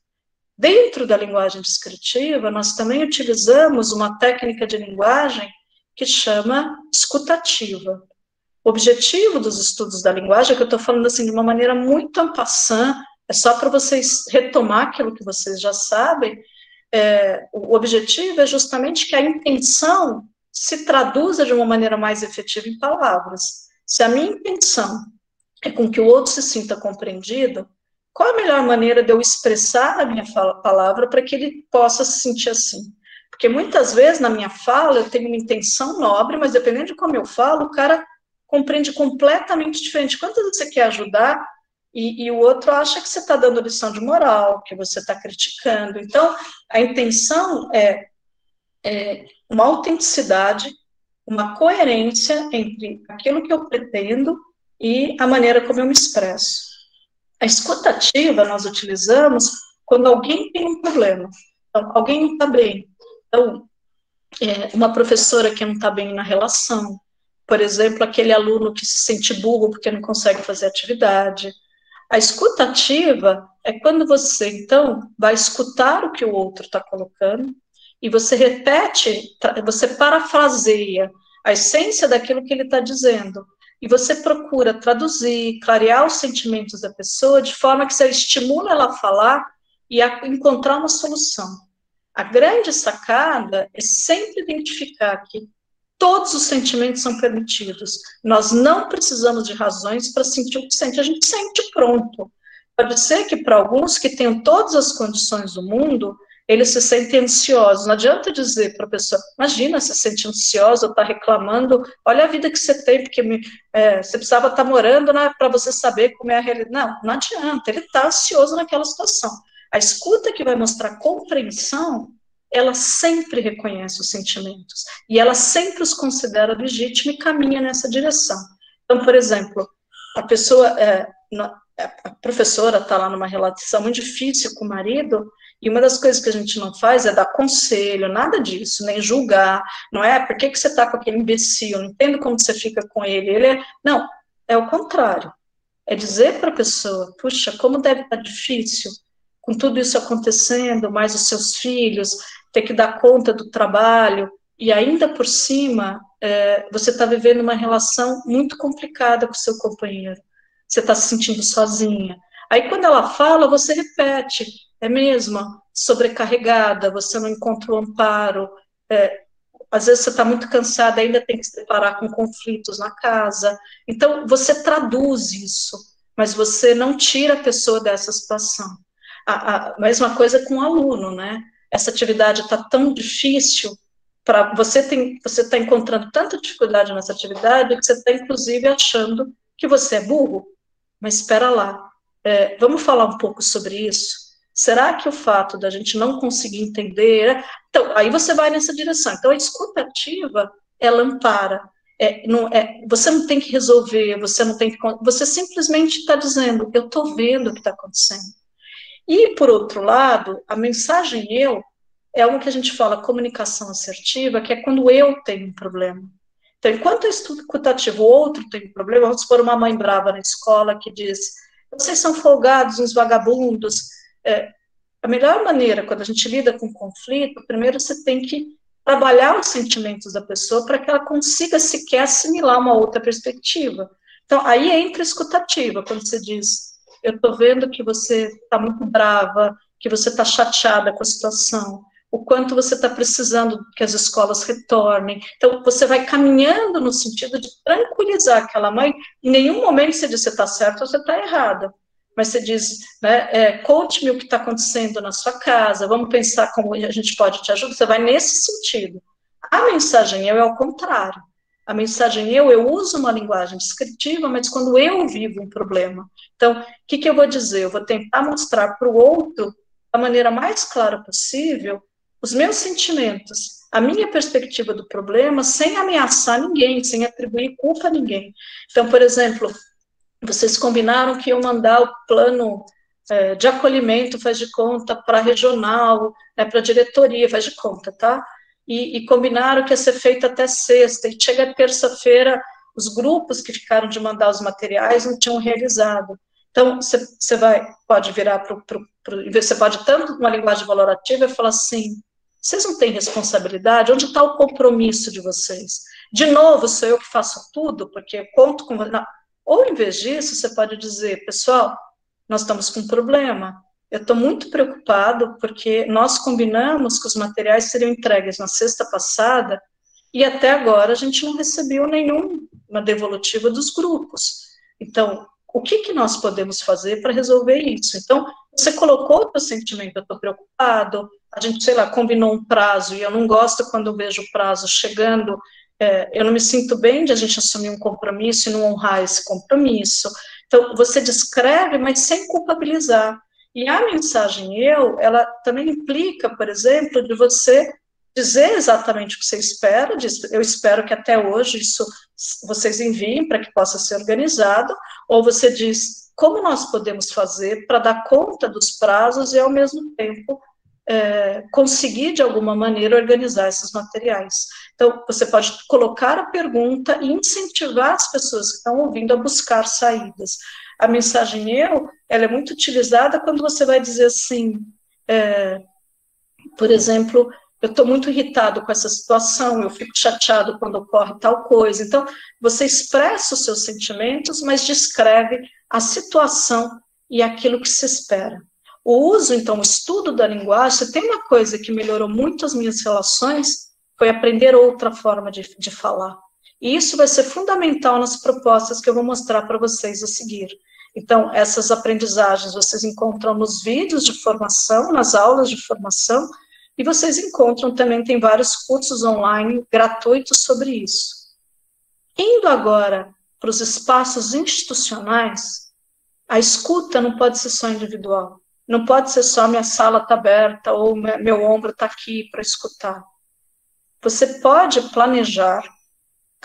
Dentro da linguagem descritiva, nós também utilizamos uma técnica de linguagem que chama escutativa. O objetivo dos estudos da linguagem, que eu estou falando assim de uma maneira muito ampassã, é só para vocês retomar aquilo que vocês já sabem, é, o objetivo é justamente que a intenção se traduza de uma maneira mais efetiva em palavras. Se a minha intenção é com que o outro se sinta compreendido, qual a melhor maneira de eu expressar a minha fala, palavra para que ele possa se sentir assim? Porque muitas vezes na minha fala eu tenho uma intenção nobre, mas dependendo de como eu falo, o cara compreende completamente diferente. Quantas vezes você quer ajudar e, e o outro acha que você está dando lição de moral, que você está criticando? Então, a intenção é, é uma autenticidade, uma coerência entre aquilo que eu pretendo e a maneira como eu me expresso. A escutativa nós utilizamos quando alguém tem um problema, então, alguém não está bem. Então, é, uma professora que não está bem na relação, por exemplo, aquele aluno que se sente burro porque não consegue fazer atividade. A escutativa é quando você, então, vai escutar o que o outro está colocando e você repete, você parafraseia a essência daquilo que ele está dizendo, e você procura traduzir, clarear os sentimentos da pessoa de forma que você estimula ela a falar e a encontrar uma solução. A grande sacada é sempre identificar que todos os sentimentos são permitidos. Nós não precisamos de razões para sentir o que sente, a gente sente pronto. Pode ser que para alguns que tenham todas as condições do mundo, eles se sentem ansiosos. Não adianta dizer para a pessoa, imagina, se sente ansiosa, está reclamando, olha a vida que você tem, porque me, é, você precisava estar tá morando né, para você saber como é a realidade. Não, não adianta, ele está ansioso naquela situação. A escuta que vai mostrar compreensão, ela sempre reconhece os sentimentos, e ela sempre os considera legítimos e caminha nessa direção. Então, por exemplo, a pessoa, é, a professora está lá numa relação muito difícil com o marido, e uma das coisas que a gente não faz é dar conselho, nada disso, nem julgar, não é? Por que, que você está com aquele imbecil? Não entendo como você fica com ele. Ele é... Não, é o contrário. É dizer para a pessoa, puxa, como deve estar tá difícil com tudo isso acontecendo, mais os seus filhos, ter que dar conta do trabalho, e ainda por cima, é, você está vivendo uma relação muito complicada com o seu companheiro. Você está se sentindo sozinha. Aí, quando ela fala, você repete, é mesmo, sobrecarregada, você não encontra o amparo, é, às vezes você está muito cansada, ainda tem que se deparar com conflitos na casa. Então, você traduz isso, mas você não tira a pessoa dessa situação. A, a mesma coisa com o aluno, né? Essa atividade está tão difícil, para você tem, você está encontrando tanta dificuldade nessa atividade que você está, inclusive, achando que você é burro. Mas espera lá, é, vamos falar um pouco sobre isso? Será que o fato da gente não conseguir entender. Então, aí você vai nessa direção. Então, a escuta ativa, ela ampara. É, não, é, você não tem que resolver, você não tem que. Você simplesmente está dizendo, eu estou vendo o que está acontecendo. E, por outro lado, a mensagem eu é uma que a gente fala comunicação assertiva, que é quando eu tenho um problema. Então, enquanto eu escuto ativo, o outro tem um problema, vamos supor uma mãe brava na escola que diz: vocês são folgados, uns vagabundos, é, a melhor maneira, quando a gente lida com conflito, primeiro você tem que trabalhar os sentimentos da pessoa para que ela consiga sequer assimilar uma outra perspectiva. Então, aí entra escutativa, quando você diz, eu estou vendo que você está muito brava, que você está chateada com a situação. o quanto você está precisando que as escolas retornem. Então, você vai caminhando no sentido de tranquilizar aquela mãe. Em nenhum momento você diz você está certo ou você está errada. Mas você diz, né, é, conte-me o que está acontecendo na sua casa, vamos pensar como a gente pode te ajudar. Você vai nesse sentido. A mensagem é o contrário. A mensagem eu, eu uso uma linguagem descritiva, mas quando eu vivo um problema. Então, o que, que eu vou dizer? Eu vou tentar mostrar para o outro, da maneira mais clara possível, os meus sentimentos, a minha perspectiva do problema, sem ameaçar ninguém, sem atribuir culpa a ninguém. Então, por exemplo, vocês combinaram que iam mandar o plano é, de acolhimento, faz de conta, para regional, né, para diretoria, faz de conta, tá? E, e combinaram que ia ser feito até sexta, e chega terça-feira, os grupos que ficaram de mandar os materiais não tinham realizado. Então, você pode virar para o. Você pode, tanto uma linguagem valorativa, e falar assim: vocês não têm responsabilidade? Onde está o compromisso de vocês? De novo, sou eu que faço tudo, porque conto com. Não. Ou, em vez disso, você pode dizer: pessoal, nós estamos com um problema, eu estou muito preocupado porque nós combinamos que os materiais seriam entregues na sexta passada e até agora a gente não recebeu nenhuma devolutiva dos grupos. Então, o que, que nós podemos fazer para resolver isso? Então, você colocou o seu sentimento, eu estou preocupado, a gente, sei lá, combinou um prazo, e eu não gosto quando eu vejo o prazo chegando, é, eu não me sinto bem de a gente assumir um compromisso e não honrar esse compromisso. Então, você descreve, mas sem culpabilizar. E a mensagem eu, ela também implica, por exemplo, de você dizer exatamente o que você espera, eu espero que até hoje isso vocês enviem para que possa ser organizado, ou você diz como nós podemos fazer para dar conta dos prazos e ao mesmo tempo é, conseguir de alguma maneira organizar esses materiais. Então, você pode colocar a pergunta e incentivar as pessoas que estão ouvindo a buscar saídas. A mensagem eu, ela é muito utilizada quando você vai dizer assim, é, por exemplo, eu estou muito irritado com essa situação, eu fico chateado quando ocorre tal coisa. Então, você expressa os seus sentimentos, mas descreve a situação e aquilo que se espera. O uso, então, o estudo da linguagem, tem uma coisa que melhorou muito as minhas relações, foi aprender outra forma de, de falar. E isso vai ser fundamental nas propostas que eu vou mostrar para vocês a seguir. Então, essas aprendizagens vocês encontram nos vídeos de formação, nas aulas de formação, e vocês encontram também, tem vários cursos online gratuitos sobre isso. Indo agora para os espaços institucionais, a escuta não pode ser só individual. Não pode ser só minha sala está aberta ou meu ombro está aqui para escutar. Você pode planejar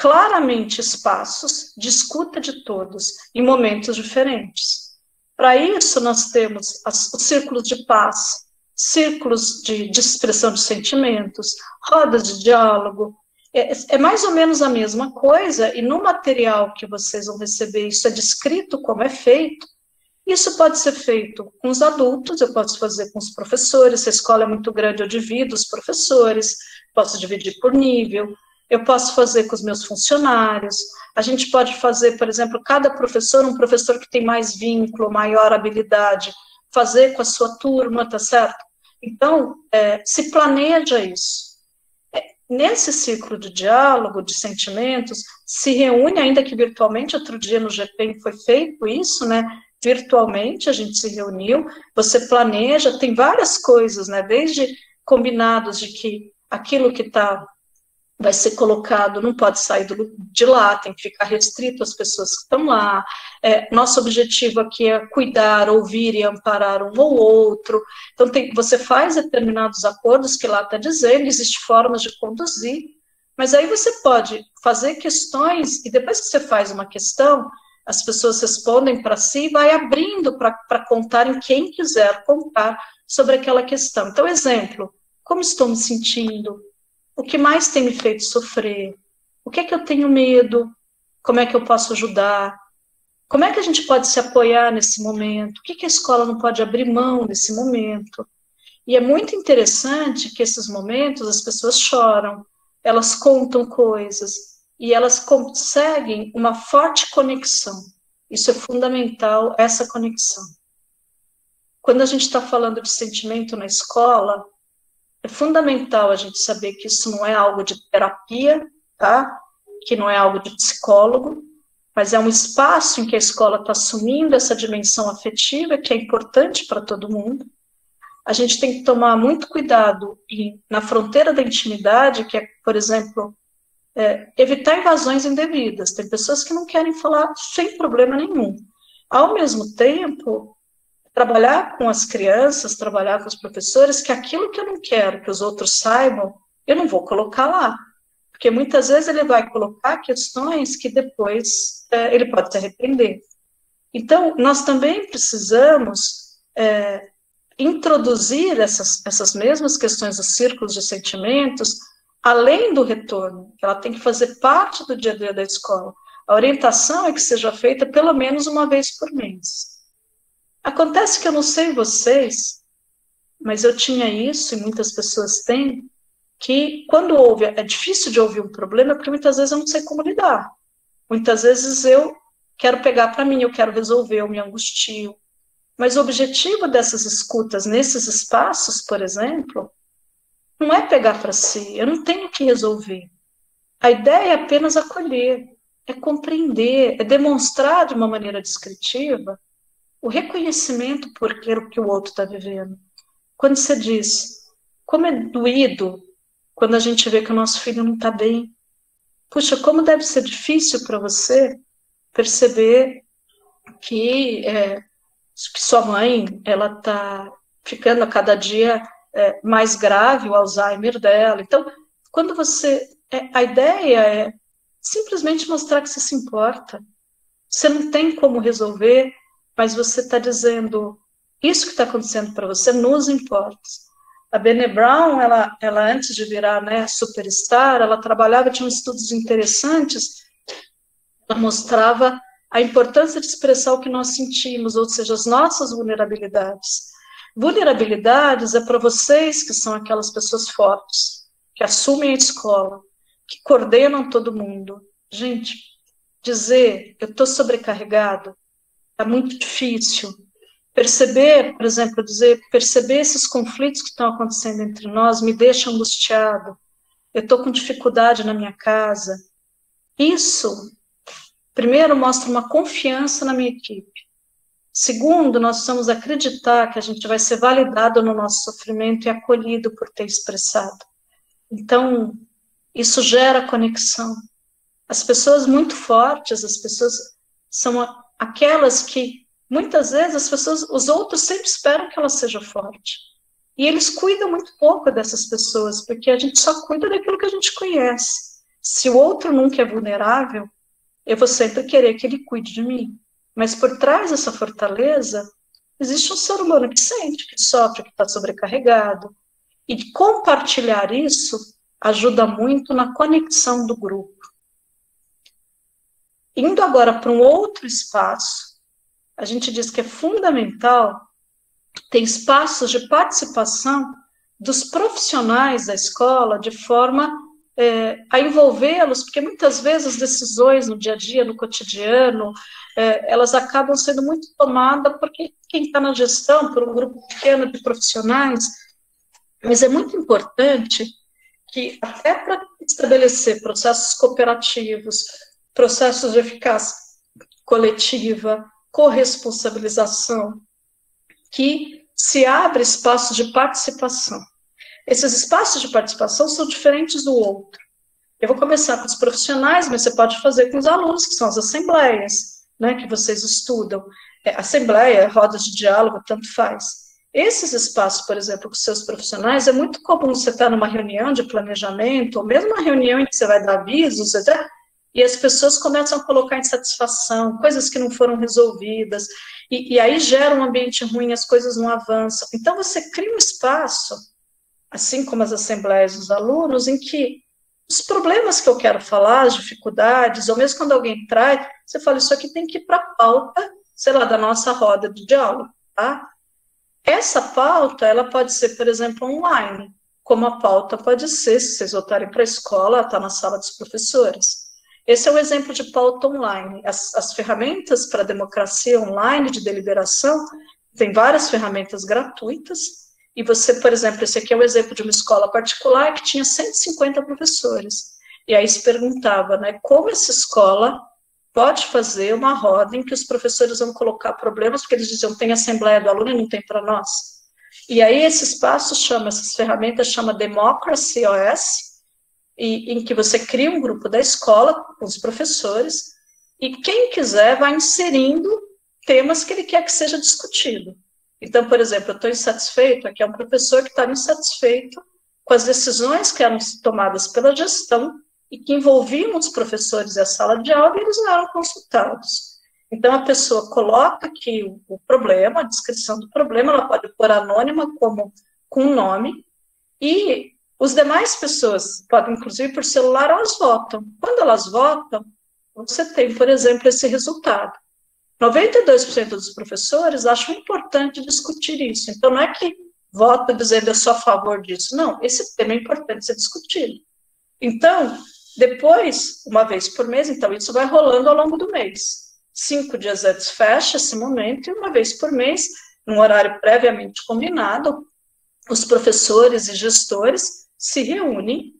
claramente espaços de escuta de todos em momentos diferentes. Para isso, nós temos os círculos de paz, círculos de, de, expressão de sentimentos, rodas de diálogo. É, é mais ou menos a mesma coisa, e no material que vocês vão receber, isso é descrito como é feito. Isso pode ser feito com os adultos, eu posso fazer com os professores, se a escola é muito grande, eu divido os professores, posso dividir por nível, eu posso fazer com os meus funcionários, a gente pode fazer, por exemplo, cada professor, um professor que tem mais vínculo, maior habilidade, fazer com a sua turma, tá certo? Então, é, se planeja isso. É, nesse ciclo de diálogo, de sentimentos, se reúne, ainda que virtualmente, outro dia no GPEM foi feito isso, né? Virtualmente a gente se reuniu, você planeja, tem várias coisas, né? Desde combinados de que aquilo que está vai ser colocado, não pode sair do, de lá, tem que ficar restrito às pessoas que estão lá. É, nosso objetivo aqui é cuidar, ouvir e amparar um ou outro. Então, tem, você faz determinados acordos que lá está dizendo, existem formas de conduzir, mas aí você pode fazer questões, e depois que você faz uma questão, as pessoas respondem para si e vai abrindo para contar em quem quiser contar sobre aquela questão. Então, exemplo, como estou me sentindo? O que mais tem me feito sofrer? O que é que eu tenho medo? Como é que eu posso ajudar? Como é que a gente pode se apoiar nesse momento? O que, que a escola não pode abrir mão nesse momento? E é muito interessante que esses momentos as pessoas choram, elas contam coisas e elas conseguem uma forte conexão. Isso é fundamental, essa conexão. Quando a gente está falando de sentimento na escola, é fundamental a gente saber que isso não é algo de terapia, tá? Que não é algo de psicólogo, mas é um espaço em que a escola está assumindo essa dimensão afetiva que é importante para todo mundo. A gente tem que tomar muito cuidado em, na fronteira da intimidade, que é, por exemplo, é, evitar invasões indevidas. Tem pessoas que não querem falar sem problema nenhum. Ao mesmo tempo, trabalhar com as crianças, trabalhar com os professores, que aquilo que eu não quero que os outros saibam, eu não vou colocar lá. Porque muitas vezes ele vai colocar questões que depois é, ele pode se arrepender. Então, nós também precisamos é, introduzir essas, essas mesmas questões dos círculos de sentimentos, além do retorno, ela tem que fazer parte do dia a dia da escola. A orientação é que seja feita pelo menos uma vez por mês. Acontece que eu não sei vocês, mas eu tinha isso, e muitas pessoas têm, que quando ouve, é difícil de ouvir um problema, porque muitas vezes eu não sei como lidar. Muitas vezes eu quero pegar para mim, eu quero resolver, eu me angustio. Mas o objetivo dessas escutas nesses espaços, por exemplo, não é pegar para si, eu não tenho que resolver. A ideia é apenas acolher, é compreender, é demonstrar de uma maneira descritiva o reconhecimento por aquilo que o outro está vivendo. Quando você diz, como é doído quando a gente vê que o nosso filho não está bem. Puxa, como deve ser difícil para você perceber que, é, que sua mãe ela está ficando a cada dia é, mais grave o Alzheimer dela. Então, quando você. É, a ideia é simplesmente mostrar que você se importa. Você não tem como resolver, mas você está dizendo: isso que está acontecendo para você nos importa. A Bene Brown, ela, ela antes de virar né, superstar, ela trabalhava, tinha estudos interessantes, ela mostrava a importância de expressar o que nós sentimos, ou seja, as nossas vulnerabilidades. Vulnerabilidades é para vocês que são aquelas pessoas fortes, que assumem a escola, que coordenam todo mundo. Gente, dizer eu estou sobrecarregado é muito difícil. Perceber, por exemplo, dizer, perceber esses conflitos que estão acontecendo entre nós me deixa angustiado. Eu estou com dificuldade na minha casa. Isso, primeiro, mostra uma confiança na minha equipe. Segundo, nós precisamos acreditar que a gente vai ser validado no nosso sofrimento e acolhido por ter expressado. Então, isso gera conexão. As pessoas muito fortes, as pessoas são aquelas que muitas vezes as pessoas, os outros sempre esperam que ela seja forte. E eles cuidam muito pouco dessas pessoas, porque a gente só cuida daquilo que a gente conhece. Se o outro nunca é vulnerável, eu vou sempre querer que ele cuide de mim. Mas por trás dessa fortaleza, existe um ser humano que sente, que sofre, que está sobrecarregado. E compartilhar isso ajuda muito na conexão do grupo. Indo agora para um outro espaço, a gente diz que é fundamental ter espaços de participação dos profissionais da escola de forma é, a envolvê-los, porque muitas vezes as decisões no dia a dia, no cotidiano, é, elas acabam sendo muito tomadas porque quem está na gestão, por um grupo pequeno de profissionais, mas é muito importante que, até para estabelecer processos cooperativos, processos de eficácia coletiva, corresponsabilização, que se abre espaço de participação. Esses espaços de participação são diferentes do outro. Eu vou começar com os profissionais, mas você pode fazer com os alunos, que são as assembleias, né, que vocês estudam. É, assembleia, rodas de diálogo, tanto faz. Esses espaços, por exemplo, com seus profissionais, é muito comum você estar numa reunião de planejamento, ou mesmo uma reunião em que você vai dar avisos, etc., e as pessoas começam a colocar insatisfação, coisas que não foram resolvidas, e, e, aí gera um ambiente ruim, as coisas não avançam. Então, você cria um espaço, assim como as assembleias dos alunos, em que os problemas que eu quero falar, as dificuldades, ou mesmo quando alguém traz, você fala, isso aqui tem que ir para a pauta, sei lá, da nossa roda de diálogo, tá? Essa pauta, ela pode ser, por exemplo, online, como a pauta pode ser, se vocês voltarem para a escola, está na sala dos professores. Esse é o um exemplo de pauta online. As, as ferramentas para democracia online de deliberação, tem várias ferramentas gratuitas, e você, por exemplo, esse aqui é o um exemplo de uma escola particular que tinha 150 professores. E aí se perguntava, né, como essa escola pode fazer uma roda em que os professores vão colocar problemas, porque eles diziam, tem assembleia do aluno e não tem para nós. E aí esse espaço chama, essas ferramentas chama Democracy OS, e, em que você cria um grupo da escola com os professores, e quem quiser vai inserindo temas que ele quer que seja discutido. Então, por exemplo, eu estou insatisfeito, aqui é um professor que está insatisfeito com as decisões que eram tomadas pela gestão e que envolviam os professores e a sala de aula e eles não eram consultados. Então, a pessoa coloca aqui o, problema, a descrição do problema, ela pode pôr anônima como com nome, e os demais pessoas podem, inclusive por celular, elas votam. Quando elas votam, você tem, por exemplo, esse resultado. 92% dos professores acham importante discutir isso. Então, não é que voto dizendo eu sou a favor disso. Não, esse tema é importante ser discutido. Então, depois, uma vez por mês, então isso vai rolando ao longo do mês. Cinco dias antes fecha esse momento e uma vez por mês, num horário previamente combinado, os professores e gestores se reúnem,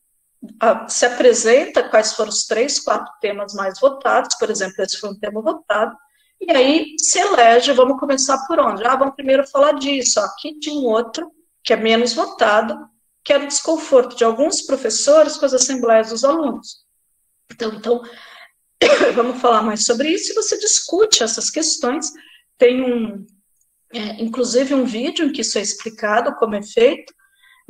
se apresenta quais foram os três, quatro temas mais votados, por exemplo, esse foi um tema votado, e aí se elege, vamos começar por onde? Ah, vamos primeiro falar disso, aqui tinha um outro, que é menos votado, que era o desconforto de alguns professores com as assembleias dos alunos. Então, então vamos falar mais sobre isso e você discute essas questões. Tem um, é, inclusive, um vídeo em que isso é explicado como é feito,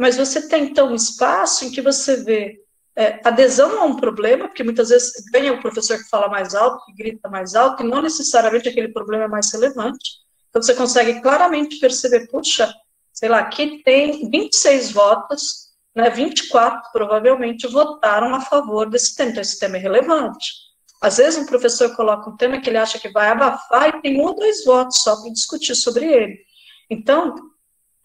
mas você tem, então, um espaço em que você vê é, adesão a um problema, porque muitas vezes ganha o professor que fala mais alto, que grita mais alto, e não necessariamente aquele problema é mais relevante. Então, você consegue claramente perceber, puxa, sei lá, aqui tem 26 votos, né, 24 provavelmente votaram a favor desse tema, então esse tema é relevante. Às vezes um professor coloca um tema que ele acha que vai abafar e tem um ou dois votos só para discutir sobre ele. Então,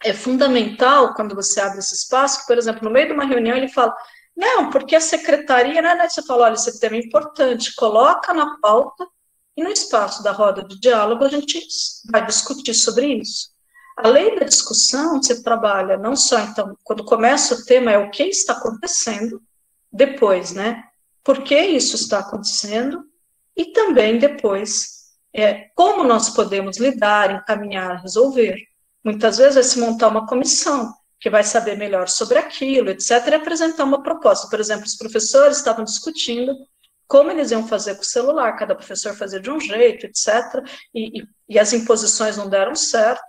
é fundamental, quando você abre esse espaço, que, por exemplo, no meio de uma reunião ele fala, não, porque a secretaria, né, né, você fala, olha, esse tema é importante, coloca na pauta e no espaço da roda de diálogo a gente vai discutir sobre isso. Além da discussão, você trabalha não só, então, quando começa o tema é o que está acontecendo, depois, né? Por que isso está acontecendo? E também depois, é, como nós podemos lidar, encaminhar, resolver. Muitas vezes vai se montar uma comissão que vai saber melhor sobre aquilo, etc., e apresentar uma proposta. Por exemplo, os professores estavam discutindo como eles iam fazer com o celular, cada professor fazia de um jeito, etc., e, e, e as imposições não deram certo.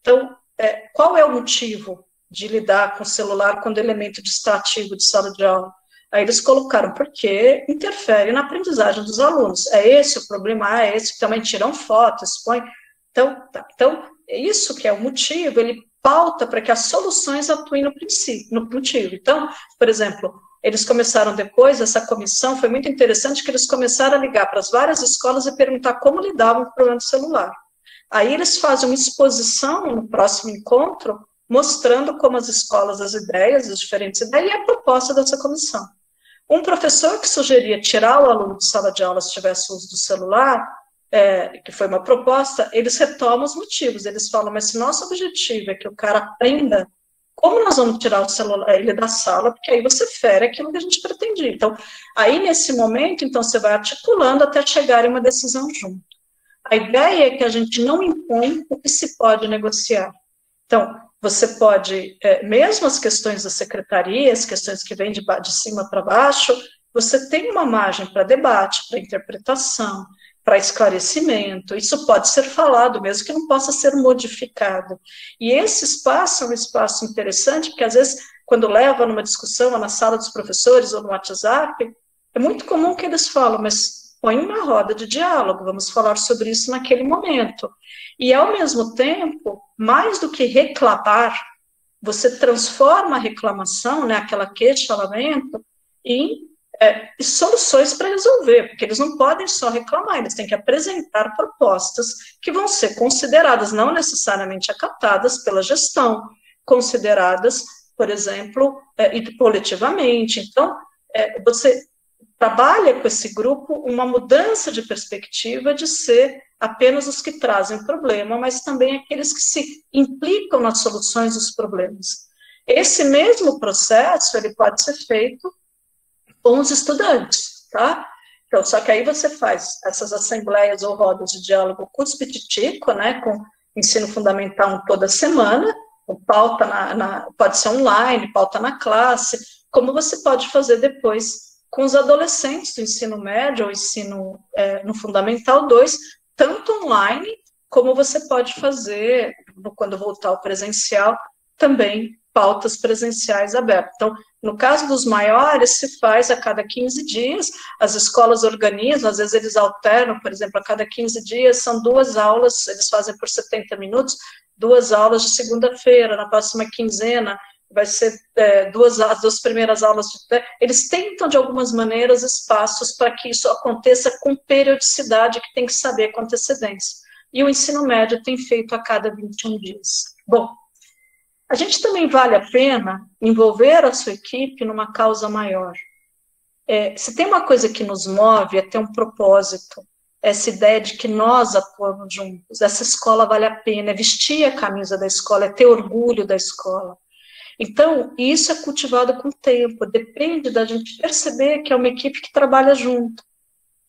Então, é, qual é o motivo de lidar com o celular quando elemento distrativo de sala de aula? Aí eles colocaram, porque interfere na aprendizagem dos alunos. É esse o problema, ah, é esse, também tiram foto, expõe. Então, tá, então, isso que é o motivo, ele pauta para que as soluções atuem no princípio, no motivo. Então, por exemplo, eles começaram depois, essa comissão, foi muito interessante que eles começaram a ligar para as várias escolas e perguntar como lidavam com o problema do celular. Aí eles fazem uma exposição no próximo encontro, mostrando como as escolas, as ideias, as diferentes ideias, e a proposta dessa comissão. Um professor que sugeria tirar o aluno de sala de aula se tivesse uso do celular, é, que foi uma proposta, eles retomam os motivos, eles falam, mas se nosso objetivo é que o cara aprenda, como nós vamos tirar o celular ele da sala, porque aí você fere aquilo que a gente pretendia. Então, aí nesse momento, então você vai articulando até chegar em uma decisão junto. A ideia é que a gente não impõe o que se pode negociar. Então, você pode, é, mesmo as questões da secretaria, as questões que vêm de, de cima para baixo, você tem uma margem para debate, para interpretação, para esclarecimento. Isso pode ser falado, mesmo que não possa ser modificado. E esse espaço é um espaço interessante, porque às vezes, quando leva numa discussão, ou na sala dos professores, ou no WhatsApp, é muito comum que eles falam, mas põe uma roda de diálogo, vamos falar sobre isso naquele momento. E, ao mesmo tempo, mais do que reclamar, você transforma a reclamação, né, aquela queixa, lamento, em é, soluções para resolver, porque eles não podem só reclamar, eles têm que apresentar propostas que vão ser consideradas, não necessariamente acatadas pela gestão, consideradas, por exemplo, é, coletivamente. Então, é, você trabalha com esse grupo uma mudança de perspectiva de ser apenas os que trazem problema, mas também aqueles que se implicam nas soluções dos problemas. Esse mesmo processo ele pode ser feito os estudantes, tá? Então, só que aí você faz essas assembleias ou rodas de diálogo cuspititico, né, com ensino fundamental toda semana, com pauta na, na, pode ser online, pauta na classe, como você pode fazer depois com os adolescentes do ensino médio ou ensino é, no Fundamental 2, tanto online, como você pode fazer, quando voltar ao presencial, também pautas presenciais abertas. Então, no caso dos maiores, se faz a cada 15 dias, as escolas organizam, às vezes eles alternam, por exemplo, a cada 15 dias são duas aulas, eles fazem por 70 minutos, duas aulas de segunda-feira, na próxima quinzena, vai ser é, duas, as duas primeiras aulas, de, eles tentam de algumas maneiras espaços para que isso aconteça com periodicidade que tem que saber com antecedência. E o ensino médio tem feito a cada 21 dias. Bom, a gente também vale a pena envolver a sua equipe numa causa maior. É, se tem uma coisa que nos move é ter um propósito, essa ideia de que nós atuamos juntos, essa escola vale a pena, é vestir a camisa da escola, é ter orgulho da escola. Então, isso é cultivado com o tempo, depende da gente perceber que é uma equipe que trabalha junto.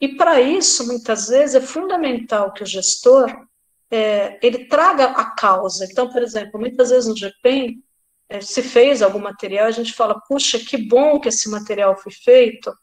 E para isso, muitas vezes, é fundamental que o gestor é, ele traga a causa. Então, por exemplo, muitas vezes no GPEM, é, se fez algum material, a gente fala, puxa, que bom que esse material foi feito,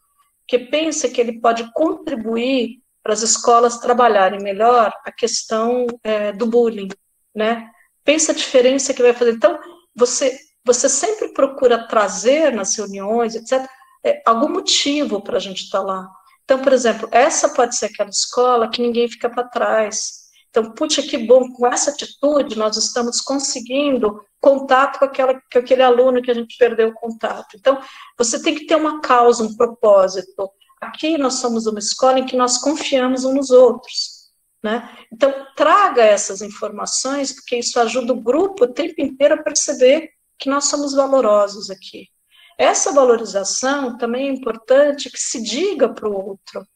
que pensa que ele pode contribuir para as escolas trabalharem melhor a questão é, do bullying, né? Pensa a diferença que vai fazer. Então, você você sempre procura trazer nas reuniões, etc., é, algum motivo para a gente estar tá lá. Então, por exemplo, essa pode ser aquela escola que ninguém fica para trás. Então, puxa, que bom, com essa atitude nós estamos conseguindo contato com, aquela, com aquele aluno que a gente perdeu o contato. Então, você tem que ter uma causa, um propósito. Aqui nós somos uma escola em que nós confiamos uns nos outros. Né? Então, traga essas informações, porque isso ajuda o grupo o tempo inteiro a perceber que nós somos valorosos aqui. Essa valorização também é importante que se diga para o outro.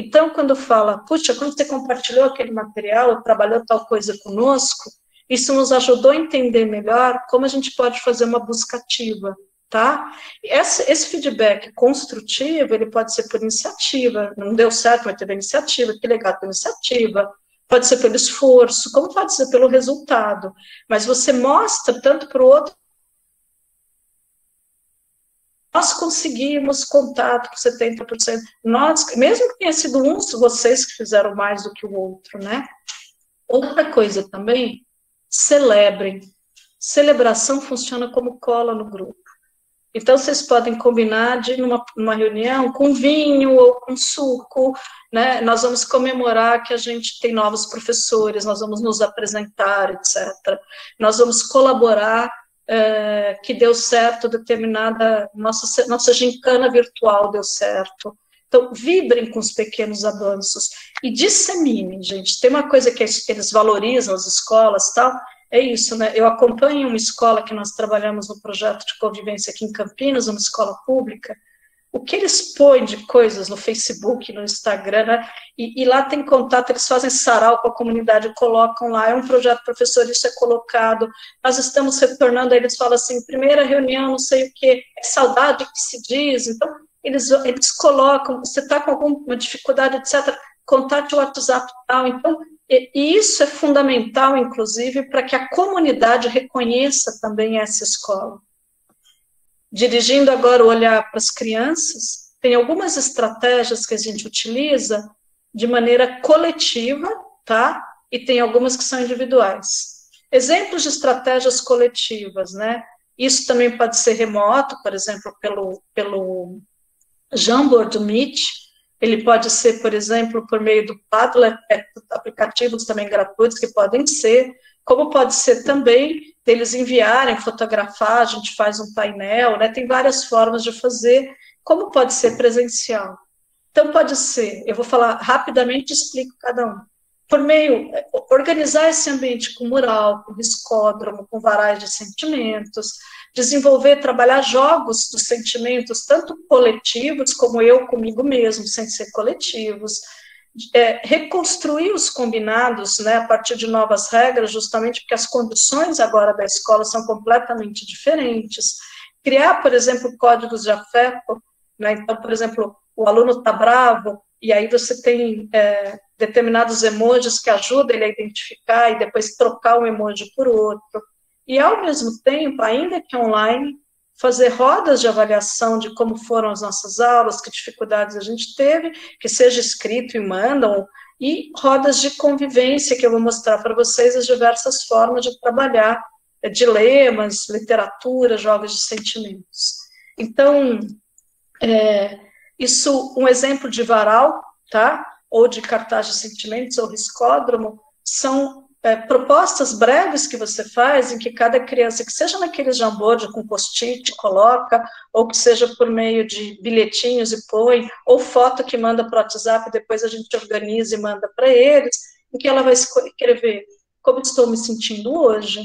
Então, quando fala, puxa, quando você compartilhou aquele material, trabalhou tal coisa conosco, isso nos ajudou a entender melhor como a gente pode fazer uma busca ativa, tá? Esse, esse feedback construtivo, ele pode ser por iniciativa, não deu certo, vai ter iniciativa, que legal, pela iniciativa, pode ser pelo esforço, como pode ser pelo resultado, mas você mostra tanto para o outro nós conseguimos contato com 70%. Nós, mesmo que tenha sido de vocês que fizeram mais do que o outro, né? Outra coisa também, celebrem. Celebração funciona como cola no grupo. Então, vocês podem combinar de, numa, numa reunião, com vinho ou com suco, né? Nós vamos comemorar que a gente tem novos professores, nós vamos nos apresentar, etc. Nós vamos colaborar é, que deu certo, determinada, nossa, nossa gincana virtual deu certo. Então, vibrem com os pequenos avanços e disseminem, gente. Tem uma coisa que eles valorizam, as escolas tal, é isso, né? Eu acompanho uma escola que nós trabalhamos no projeto de convivência aqui em Campinas, uma escola pública, o que eles põem de coisas no Facebook, no Instagram, né? e, e, lá tem contato, eles fazem sarau com a comunidade, colocam lá, é um projeto professor, isso é colocado, nós estamos retornando, aí eles falam assim, primeira reunião, não sei o que, é saudade que se diz, então eles, eles colocam, você está com alguma dificuldade, etc., contate o WhatsApp tal, então, e, e isso é fundamental, inclusive, para que a comunidade reconheça também essa escola. Dirigindo agora o olhar para as crianças, tem algumas estratégias que a gente utiliza de maneira coletiva, tá? E tem algumas que são individuais. Exemplos de estratégias coletivas, né? Isso também pode ser remoto, por exemplo, pelo, pelo Jamboard Meet, ele pode ser, por exemplo, por meio do Padlet, é, aplicativos também gratuitos que podem ser, como pode ser também deles enviarem, fotografar, a gente faz um painel, né? Tem várias formas de fazer, como pode ser presencial. Então, pode ser, eu vou falar rapidamente, explico cada um. por meio, organizar esse ambiente com mural, com riscódromo, com varais de sentimentos, desenvolver, trabalhar jogos dos sentimentos, tanto coletivos como eu comigo mesmo, sem ser coletivos, é, reconstruir os combinados né, a partir de novas regras, justamente porque as condições agora da escola são completamente diferentes. Criar, por exemplo, códigos de afeto, né, então, por exemplo, o aluno está bravo, e aí você tem é, determinados emojis que ajudam ele a identificar e depois trocar um emoji por outro. E, ao mesmo tempo, ainda que online, fazer rodas de avaliação de como foram as nossas aulas, que dificuldades a gente teve, que seja escrito e mandam, e rodas de convivência, que eu vou mostrar para vocês as diversas formas de trabalhar é, dilemas, literatura, jogos de sentimentos. Então, é, isso, um exemplo de varal, tá? Ou de cartaz de sentimentos ou riscódromo, são é, propostas breves que você faz, em que cada criança, que seja naquele jamboard com post-it, coloca, ou que seja por meio de bilhetinhos e põe, ou foto que manda para o WhatsApp, depois a gente organiza e manda para eles, em que ela vai escrever como estou me sentindo hoje,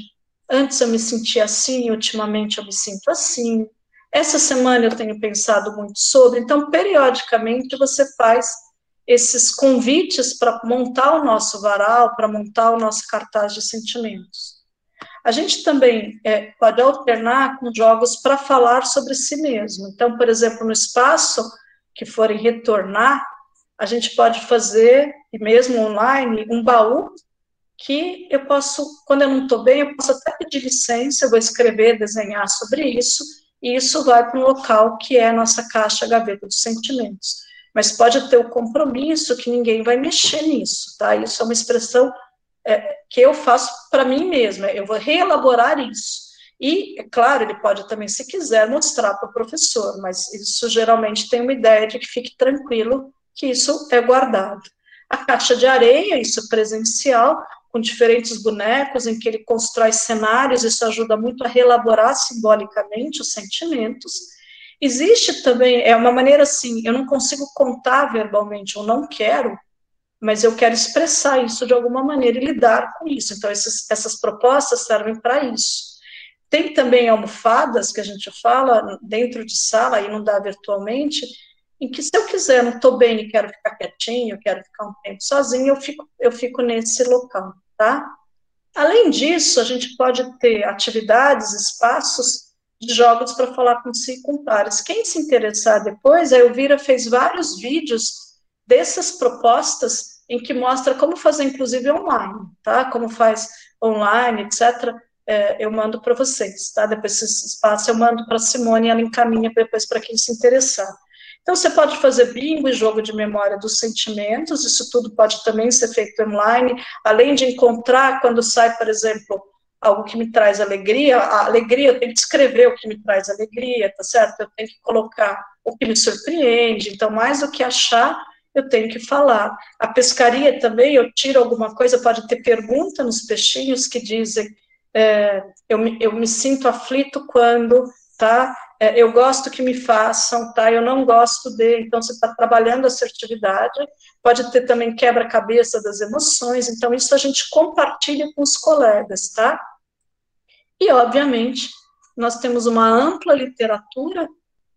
antes eu me sentia assim, ultimamente eu me sinto assim, essa semana eu tenho pensado muito sobre, então, periodicamente, você faz esses convites para montar o nosso varal, para montar o nosso cartaz de sentimentos. A gente também é, pode alternar com jogos para falar sobre si mesmo. Então, por exemplo, no espaço que forem retornar, a gente pode fazer, e mesmo online, um baú que eu posso, quando eu não estou bem, eu posso até pedir licença, eu vou escrever, desenhar sobre isso, e isso vai para um local que é a nossa caixa gaveta dos sentimentos. Mas pode ter o compromisso que ninguém vai mexer nisso, tá? Isso é uma expressão é, que eu faço para mim mesma, eu vou reelaborar isso. E, é claro, ele pode também, se quiser, mostrar para o professor, mas isso geralmente tem uma ideia de que fique tranquilo que isso é guardado. A caixa de areia, isso presencial, com diferentes bonecos, em que ele constrói cenários, isso ajuda muito a reelaborar simbolicamente os sentimentos. Existe também, é uma maneira assim, eu não consigo contar verbalmente, eu não quero, mas eu quero expressar isso de alguma maneira e lidar com isso. Então, essas, propostas servem para isso. Tem também almofadas que a gente fala dentro de sala, e não dá virtualmente, em que se eu quiser, não estou bem e quero ficar quietinho, quero ficar um tempo sozinho, eu fico, eu fico nesse local tá? Além disso, a gente pode ter atividades, espaços de jogos para falar com si com pares. Quem se interessar depois, a Elvira fez vários vídeos dessas propostas em que mostra como fazer, inclusive, online, tá? Como faz online, etc. É, eu mando para vocês, tá? Depois esse espaço eu mando para a Simone e ela encaminha depois para quem se interessar. Então, você pode fazer bingo e jogo de memória dos sentimentos, isso tudo pode também ser feito online, além de encontrar, quando sai, por exemplo, algo que me traz alegria, a alegria, eu tenho que escrever o que me traz alegria, tá certo? Eu tenho que colocar o que me surpreende, então, mais do que achar, eu tenho que falar. A pescaria também, eu tiro alguma coisa, pode ter pergunta nos peixinhos que dizem, é, eu, me, eu me sinto aflito quando, tá? é, eu gosto que me façam, tá? Eu não gosto de, então você está trabalhando assertividade, pode ter também quebra-cabeça das emoções, então isso a gente compartilha com os colegas, tá? E, obviamente, nós temos uma ampla literatura,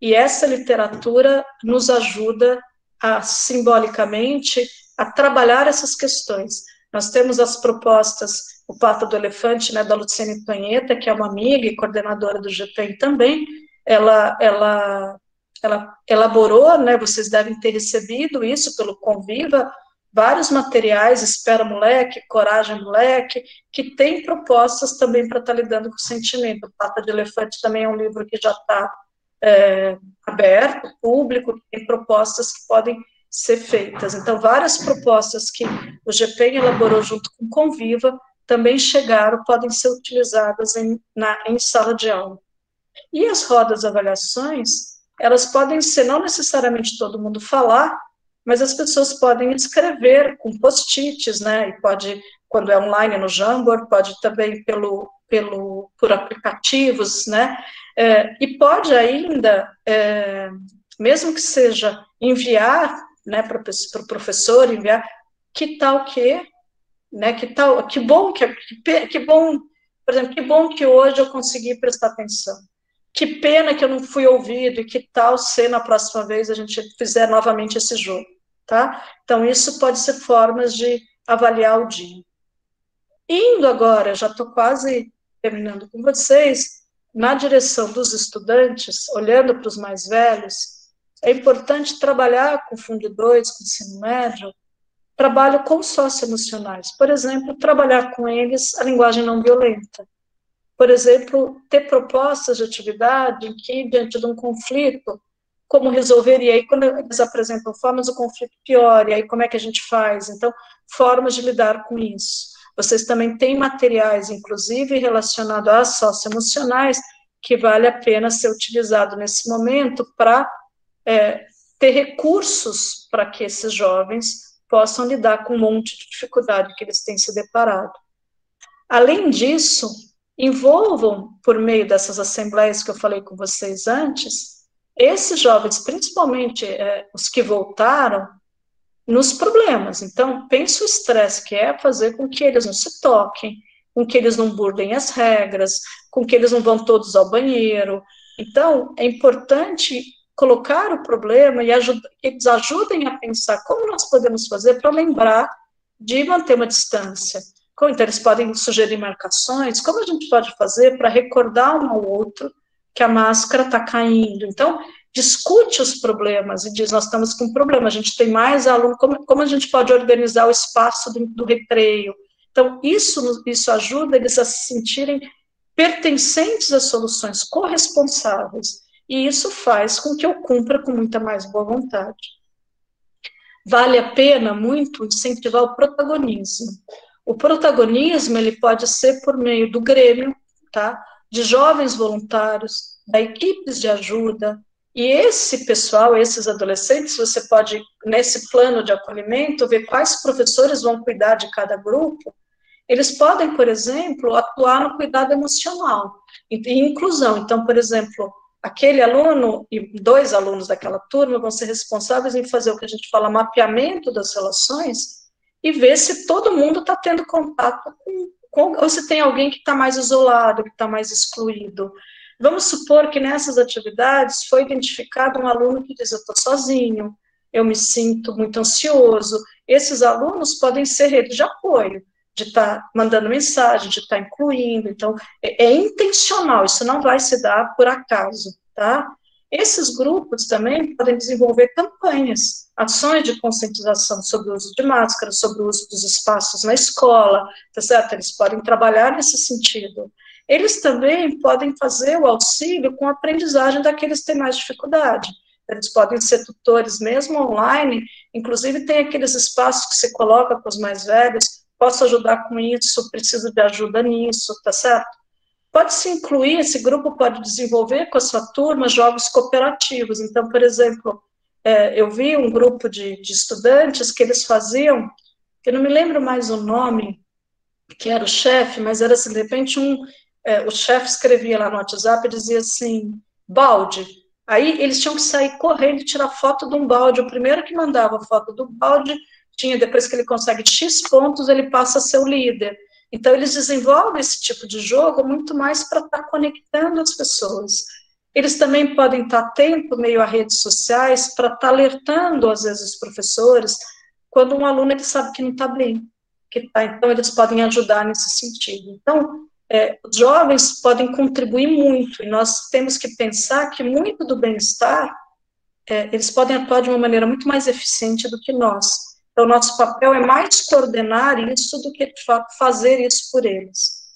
e essa literatura nos ajuda a, simbolicamente, a trabalhar essas questões. Nós temos as propostas, o Pata do Elefante, né, da Luciane Tonheta, que é uma amiga e coordenadora do GPEM também, ela, ela, ela elaborou, né, vocês devem ter recebido isso pelo Conviva, vários materiais, Espera Moleque, Coragem Moleque, que tem propostas também para estar tá lidando com o sentimento. Pata de Elefante também é um livro que já está é, aberto, público, tem propostas que podem ser feitas. Então, várias propostas que o GPEM elaborou junto com Conviva também chegaram, podem ser utilizadas em, na, em sala de aula. E as rodas avaliações, elas podem ser não necessariamente todo mundo falar, mas as pessoas podem escrever com post-its, né? E pode, quando é online no Jamboard, pode também pelo, pelo, por aplicativos, né? É, e pode ainda, é, mesmo que seja enviar, né, para o pro professor, enviar, que tal que né? Que tal, que bom que, que, que bom, por exemplo, que bom que hoje eu consegui prestar atenção. Que pena que eu não fui ouvido e que tal se na próxima vez a gente fizer novamente esse jogo, tá? Então isso pode ser formas de avaliar o dia. Indo agora, já estou quase terminando com vocês, na direção dos estudantes, olhando para os mais velhos, é importante trabalhar com Fundo 2, com ensino médio, trabalho com socioemocionais. Por exemplo, trabalhar com eles a linguagem não violenta. Por exemplo, ter propostas de atividade em que, diante de um conflito, como resolver, e aí quando eles apresentam formas, o conflito piora, e aí como é que a gente faz? Então, formas de lidar com isso. Vocês também têm materiais, inclusive, relacionados às socioemocionais, que vale a pena ser utilizado nesse momento para é, ter recursos para que esses jovens possam lidar com um monte de dificuldade que eles têm se deparado. Além disso, envolvam, por meio dessas assembleias que eu falei com vocês antes, esses jovens, principalmente é, os que voltaram, nos problemas. Então, pense o estresse que é fazer com que eles não se toquem, com que eles não burdem as regras, com que eles não vão todos ao banheiro. Então, é importante colocar o problema e ajuda, eles ajudem a pensar como nós podemos fazer para lembrar de manter uma distância. Então, eles podem sugerir marcações, como a gente pode fazer para recordar um ao outro que a máscara está caindo. Então, discute os problemas e diz, nós estamos com um problema, a gente tem mais alunos, como, como a gente pode organizar o espaço do, do recreio? Então, isso, isso ajuda eles a se sentirem pertencentes às soluções, corresponsáveis e isso faz com que eu cumpra com muita mais boa vontade. Vale a pena muito incentivar o protagonismo. O protagonismo ele pode ser por meio do grêmio, tá? De jovens voluntários, da equipes de ajuda, e esse pessoal, esses adolescentes, você pode, nesse plano de acolhimento, ver quais professores vão cuidar de cada grupo. Eles podem, por exemplo, atuar no cuidado emocional e inclusão. Então, por exemplo, aquele aluno e dois alunos daquela turma vão ser responsáveis em fazer o que a gente fala mapeamento das relações e ver se todo mundo está tendo contato com, ou se tem alguém que está mais isolado, que está mais excluído. Vamos supor que nessas atividades foi identificado um aluno que diz: Eu estou sozinho, eu me sinto muito ansioso. Esses alunos podem ser redes de apoio de estar tá mandando mensagem, de estar tá incluindo. Então, é, é, intencional, isso não vai se dar por acaso, tá? Esses grupos também podem desenvolver campanhas, ações de conscientização sobre o uso de máscara, sobre o uso dos espaços na escola, tá certo? Eles podem trabalhar nesse sentido. Eles também podem fazer o auxílio com a aprendizagem daqueles que têm mais dificuldade. Eles podem ser tutores mesmo online, inclusive tem aqueles espaços que você coloca com os mais velhos, posso ajudar com isso, preciso de ajuda nisso, tá certo? Pode se incluir, esse grupo pode desenvolver com a sua turma jogos cooperativos. Então, por exemplo, é, eu vi um grupo de, de estudantes que eles faziam, eu não me lembro mais o nome, que era o chefe, mas era assim, de repente um, é, o chefe escrevia lá no WhatsApp e dizia assim, balde. Aí eles tinham que sair correndo e tirar foto de um balde. O primeiro que mandava foto do balde tinha, depois que ele consegue X pontos, ele passa a ser o líder. Então, eles desenvolvem esse tipo de jogo muito mais para estar tá conectando as pessoas. Eles também podem estar tá atentos meio a redes sociais para estar tá alertando, às vezes, os professores, quando um aluno ele sabe que não está bem, que tá, então eles podem ajudar nesse sentido. Então, é, os jovens podem contribuir muito, e nós temos que pensar que muito do bem-estar, é, eles podem atuar de uma maneira muito mais eficiente do que nós. Então, nosso papel é mais coordenar isso do que, de fato, fazer isso por eles.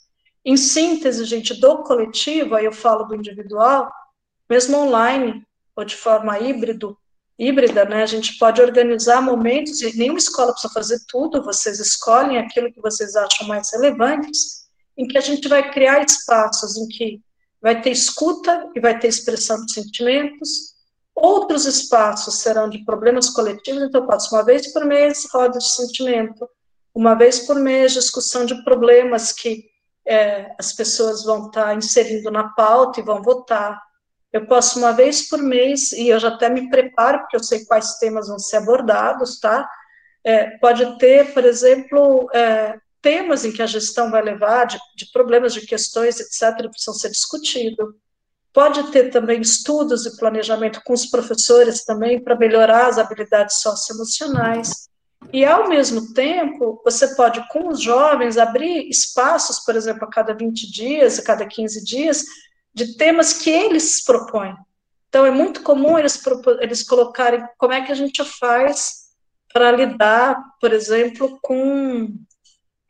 Em síntese, gente, do coletivo, aí eu falo do individual, mesmo online, ou de forma híbrido, híbrida, né, a gente pode organizar momentos, e nenhuma escola precisa fazer tudo, vocês escolhem aquilo que vocês acham mais relevantes, em que a gente vai criar espaços em que vai ter escuta e vai ter expressão de sentimentos, Outros espaços serão de problemas coletivos, então pode ser uma vez por mês roda de sentimento, uma vez por mês discussão de problemas que é, as pessoas vão estar tá inserindo na pauta e vão votar. Eu posso uma vez por mês, e eu já até me preparo, porque eu sei quais temas vão ser abordados, tá? É, pode ter, por exemplo, é, temas em que a gestão vai levar, de, de problemas, de questões, etc., precisam ser discutidos. Pode ter também estudos e planejamento com os professores também para melhorar as habilidades socioemocionais. E, ao mesmo tempo, você pode, com os jovens, abrir espaços, por exemplo, a cada 20 dias, a cada 15 dias, de temas que eles propõem. Então, é muito comum eles, eles colocarem como é que a gente faz para lidar, por exemplo, com,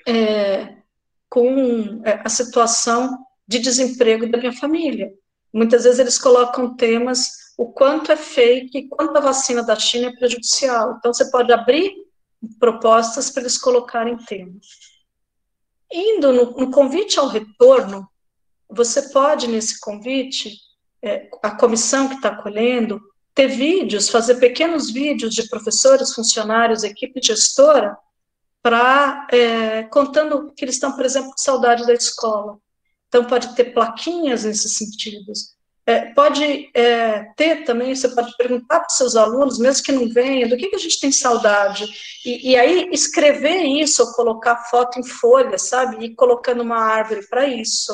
é, com é, a situação de desemprego da minha família. Muitas vezes eles colocam temas, o quanto é fake, quanto a vacina da China é prejudicial. Então, você pode abrir propostas para eles colocarem temas. Indo no, no convite ao retorno, você pode, nesse convite, é, a comissão que está acolhendo, ter vídeos, fazer pequenos vídeos de professores, funcionários, equipe gestora, para é, contando que eles estão, por exemplo, com saudade da escola. Então, pode ter plaquinhas nesses sentidos. É, pode é, ter também, você pode perguntar para seus alunos, mesmo que não venham, do que, que a gente tem saudade. E, e, aí, escrever isso, ou colocar foto em folha, sabe? E colocando uma árvore para isso.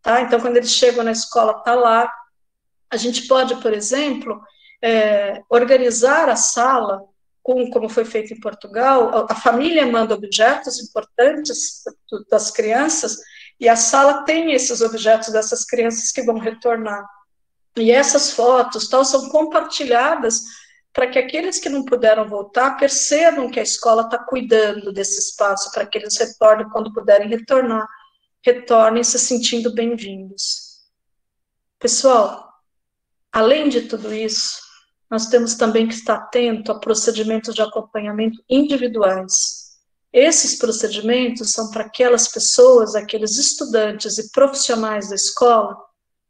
Tá? Então, quando eles chegam na escola, está lá. A gente pode, por exemplo, é, organizar a sala, com, como foi feito em Portugal, a família manda objetos importantes das crianças, e a sala tem esses objetos dessas crianças que vão retornar. E essas fotos tal são compartilhadas para que aqueles que não puderam voltar percebam que a escola está cuidando desse espaço para que eles retornem quando puderem retornar, retornem se sentindo bem-vindos. Pessoal, além de tudo isso, nós temos também que estar atento a procedimentos de acompanhamento individuais. Esses procedimentos são para aquelas pessoas, aqueles estudantes e profissionais da escola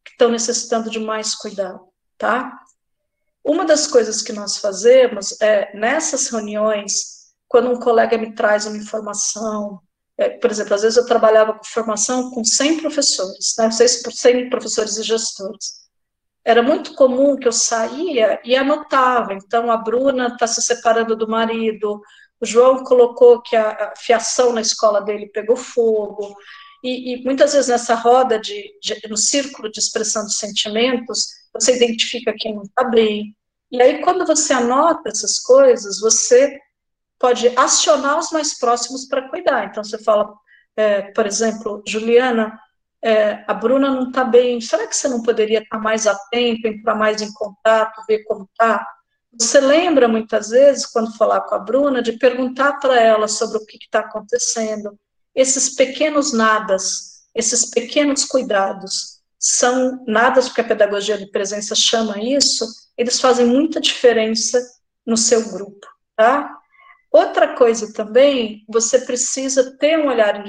que estão necessitando de mais cuidado, tá? Uma das coisas que nós fazemos é, nessas reuniões, quando um colega me traz uma informação, é, por exemplo, às vezes eu trabalhava com formação com 100 professores, né, 100 professores e gestores. Era muito comum que eu saía e anotava, então a Bruna está se separando do marido, o João colocou que a fiação na escola dele pegou fogo, e, e muitas vezes nessa roda, de, de, no círculo de expressão de sentimentos, você identifica quem não está bem. E aí, quando você anota essas coisas, você pode acionar os mais próximos para cuidar. Então, você fala, é, por exemplo, Juliana, é, a Bruna não está bem, será que você não poderia estar mais atento, entrar mais em contato, ver como está? Você lembra, muitas vezes, quando falar com a Bruna, de perguntar para ela sobre o que está acontecendo, esses pequenos nadas, esses pequenos cuidados, são nadas, porque a pedagogia de presença chama isso, eles fazem muita diferença no seu grupo, tá? Outra coisa também, você precisa ter um olhar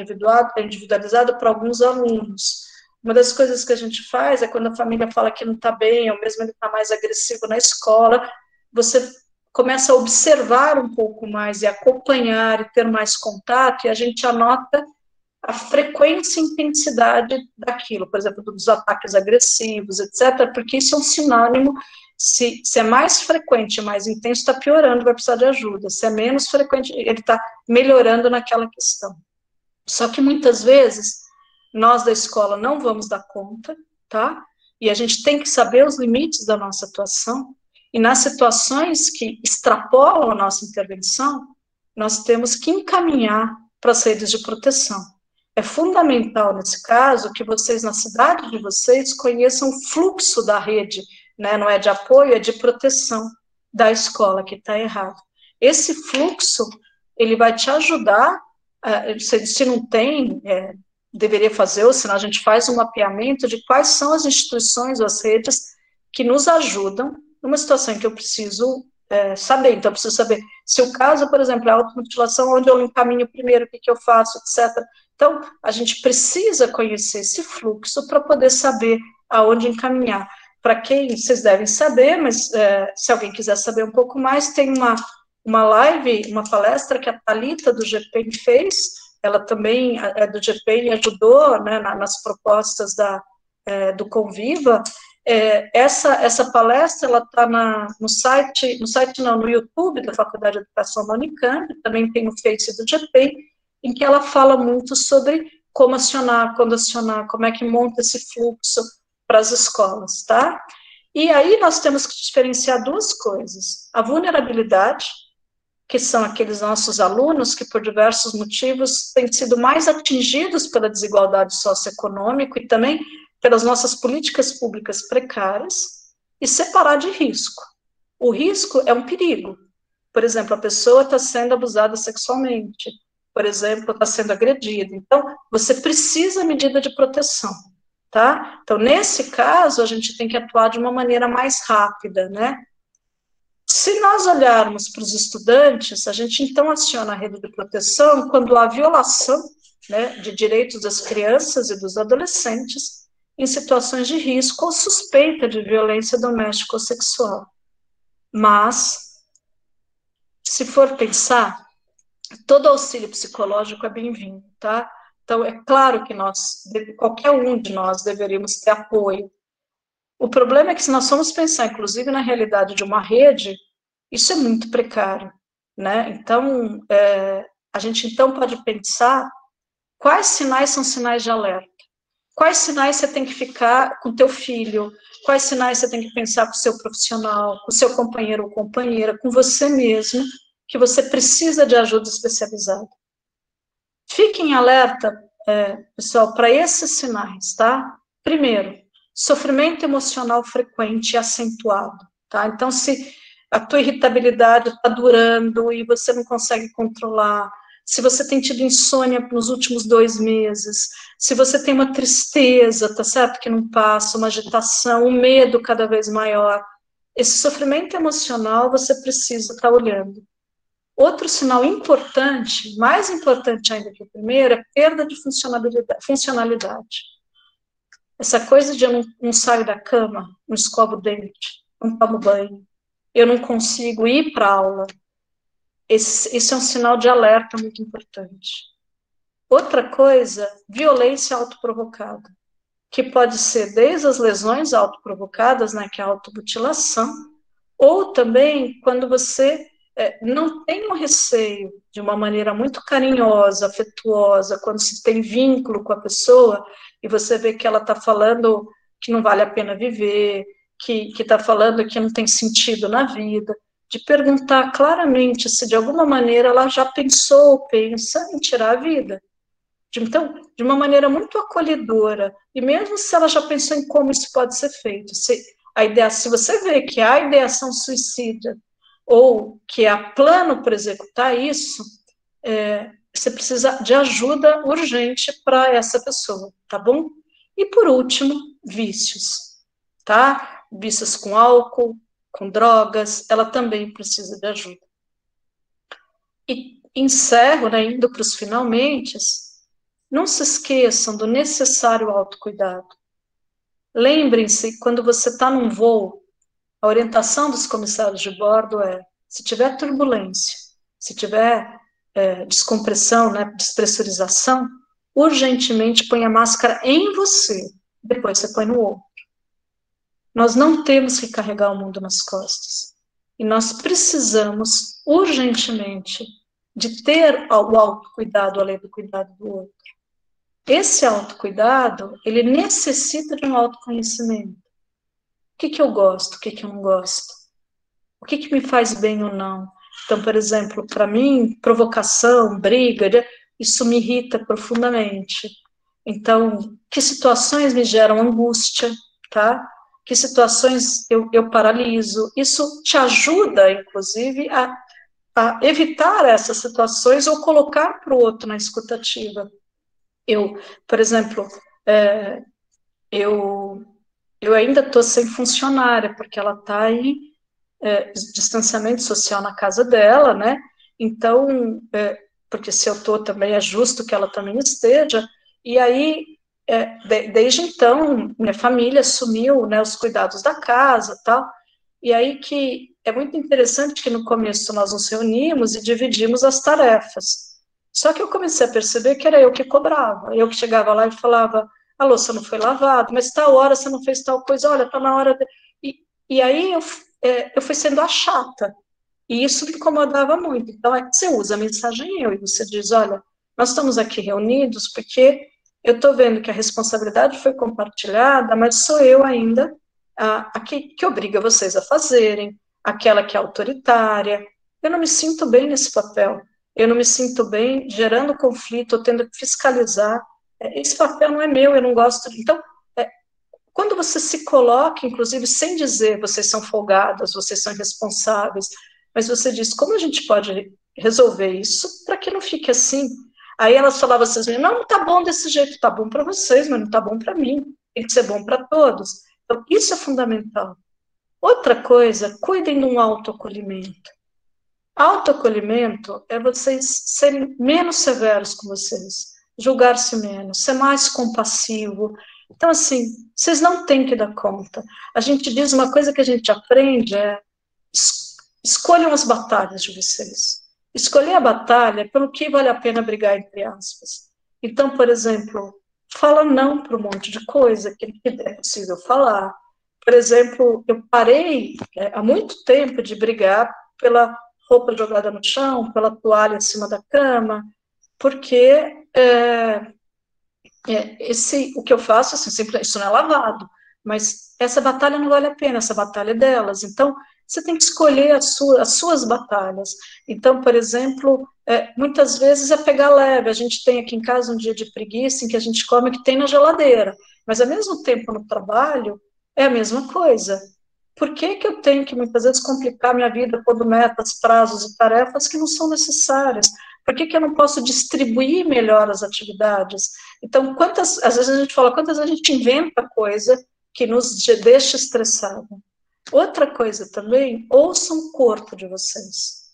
individualizado para alguns alunos. Uma das coisas que a gente faz é quando a família fala que não está bem, ou mesmo ele está mais agressivo na escola, você começa a observar um pouco mais e acompanhar e ter mais contato, e a gente anota a frequência e intensidade daquilo, por exemplo, dos ataques agressivos, etc., porque isso é um sinônimo. Se, se é mais frequente, mais intenso, está piorando, vai precisar de ajuda. Se é menos frequente, ele está melhorando naquela questão. Só que muitas vezes nós da escola não vamos dar conta, tá? E a gente tem que saber os limites da nossa atuação e nas situações que extrapolam a nossa intervenção, nós temos que encaminhar para as redes de proteção. É fundamental, nesse caso, que vocês, na cidade de vocês, conheçam o fluxo da rede, né? não é de apoio, é de proteção da escola que está errado. Esse fluxo, ele vai te ajudar, se, se, não tem, é, deveria fazer, ou senão a gente faz um mapeamento de quais são as instituições ou as redes que nos ajudam numa situação que eu preciso é, saber. Então, eu preciso saber se o caso, por exemplo, é automutilação, onde eu encaminho primeiro, o que, que eu faço, etc. Então, a gente precisa conhecer esse fluxo para poder saber aonde encaminhar. Para quem vocês devem saber, mas é, se alguém quiser saber um pouco mais, tem uma, uma live, uma palestra que a Thalita do GPEN fez, ela também é do GPEN e ajudou né, nas propostas da, é, do Conviva, é, essa, essa palestra ela está no site, no site não, no YouTube da Faculdade de Educação da Unicamp, também tem no Face do GP, em que ela fala muito sobre como acionar, quando acionar, como é que monta esse fluxo para as escolas, tá? E aí nós temos que diferenciar duas coisas: a vulnerabilidade, que são aqueles nossos alunos que, por diversos motivos, têm sido mais atingidos pela desigualdade socioeconômica e também pelas nossas políticas públicas precárias, e separar de risco. O risco é um perigo. Por exemplo, a pessoa está sendo abusada sexualmente, por exemplo, está sendo agredida. Então, você precisa de medida de proteção, tá? Então, nesse caso, a gente tem que atuar de uma maneira mais rápida, né? Se nós olharmos para os estudantes, a gente então aciona a rede de proteção quando há violação né, de direitos das crianças e dos adolescentes em situações de risco ou suspeita de violência doméstica ou sexual. Mas, se for pensar, todo auxílio psicológico é bem-vindo, tá? Então, é claro que nós, qualquer um de nós, deveríamos ter apoio o problema é que se nós formos pensar, inclusive, na realidade de uma rede, isso é muito precário, né? Então, é, a gente então pode pensar quais sinais são sinais de alerta. Quais sinais você tem que ficar com teu filho? Quais sinais você tem que pensar com o seu profissional, com o seu companheiro ou companheira, com você mesmo, que você precisa de ajuda especializada? Fiquem alerta, é, pessoal, para esses sinais, tá? Primeiro, sofrimento emocional frequente e acentuado, tá? Então, se a tua irritabilidade está durando e você não consegue controlar, se você tem tido insônia nos últimos dois meses, se você tem uma tristeza, tá certo, que não passa, uma agitação, um medo cada vez maior, esse sofrimento emocional você precisa estar tá olhando. Outro sinal importante, mais importante ainda que o primeiro, é perda de funcionalidade. funcionalidade. Essa coisa de eu não, não saio da cama, não escovo o dente, não tomo banho, eu não consigo ir para aula. Esse, esse é um sinal de alerta muito importante. Outra coisa, violência autoprovocada, que pode ser desde as lesões autoprovocadas, né, que é a automutilação, ou também quando você é, não tem um receio de uma maneira muito carinhosa, afetuosa, quando se tem vínculo com a pessoa, e você vê que ela está falando que não vale a pena viver, que está falando que não tem sentido na vida, de perguntar claramente se de alguma maneira ela já pensou ou pensa em tirar a vida. Então, de uma maneira muito acolhedora, e mesmo se ela já pensou em como isso pode ser feito, se a ideia, se você vê que há ideação suicida ou que há plano para executar isso, é, você precisa de ajuda urgente para essa pessoa, tá bom? E por último, vícios, tá? Vícios com álcool, com drogas, ela também precisa de ajuda. E encerro, né, indo para os finalmente, não se esqueçam do necessário autocuidado. Lembrem-se, quando você está num voo, a orientação dos comissários de bordo é: se tiver turbulência, se tiver é, descompressão, né, despressurização, urgentemente põe a máscara em você, depois você põe no outro. Nós não temos que carregar o mundo nas costas. E nós precisamos, urgentemente, de ter o autocuidado além do cuidado do outro. Esse autocuidado, ele necessita de um autoconhecimento. O que, que eu gosto, o que, que eu não gosto? O que, que me faz bem ou não? Então, por exemplo, para mim, provocação, briga, isso me irrita profundamente. Então, que situações me geram angústia, tá? Que situações eu, eu paraliso. Isso te ajuda, inclusive, a, a evitar essas situações ou colocar para o outro na escutativa. Eu, por exemplo, é, eu, eu ainda estou sem funcionária, porque ela está em é, distanciamento social na casa dela, né? Então, é, porque se eu estou também é justo que ela também esteja. E aí, é, de, desde então, minha família assumiu né, os cuidados da casa, tal. E aí que é muito interessante que no começo nós nos reunimos e dividimos as tarefas. Só que eu comecei a perceber que era eu que cobrava. Eu que chegava lá e falava, a louça não foi lavada, mas tal hora você não fez tal coisa, olha, tá na hora de... E, e aí eu é, eu fui sendo a chata. E isso me incomodava muito. Então, é que você usa a mensagem eu, e você diz, olha, nós estamos aqui reunidos porque eu estou vendo que a responsabilidade foi compartilhada, mas sou eu ainda a, a que, que obriga vocês a fazerem, aquela que é autoritária. Eu não me sinto bem nesse papel. Eu não me sinto bem gerando conflito, tendo que fiscalizar. É, esse papel não é meu, eu não gosto. Então, é, quando você se coloca, inclusive, sem dizer vocês são folgadas, vocês são irresponsáveis, mas você diz como a gente pode resolver isso para que não fique assim. Aí elas falavam assim, não, não tá bom desse jeito, tá bom para vocês, mas não tá bom para mim. Tem que ser bom para todos. Então, isso é fundamental. Outra coisa, cuidem de um autoacolhimento. Autoacolhimento é vocês serem menos severos com vocês, julgar-se menos, ser mais compassivo. Então, assim, vocês não têm que dar conta. A gente diz uma coisa que a gente aprende é escolham as batalhas de vocês. Escolher a batalha pelo que vale a pena brigar, entre aspas. Então, por exemplo, fala não para um monte de coisa que é possível falar. Por exemplo, eu parei é, há muito tempo de brigar pela roupa jogada no chão, pela toalha em cima da cama, porque é, é, esse, o que eu faço, assim, sempre, isso não é lavado, mas essa batalha não vale a pena, essa batalha é delas. Então, você tem que escolher as, sua, as suas batalhas. Então, por exemplo, é, muitas vezes é pegar leve. A gente tem aqui em casa um dia de preguiça em que a gente come o que tem na geladeira, mas ao mesmo tempo no trabalho é a mesma coisa. Por que, que eu tenho que muitas vezes complicar minha vida pondo metas, prazos e tarefas que não são necessárias? Por que, que eu não posso distribuir melhor as atividades? Então, quantas, às vezes a gente fala, quantas vezes a gente inventa coisa que nos deixa estressado? Outra coisa também, ouçam o corpo de vocês.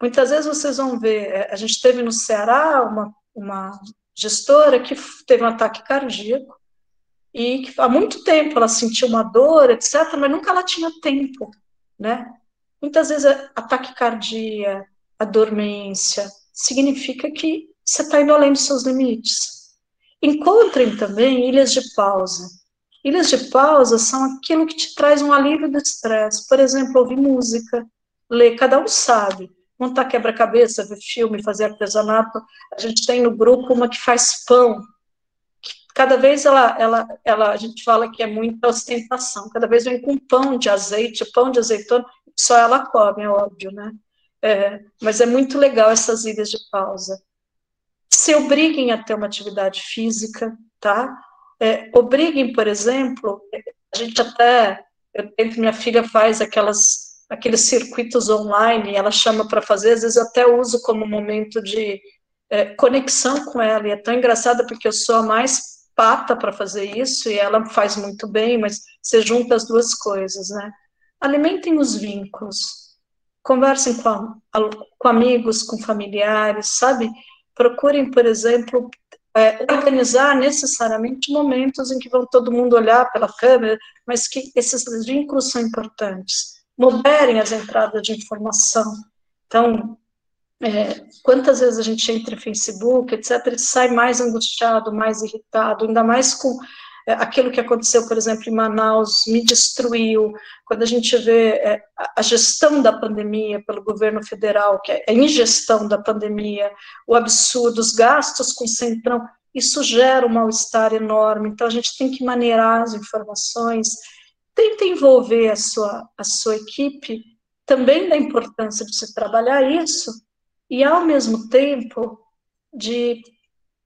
Muitas vezes vocês vão ver, é, a gente teve no Ceará uma, uma gestora que teve um ataque cardíaco e que há muito tempo ela sentiu uma dor, etc., mas nunca ela tinha tempo, né? Muitas vezes ataque cardíaco, a dormência, significa que você está indo além dos seus limites. Encontrem também ilhas de pausa. Ilhas de pausa são aquilo que te traz um alívio do estresse. Por exemplo, ouvir música, ler, cada um sabe. Montar quebra-cabeça, ver filme, fazer artesanato. A gente tem no grupo uma que faz pão. cada vez ela, ela, ela, a gente fala que é muita ostentação. Cada vez vem com pão de azeite, pão de azeitona, só ela come, é óbvio, né? É, mas é muito legal essas ilhas de pausa. Se obriguem a ter uma atividade física, tá? É, obriguem, por exemplo, a gente até, eu tento, minha filha faz aquelas, aqueles circuitos online, ela chama para fazer, às vezes eu até uso como momento de é, conexão com ela, e é tão engraçada porque eu sou a mais pata para fazer isso, e ela faz muito bem, mas você junta as duas coisas, né? Alimentem os vínculos, conversem com, com amigos, com familiares, sabe? Procurem, por exemplo, é, organizar necessariamente momentos em que vão todo mundo olhar pela câmera, mas que esses vínculos são importantes. Moderem as entradas de informação. Então, é, quantas vezes a gente entra em Facebook, etc., e sai mais angustiado, mais irritado, ainda mais com aquilo que aconteceu, por exemplo, em Manaus, me destruiu. Quando a gente vê é, a gestão da pandemia pelo governo federal, que é a ingestão da pandemia, o absurdo, os gastos com centrão, isso gera um mal-estar enorme. Então, a gente tem que maneirar as informações, tenta envolver a sua, a sua equipe também da importância de se trabalhar isso, e ao mesmo tempo de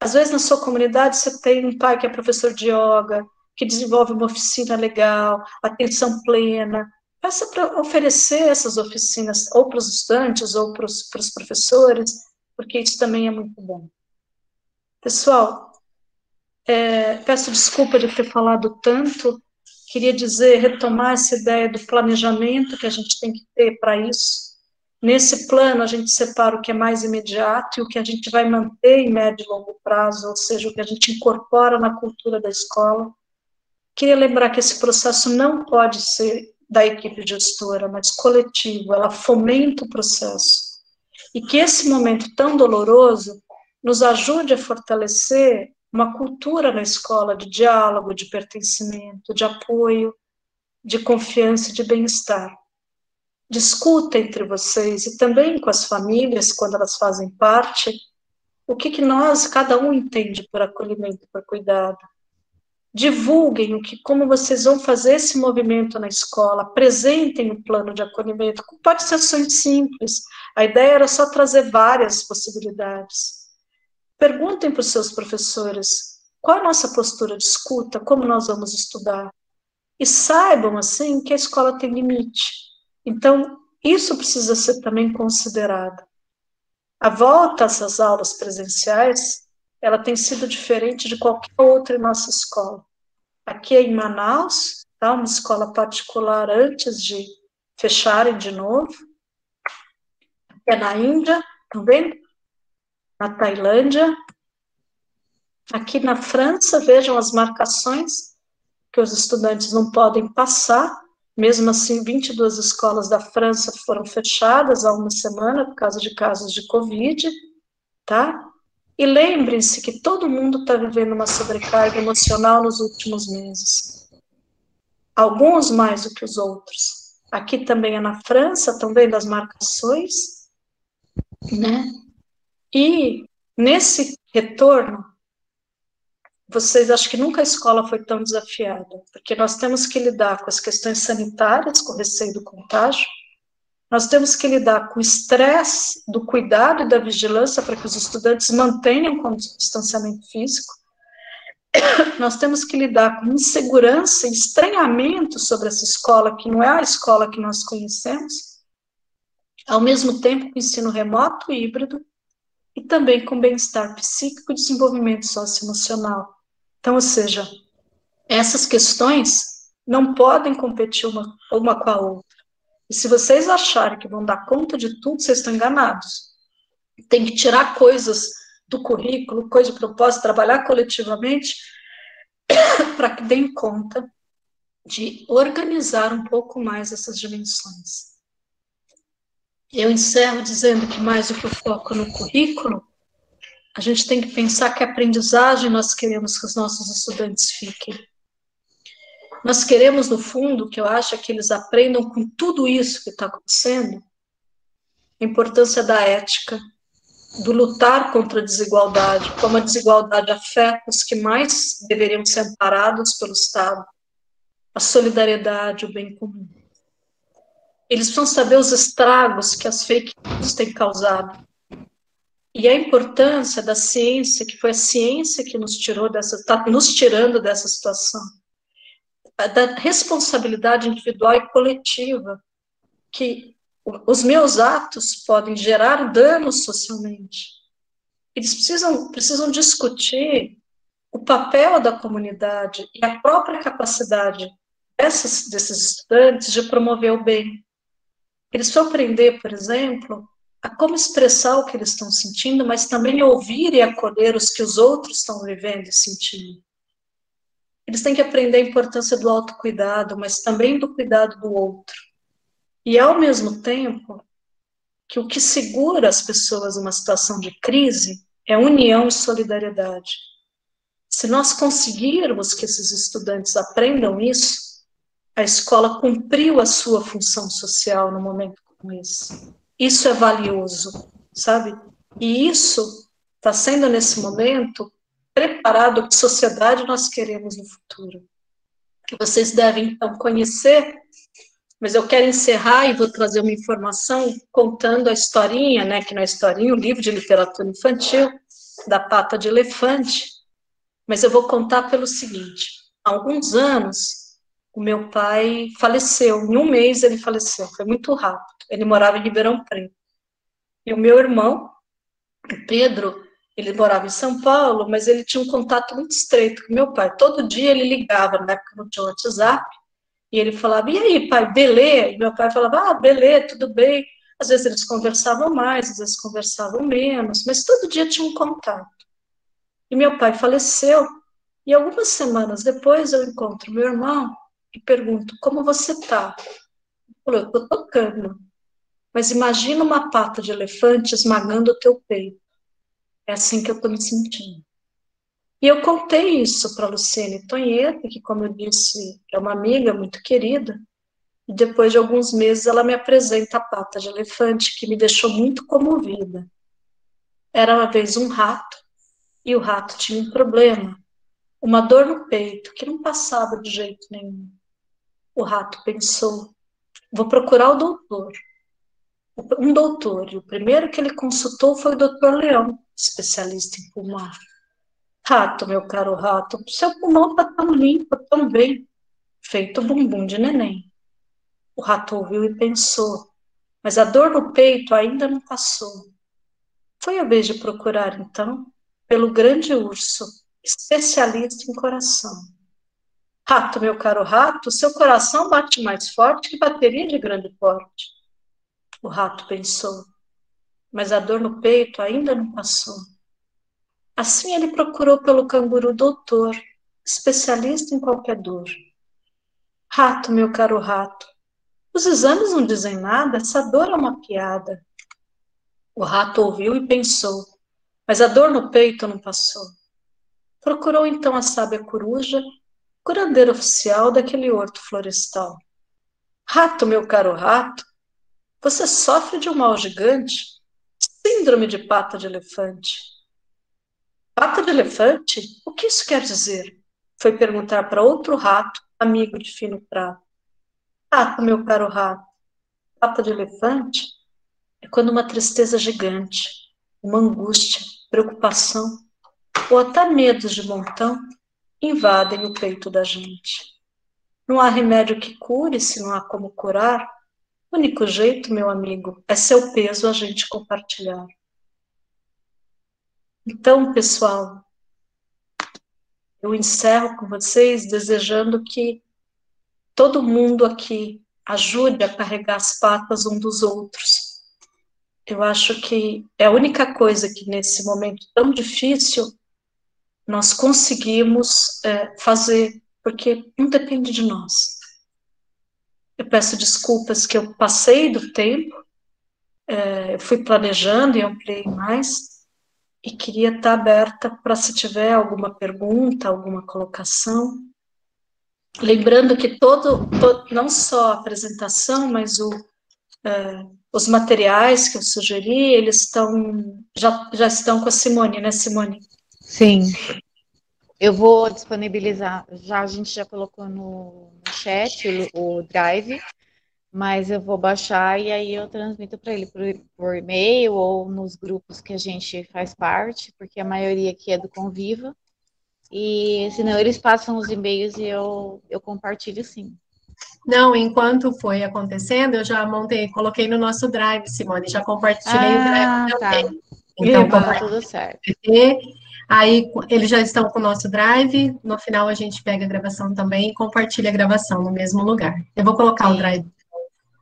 às vezes, na sua comunidade, você tem um pai que é professor de yoga, que desenvolve uma oficina legal, atenção plena. Peça para oferecer essas oficinas, ou para os estudantes, ou para os, professores, porque isso também é muito bom. Pessoal, é, peço desculpa de ter falado tanto, queria dizer, retomar essa ideia do planejamento que a gente tem que ter para isso, Nesse plano, a gente separa o que é mais imediato e o que a gente vai manter em médio e longo prazo, ou seja, o que a gente incorpora na cultura da escola. Queria lembrar que esse processo não pode ser da equipe gestora, mas coletivo, ela fomenta o processo. E que esse momento tão doloroso nos ajude a fortalecer uma cultura na escola de diálogo, de pertencimento, de apoio, de confiança e de bem-estar discuta entre vocês e também com as famílias, quando elas fazem parte, o que, que nós, cada um entende por acolhimento, por cuidado. Divulguem o que, como vocês vão fazer esse movimento na escola, apresentem o um plano de acolhimento. Pode ser ações simples. A ideia era só trazer várias possibilidades. Perguntem para os seus professores qual a nossa postura de escuta, como nós vamos estudar. E saibam, assim, que a escola tem limite. Então, isso precisa ser também considerado. A volta às aulas presenciais, ela tem sido diferente de qualquer outra em nossa escola. Aqui é em Manaus, tá? uma escola particular antes de fecharem de novo. É na Índia, também, na Tailândia. Aqui na França, vejam as marcações que os estudantes não podem passar, mesmo assim, 22 escolas da França foram fechadas há uma semana por causa de casos de Covid, tá? E lembrem-se que todo mundo está vivendo uma sobrecarga emocional nos últimos meses. Alguns mais do que os outros. Aqui também é na França, estão vendo as marcações, né? E nesse retorno, vocês acham que nunca a escola foi tão desafiada, porque nós temos que lidar com as questões sanitárias, com o receio do contágio, nós temos que lidar com o estresse do cuidado e da vigilância para que os estudantes mantenham o distanciamento físico, nós temos que lidar com insegurança e estranhamento sobre essa escola, que não é a escola que nós conhecemos, ao mesmo tempo com ensino remoto e híbrido, e também com bem-estar psíquico e desenvolvimento socioemocional. Então, ou seja, essas questões não podem competir uma, uma com a outra. E se vocês acharem que vão dar conta de tudo, vocês estão enganados. Tem que tirar coisas do currículo, coisa de propósito, trabalhar coletivamente para que deem conta de organizar um pouco mais essas dimensões. Eu encerro dizendo que mais do que o foco no currículo, a gente tem que pensar que aprendizagem nós queremos que os nossos estudantes fiquem. Nós queremos, no fundo, que eu acho que eles aprendam com tudo isso que está acontecendo, a importância da ética, do lutar contra a desigualdade, como a desigualdade afeta os que mais deveriam ser amparados pelo Estado, a solidariedade, o bem comum. Eles precisam saber os estragos que as fake news têm causado, e a importância da ciência, que foi a ciência que nos tirou dessa, está nos tirando dessa situação, da responsabilidade individual e coletiva, que os meus atos podem gerar danos socialmente. Eles precisam, precisam discutir o papel da comunidade e a própria capacidade dessas, desses estudantes de promover o bem. Eles precisam aprender, por exemplo, a como expressar o que eles estão sentindo, mas também ouvir e acolher os que os outros estão vivendo e sentindo. Eles têm que aprender a importância do autocuidado, mas também do cuidado do outro. E, ao mesmo tempo, que o que segura as pessoas numa situação de crise é união e solidariedade. Se nós conseguirmos que esses estudantes aprendam isso, a escola cumpriu a sua função social no momento como esse. Isso é valioso, sabe? E isso está sendo, nesse momento, preparado que sociedade nós queremos no futuro. Que vocês devem, então, conhecer, mas eu quero encerrar e vou trazer uma informação contando a historinha, né, que não é historinha, um livro de literatura infantil, da pata de elefante, mas eu vou contar pelo seguinte, há alguns anos, o meu pai faleceu, em um mês ele faleceu, foi muito rápido. Ele morava em Ribeirão Preto. E o meu irmão, Pedro, ele morava em São Paulo, mas ele tinha um contato muito estreito com meu pai. Todo dia ele ligava, na época não tinha WhatsApp, e ele falava, e aí, pai, belê? E meu pai falava, ah, belê, tudo bem. Às vezes eles conversavam mais, às vezes conversavam menos, mas todo dia tinha um contato. E meu pai faleceu, e algumas semanas depois eu encontro meu irmão e pergunto, como você está? Falou, eu estou tocando. Mas imagina uma pata de elefante esmagando o teu peito. É assim que eu estou me sentindo. E eu contei isso para Luciene Tonheta, que, como eu disse, é uma amiga muito querida. E depois de alguns meses, ela me apresenta a pata de elefante, que me deixou muito comovida. Era uma vez um rato, e o rato tinha um problema, uma dor no peito, que não passava de jeito nenhum. O rato pensou: vou procurar o doutor. Um doutor, e o primeiro que ele consultou foi o doutor Leão, especialista em pulmão. Rato, meu caro rato, seu pulmão está tão limpo, tão bem, feito bumbum de neném. O rato ouviu e pensou, mas a dor no peito ainda não passou. Foi a vez de procurar, então, pelo grande urso, especialista em coração. Rato, meu caro rato, seu coração bate mais forte que bateria de grande porte. O rato pensou, mas a dor no peito ainda não passou. Assim ele procurou pelo canguru doutor, especialista em qualquer dor. Rato, meu caro rato, os exames não dizem nada, essa dor é uma piada. O rato ouviu e pensou, mas a dor no peito não passou. Procurou então a sábia coruja, curandeira oficial daquele horto florestal. Rato, meu caro rato, você sofre de um mal gigante, síndrome de pata de elefante. Pata de elefante? O que isso quer dizer? Foi perguntar para outro rato, amigo de fino prato. Rato, meu caro rato, pata de elefante é quando uma tristeza gigante, uma angústia, preocupação ou até medos de montão invadem o peito da gente. Não há remédio que cure se não há como curar. O único jeito, meu amigo, é seu peso a gente compartilhar. Então, pessoal, eu encerro com vocês desejando que todo mundo aqui ajude a carregar as patas um dos outros. Eu acho que é a única coisa que nesse momento tão difícil nós conseguimos é, fazer, porque não depende de nós. Eu peço desculpas que eu passei do tempo, é, eu fui planejando e ampliei mais, e queria estar aberta para se tiver alguma pergunta, alguma colocação. Lembrando que todo, todo não só a apresentação, mas o, é, os materiais que eu sugeri, eles estão já, já estão com a Simone, né, Simone? Sim. Eu vou disponibilizar, já a gente já colocou no, no chat o, o drive, mas eu vou baixar e aí eu transmito para ele por, por, e-mail ou nos grupos que a gente faz parte, porque a maioria aqui é do Conviva. E senão eles passam os e-mails e eu, eu compartilho sim. Não, enquanto foi acontecendo, eu já montei, coloquei no nosso drive, Simone, já compartilhei ah, o drive tá. também. Então, tá tudo certo. Aí eles já estão com o nosso drive. No final a gente pega a gravação também e compartilha a gravação no mesmo lugar. Eu vou colocar Sim. o drive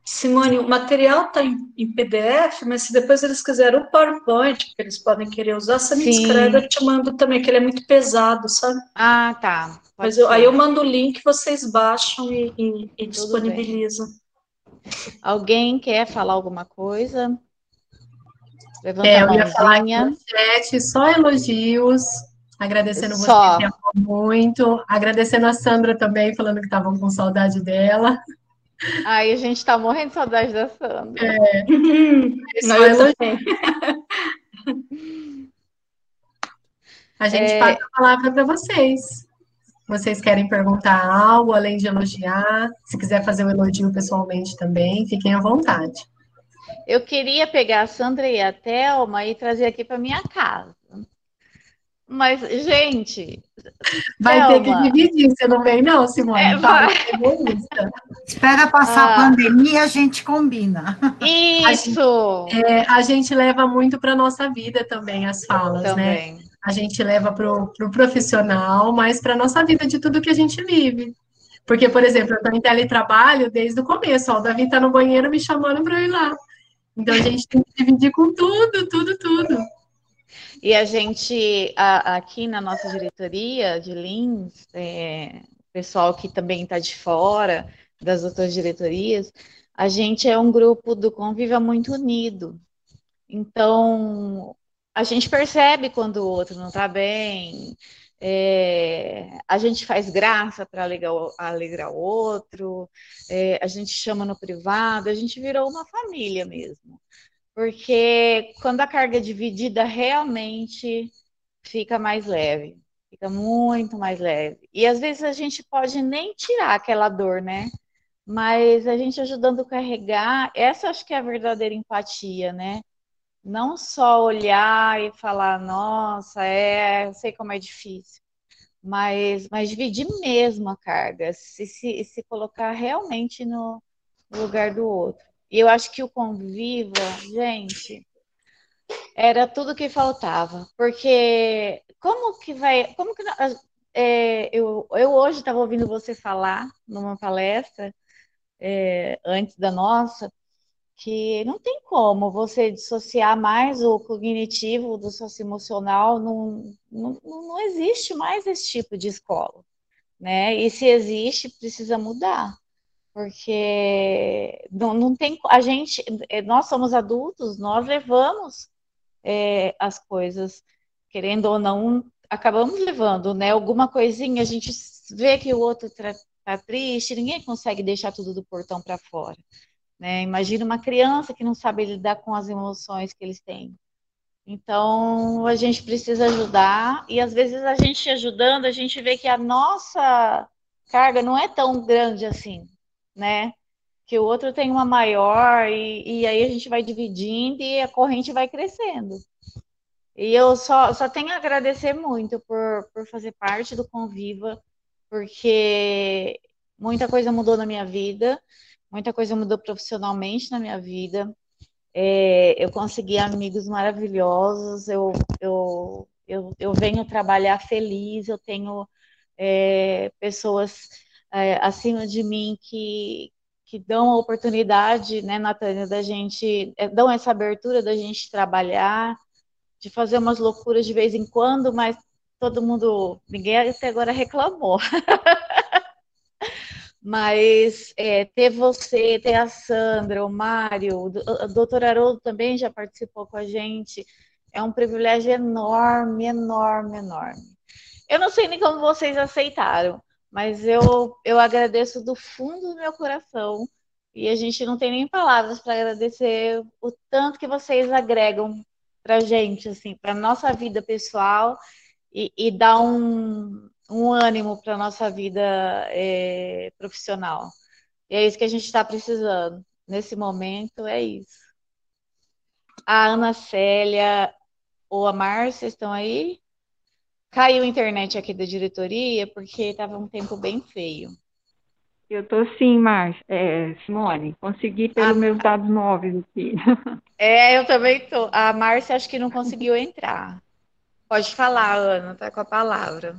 Simone, o material está em, em, PDF, mas se depois eles quiserem o PowerPoint, que eles podem querer usar, você me Sim. escreve, eu te mando também, que ele é muito pesado, sabe? Ah, tá. mas eu, aí eu mando o link, vocês baixam e, e, e disponibilizam. Alguém quer falar alguma coisa? Levanta é. Eu ia falar no chat, só elogios, agradecendo só. você muito, agradecendo a Sandra também, falando que estavam com saudade dela. Aí a gente tá morrendo de saudade da Sandra. É. Não, eu também. A gente é... passa a palavra para vocês. Vocês querem perguntar algo, além de elogiar? Se quiser fazer um elogio pessoalmente também, fiquem à vontade. Eu queria pegar a Sandra e a Thelma e trazer aqui para minha casa. Mas, gente. Vai Thelma, ter que dividir, você não vem, não, Simone. É, vai. Espera passar ah, a pandemia, a gente combina. Isso! A gente, é, a gente leva muito para a nossa vida também as falas, né? também. né? A gente leva para o pro profissional, mas para a nossa vida de tudo que a gente vive. Porque, por exemplo, eu estou em teletrabalho desde o começo. Ó, o Davi está no banheiro me chamando para ir lá. Então a gente tem que dividir com tudo, tudo, tudo. E a gente, a, aqui na nossa diretoria de Lins, é, pessoal que também está de fora das outras diretorias, a gente é um grupo do Conviva muito unido. Então, a gente percebe quando o outro não está bem, é, a gente faz graça para alegrar, o outro, é, a gente chama no privado, a gente virou uma família mesmo. porque quando a carga é dividida, realmente fica mais leve, fica muito mais leve. E às vezes a gente pode nem tirar aquela dor, né? Mas a gente ajudando a carregar, essa acho que é a verdadeira empatia, né? Não só olhar e falar, nossa, é, eu sei como é difícil, mas, mas dividir mesmo a carga, se, se, se colocar realmente no, lugar do outro. E eu acho que o Conviva, gente, era tudo que faltava, porque como que vai, como que é, eu, eu hoje estava ouvindo você falar numa palestra é, antes da nossa, que não tem como você dissociar mais o cognitivo do socioemocional, não, não, não existe mais esse tipo de escola, né? E se existe, precisa mudar, porque não, não tem, a gente, nós somos adultos, nós levamos é, as coisas, querendo ou não, acabamos levando, né? Alguma coisinha, a gente vê que o outro está tá triste, ninguém consegue deixar tudo do portão para fora. Né? Imagina uma criança que não sabe lidar com as emoções que eles têm. Então, a gente precisa ajudar, e às vezes a gente ajudando, a gente vê que a nossa carga não é tão grande assim, né? Que o outro tem uma maior, e, e aí a gente vai dividindo e a corrente vai crescendo. E eu só, só tenho a agradecer muito por, por fazer parte do Conviva, porque muita coisa mudou na minha vida, muita coisa mudou profissionalmente na minha vida. É, eu consegui amigos maravilhosos, eu, eu, eu, eu venho trabalhar feliz, eu tenho é, pessoas é, acima de mim que, que dão a oportunidade, né, Natânia, da gente, é, dão essa abertura da gente trabalhar, de fazer umas loucuras de vez em quando, mas todo mundo, ninguém até agora reclamou. Mas é, ter você, ter a Sandra, o Mário, o doutor Haroldo também já participou com a gente. É um privilégio enorme, enorme, enorme. Eu não sei nem como vocês aceitaram, mas eu, eu agradeço do fundo do meu coração. E a gente não tem nem palavras para agradecer o tanto que vocês agregam para a gente, assim, para nossa vida pessoal e, e dar um, um ânimo para a nossa vida é, profissional. E é isso que a gente está precisando. Nesse momento, é isso. A Ana Célia ou a Márcia estão aí? Caiu a internet aqui da diretoria porque estava um tempo bem feio. Eu estou sim, Márcia. É, Simone, consegui pelos ah, meus dados móveis aqui. É, eu também estou. A Márcia acho que não conseguiu entrar. Pode falar, Ana, tá com a palavra.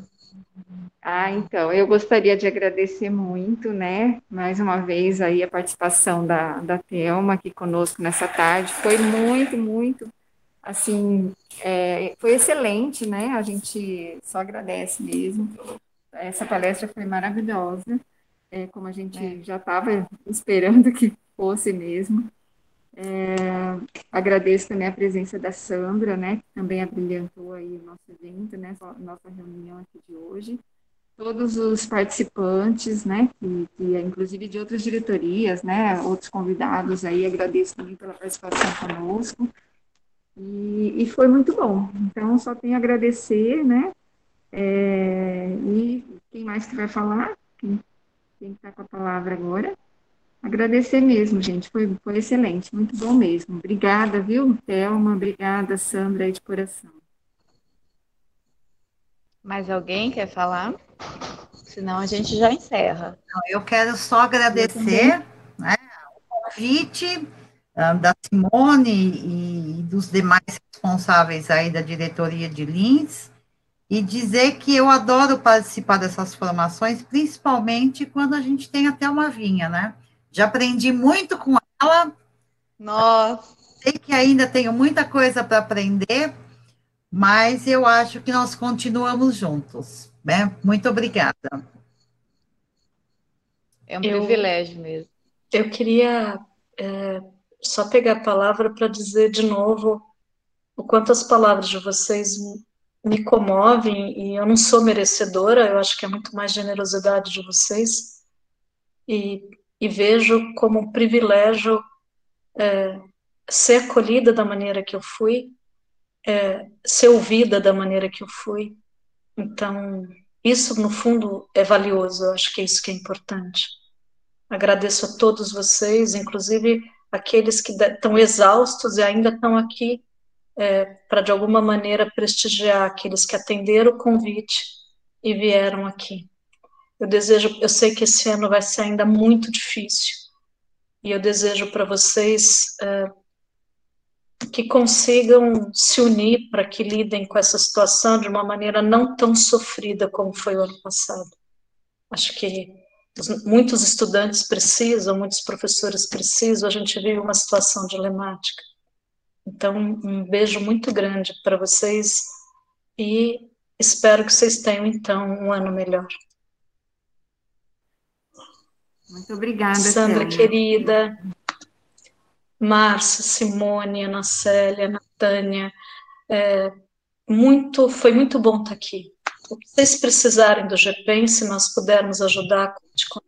Ah, então, eu gostaria de agradecer muito, né, mais uma vez aí a participação da, da Thelma aqui conosco nessa tarde, foi muito, muito, assim, é, foi excelente, né, a gente só agradece mesmo, essa palestra foi maravilhosa, é, como a gente é. já estava esperando que fosse mesmo, é, agradeço também a presença da Sandra, né, que também abrilhantou aí o nosso evento, né, nossa reunião aqui de hoje. Todos os participantes, né, que, que inclusive de outras diretorias, né, outros convidados aí, agradeço também pela participação conosco. E, e foi muito bom. Então, só tenho a agradecer, né, é, e quem mais que vai falar? Quem, quem está com a palavra agora? Agradecer mesmo, gente, foi, foi excelente, muito bom mesmo. Obrigada, viu, Thelma? Obrigada, Sandra, aí de coração. Mais alguém quer falar? Senão a gente já encerra. Eu quero só agradecer né, o convite uh, da Simone e dos demais responsáveis aí da diretoria de Lins e dizer que eu adoro participar dessas formações, principalmente quando a gente tem até uma vinha, né? Já aprendi muito com ela. Nossa. Sei que ainda tenho muita coisa para aprender, mas eu acho que nós continuamos juntos. Né? Muito obrigada. É um eu, privilégio mesmo. Eu queria é, só pegar a palavra para dizer de novo o quanto as palavras de vocês me comovem e eu não sou merecedora, eu acho que é muito mais generosidade de vocês. E e vejo como um privilégio é, ser acolhida da maneira que eu fui, é, ser ouvida da maneira que eu fui. Então, isso, no fundo, é valioso, eu acho que é isso que é importante. Agradeço a todos vocês, inclusive aqueles que estão exaustos e ainda estão aqui é, para, de alguma maneira, prestigiar aqueles que atenderam o convite e vieram aqui. Eu desejo, eu sei que esse ano vai ser ainda muito difícil, e eu desejo para vocês é, que consigam se unir para que lidem com essa situação de uma maneira não tão sofrida como foi o ano passado. Acho que muitos estudantes precisam, muitos professores precisam, a gente vive uma situação dilemática. Então, um beijo muito grande para vocês e espero que vocês tenham, então, um ano melhor. Muito obrigada, Sandra, querida. Márcia, Simone, Ana Célia, Natânia, é, muito, foi muito bom estar aqui. O que vocês precisarem do GPEN, se nós pudermos ajudar, conte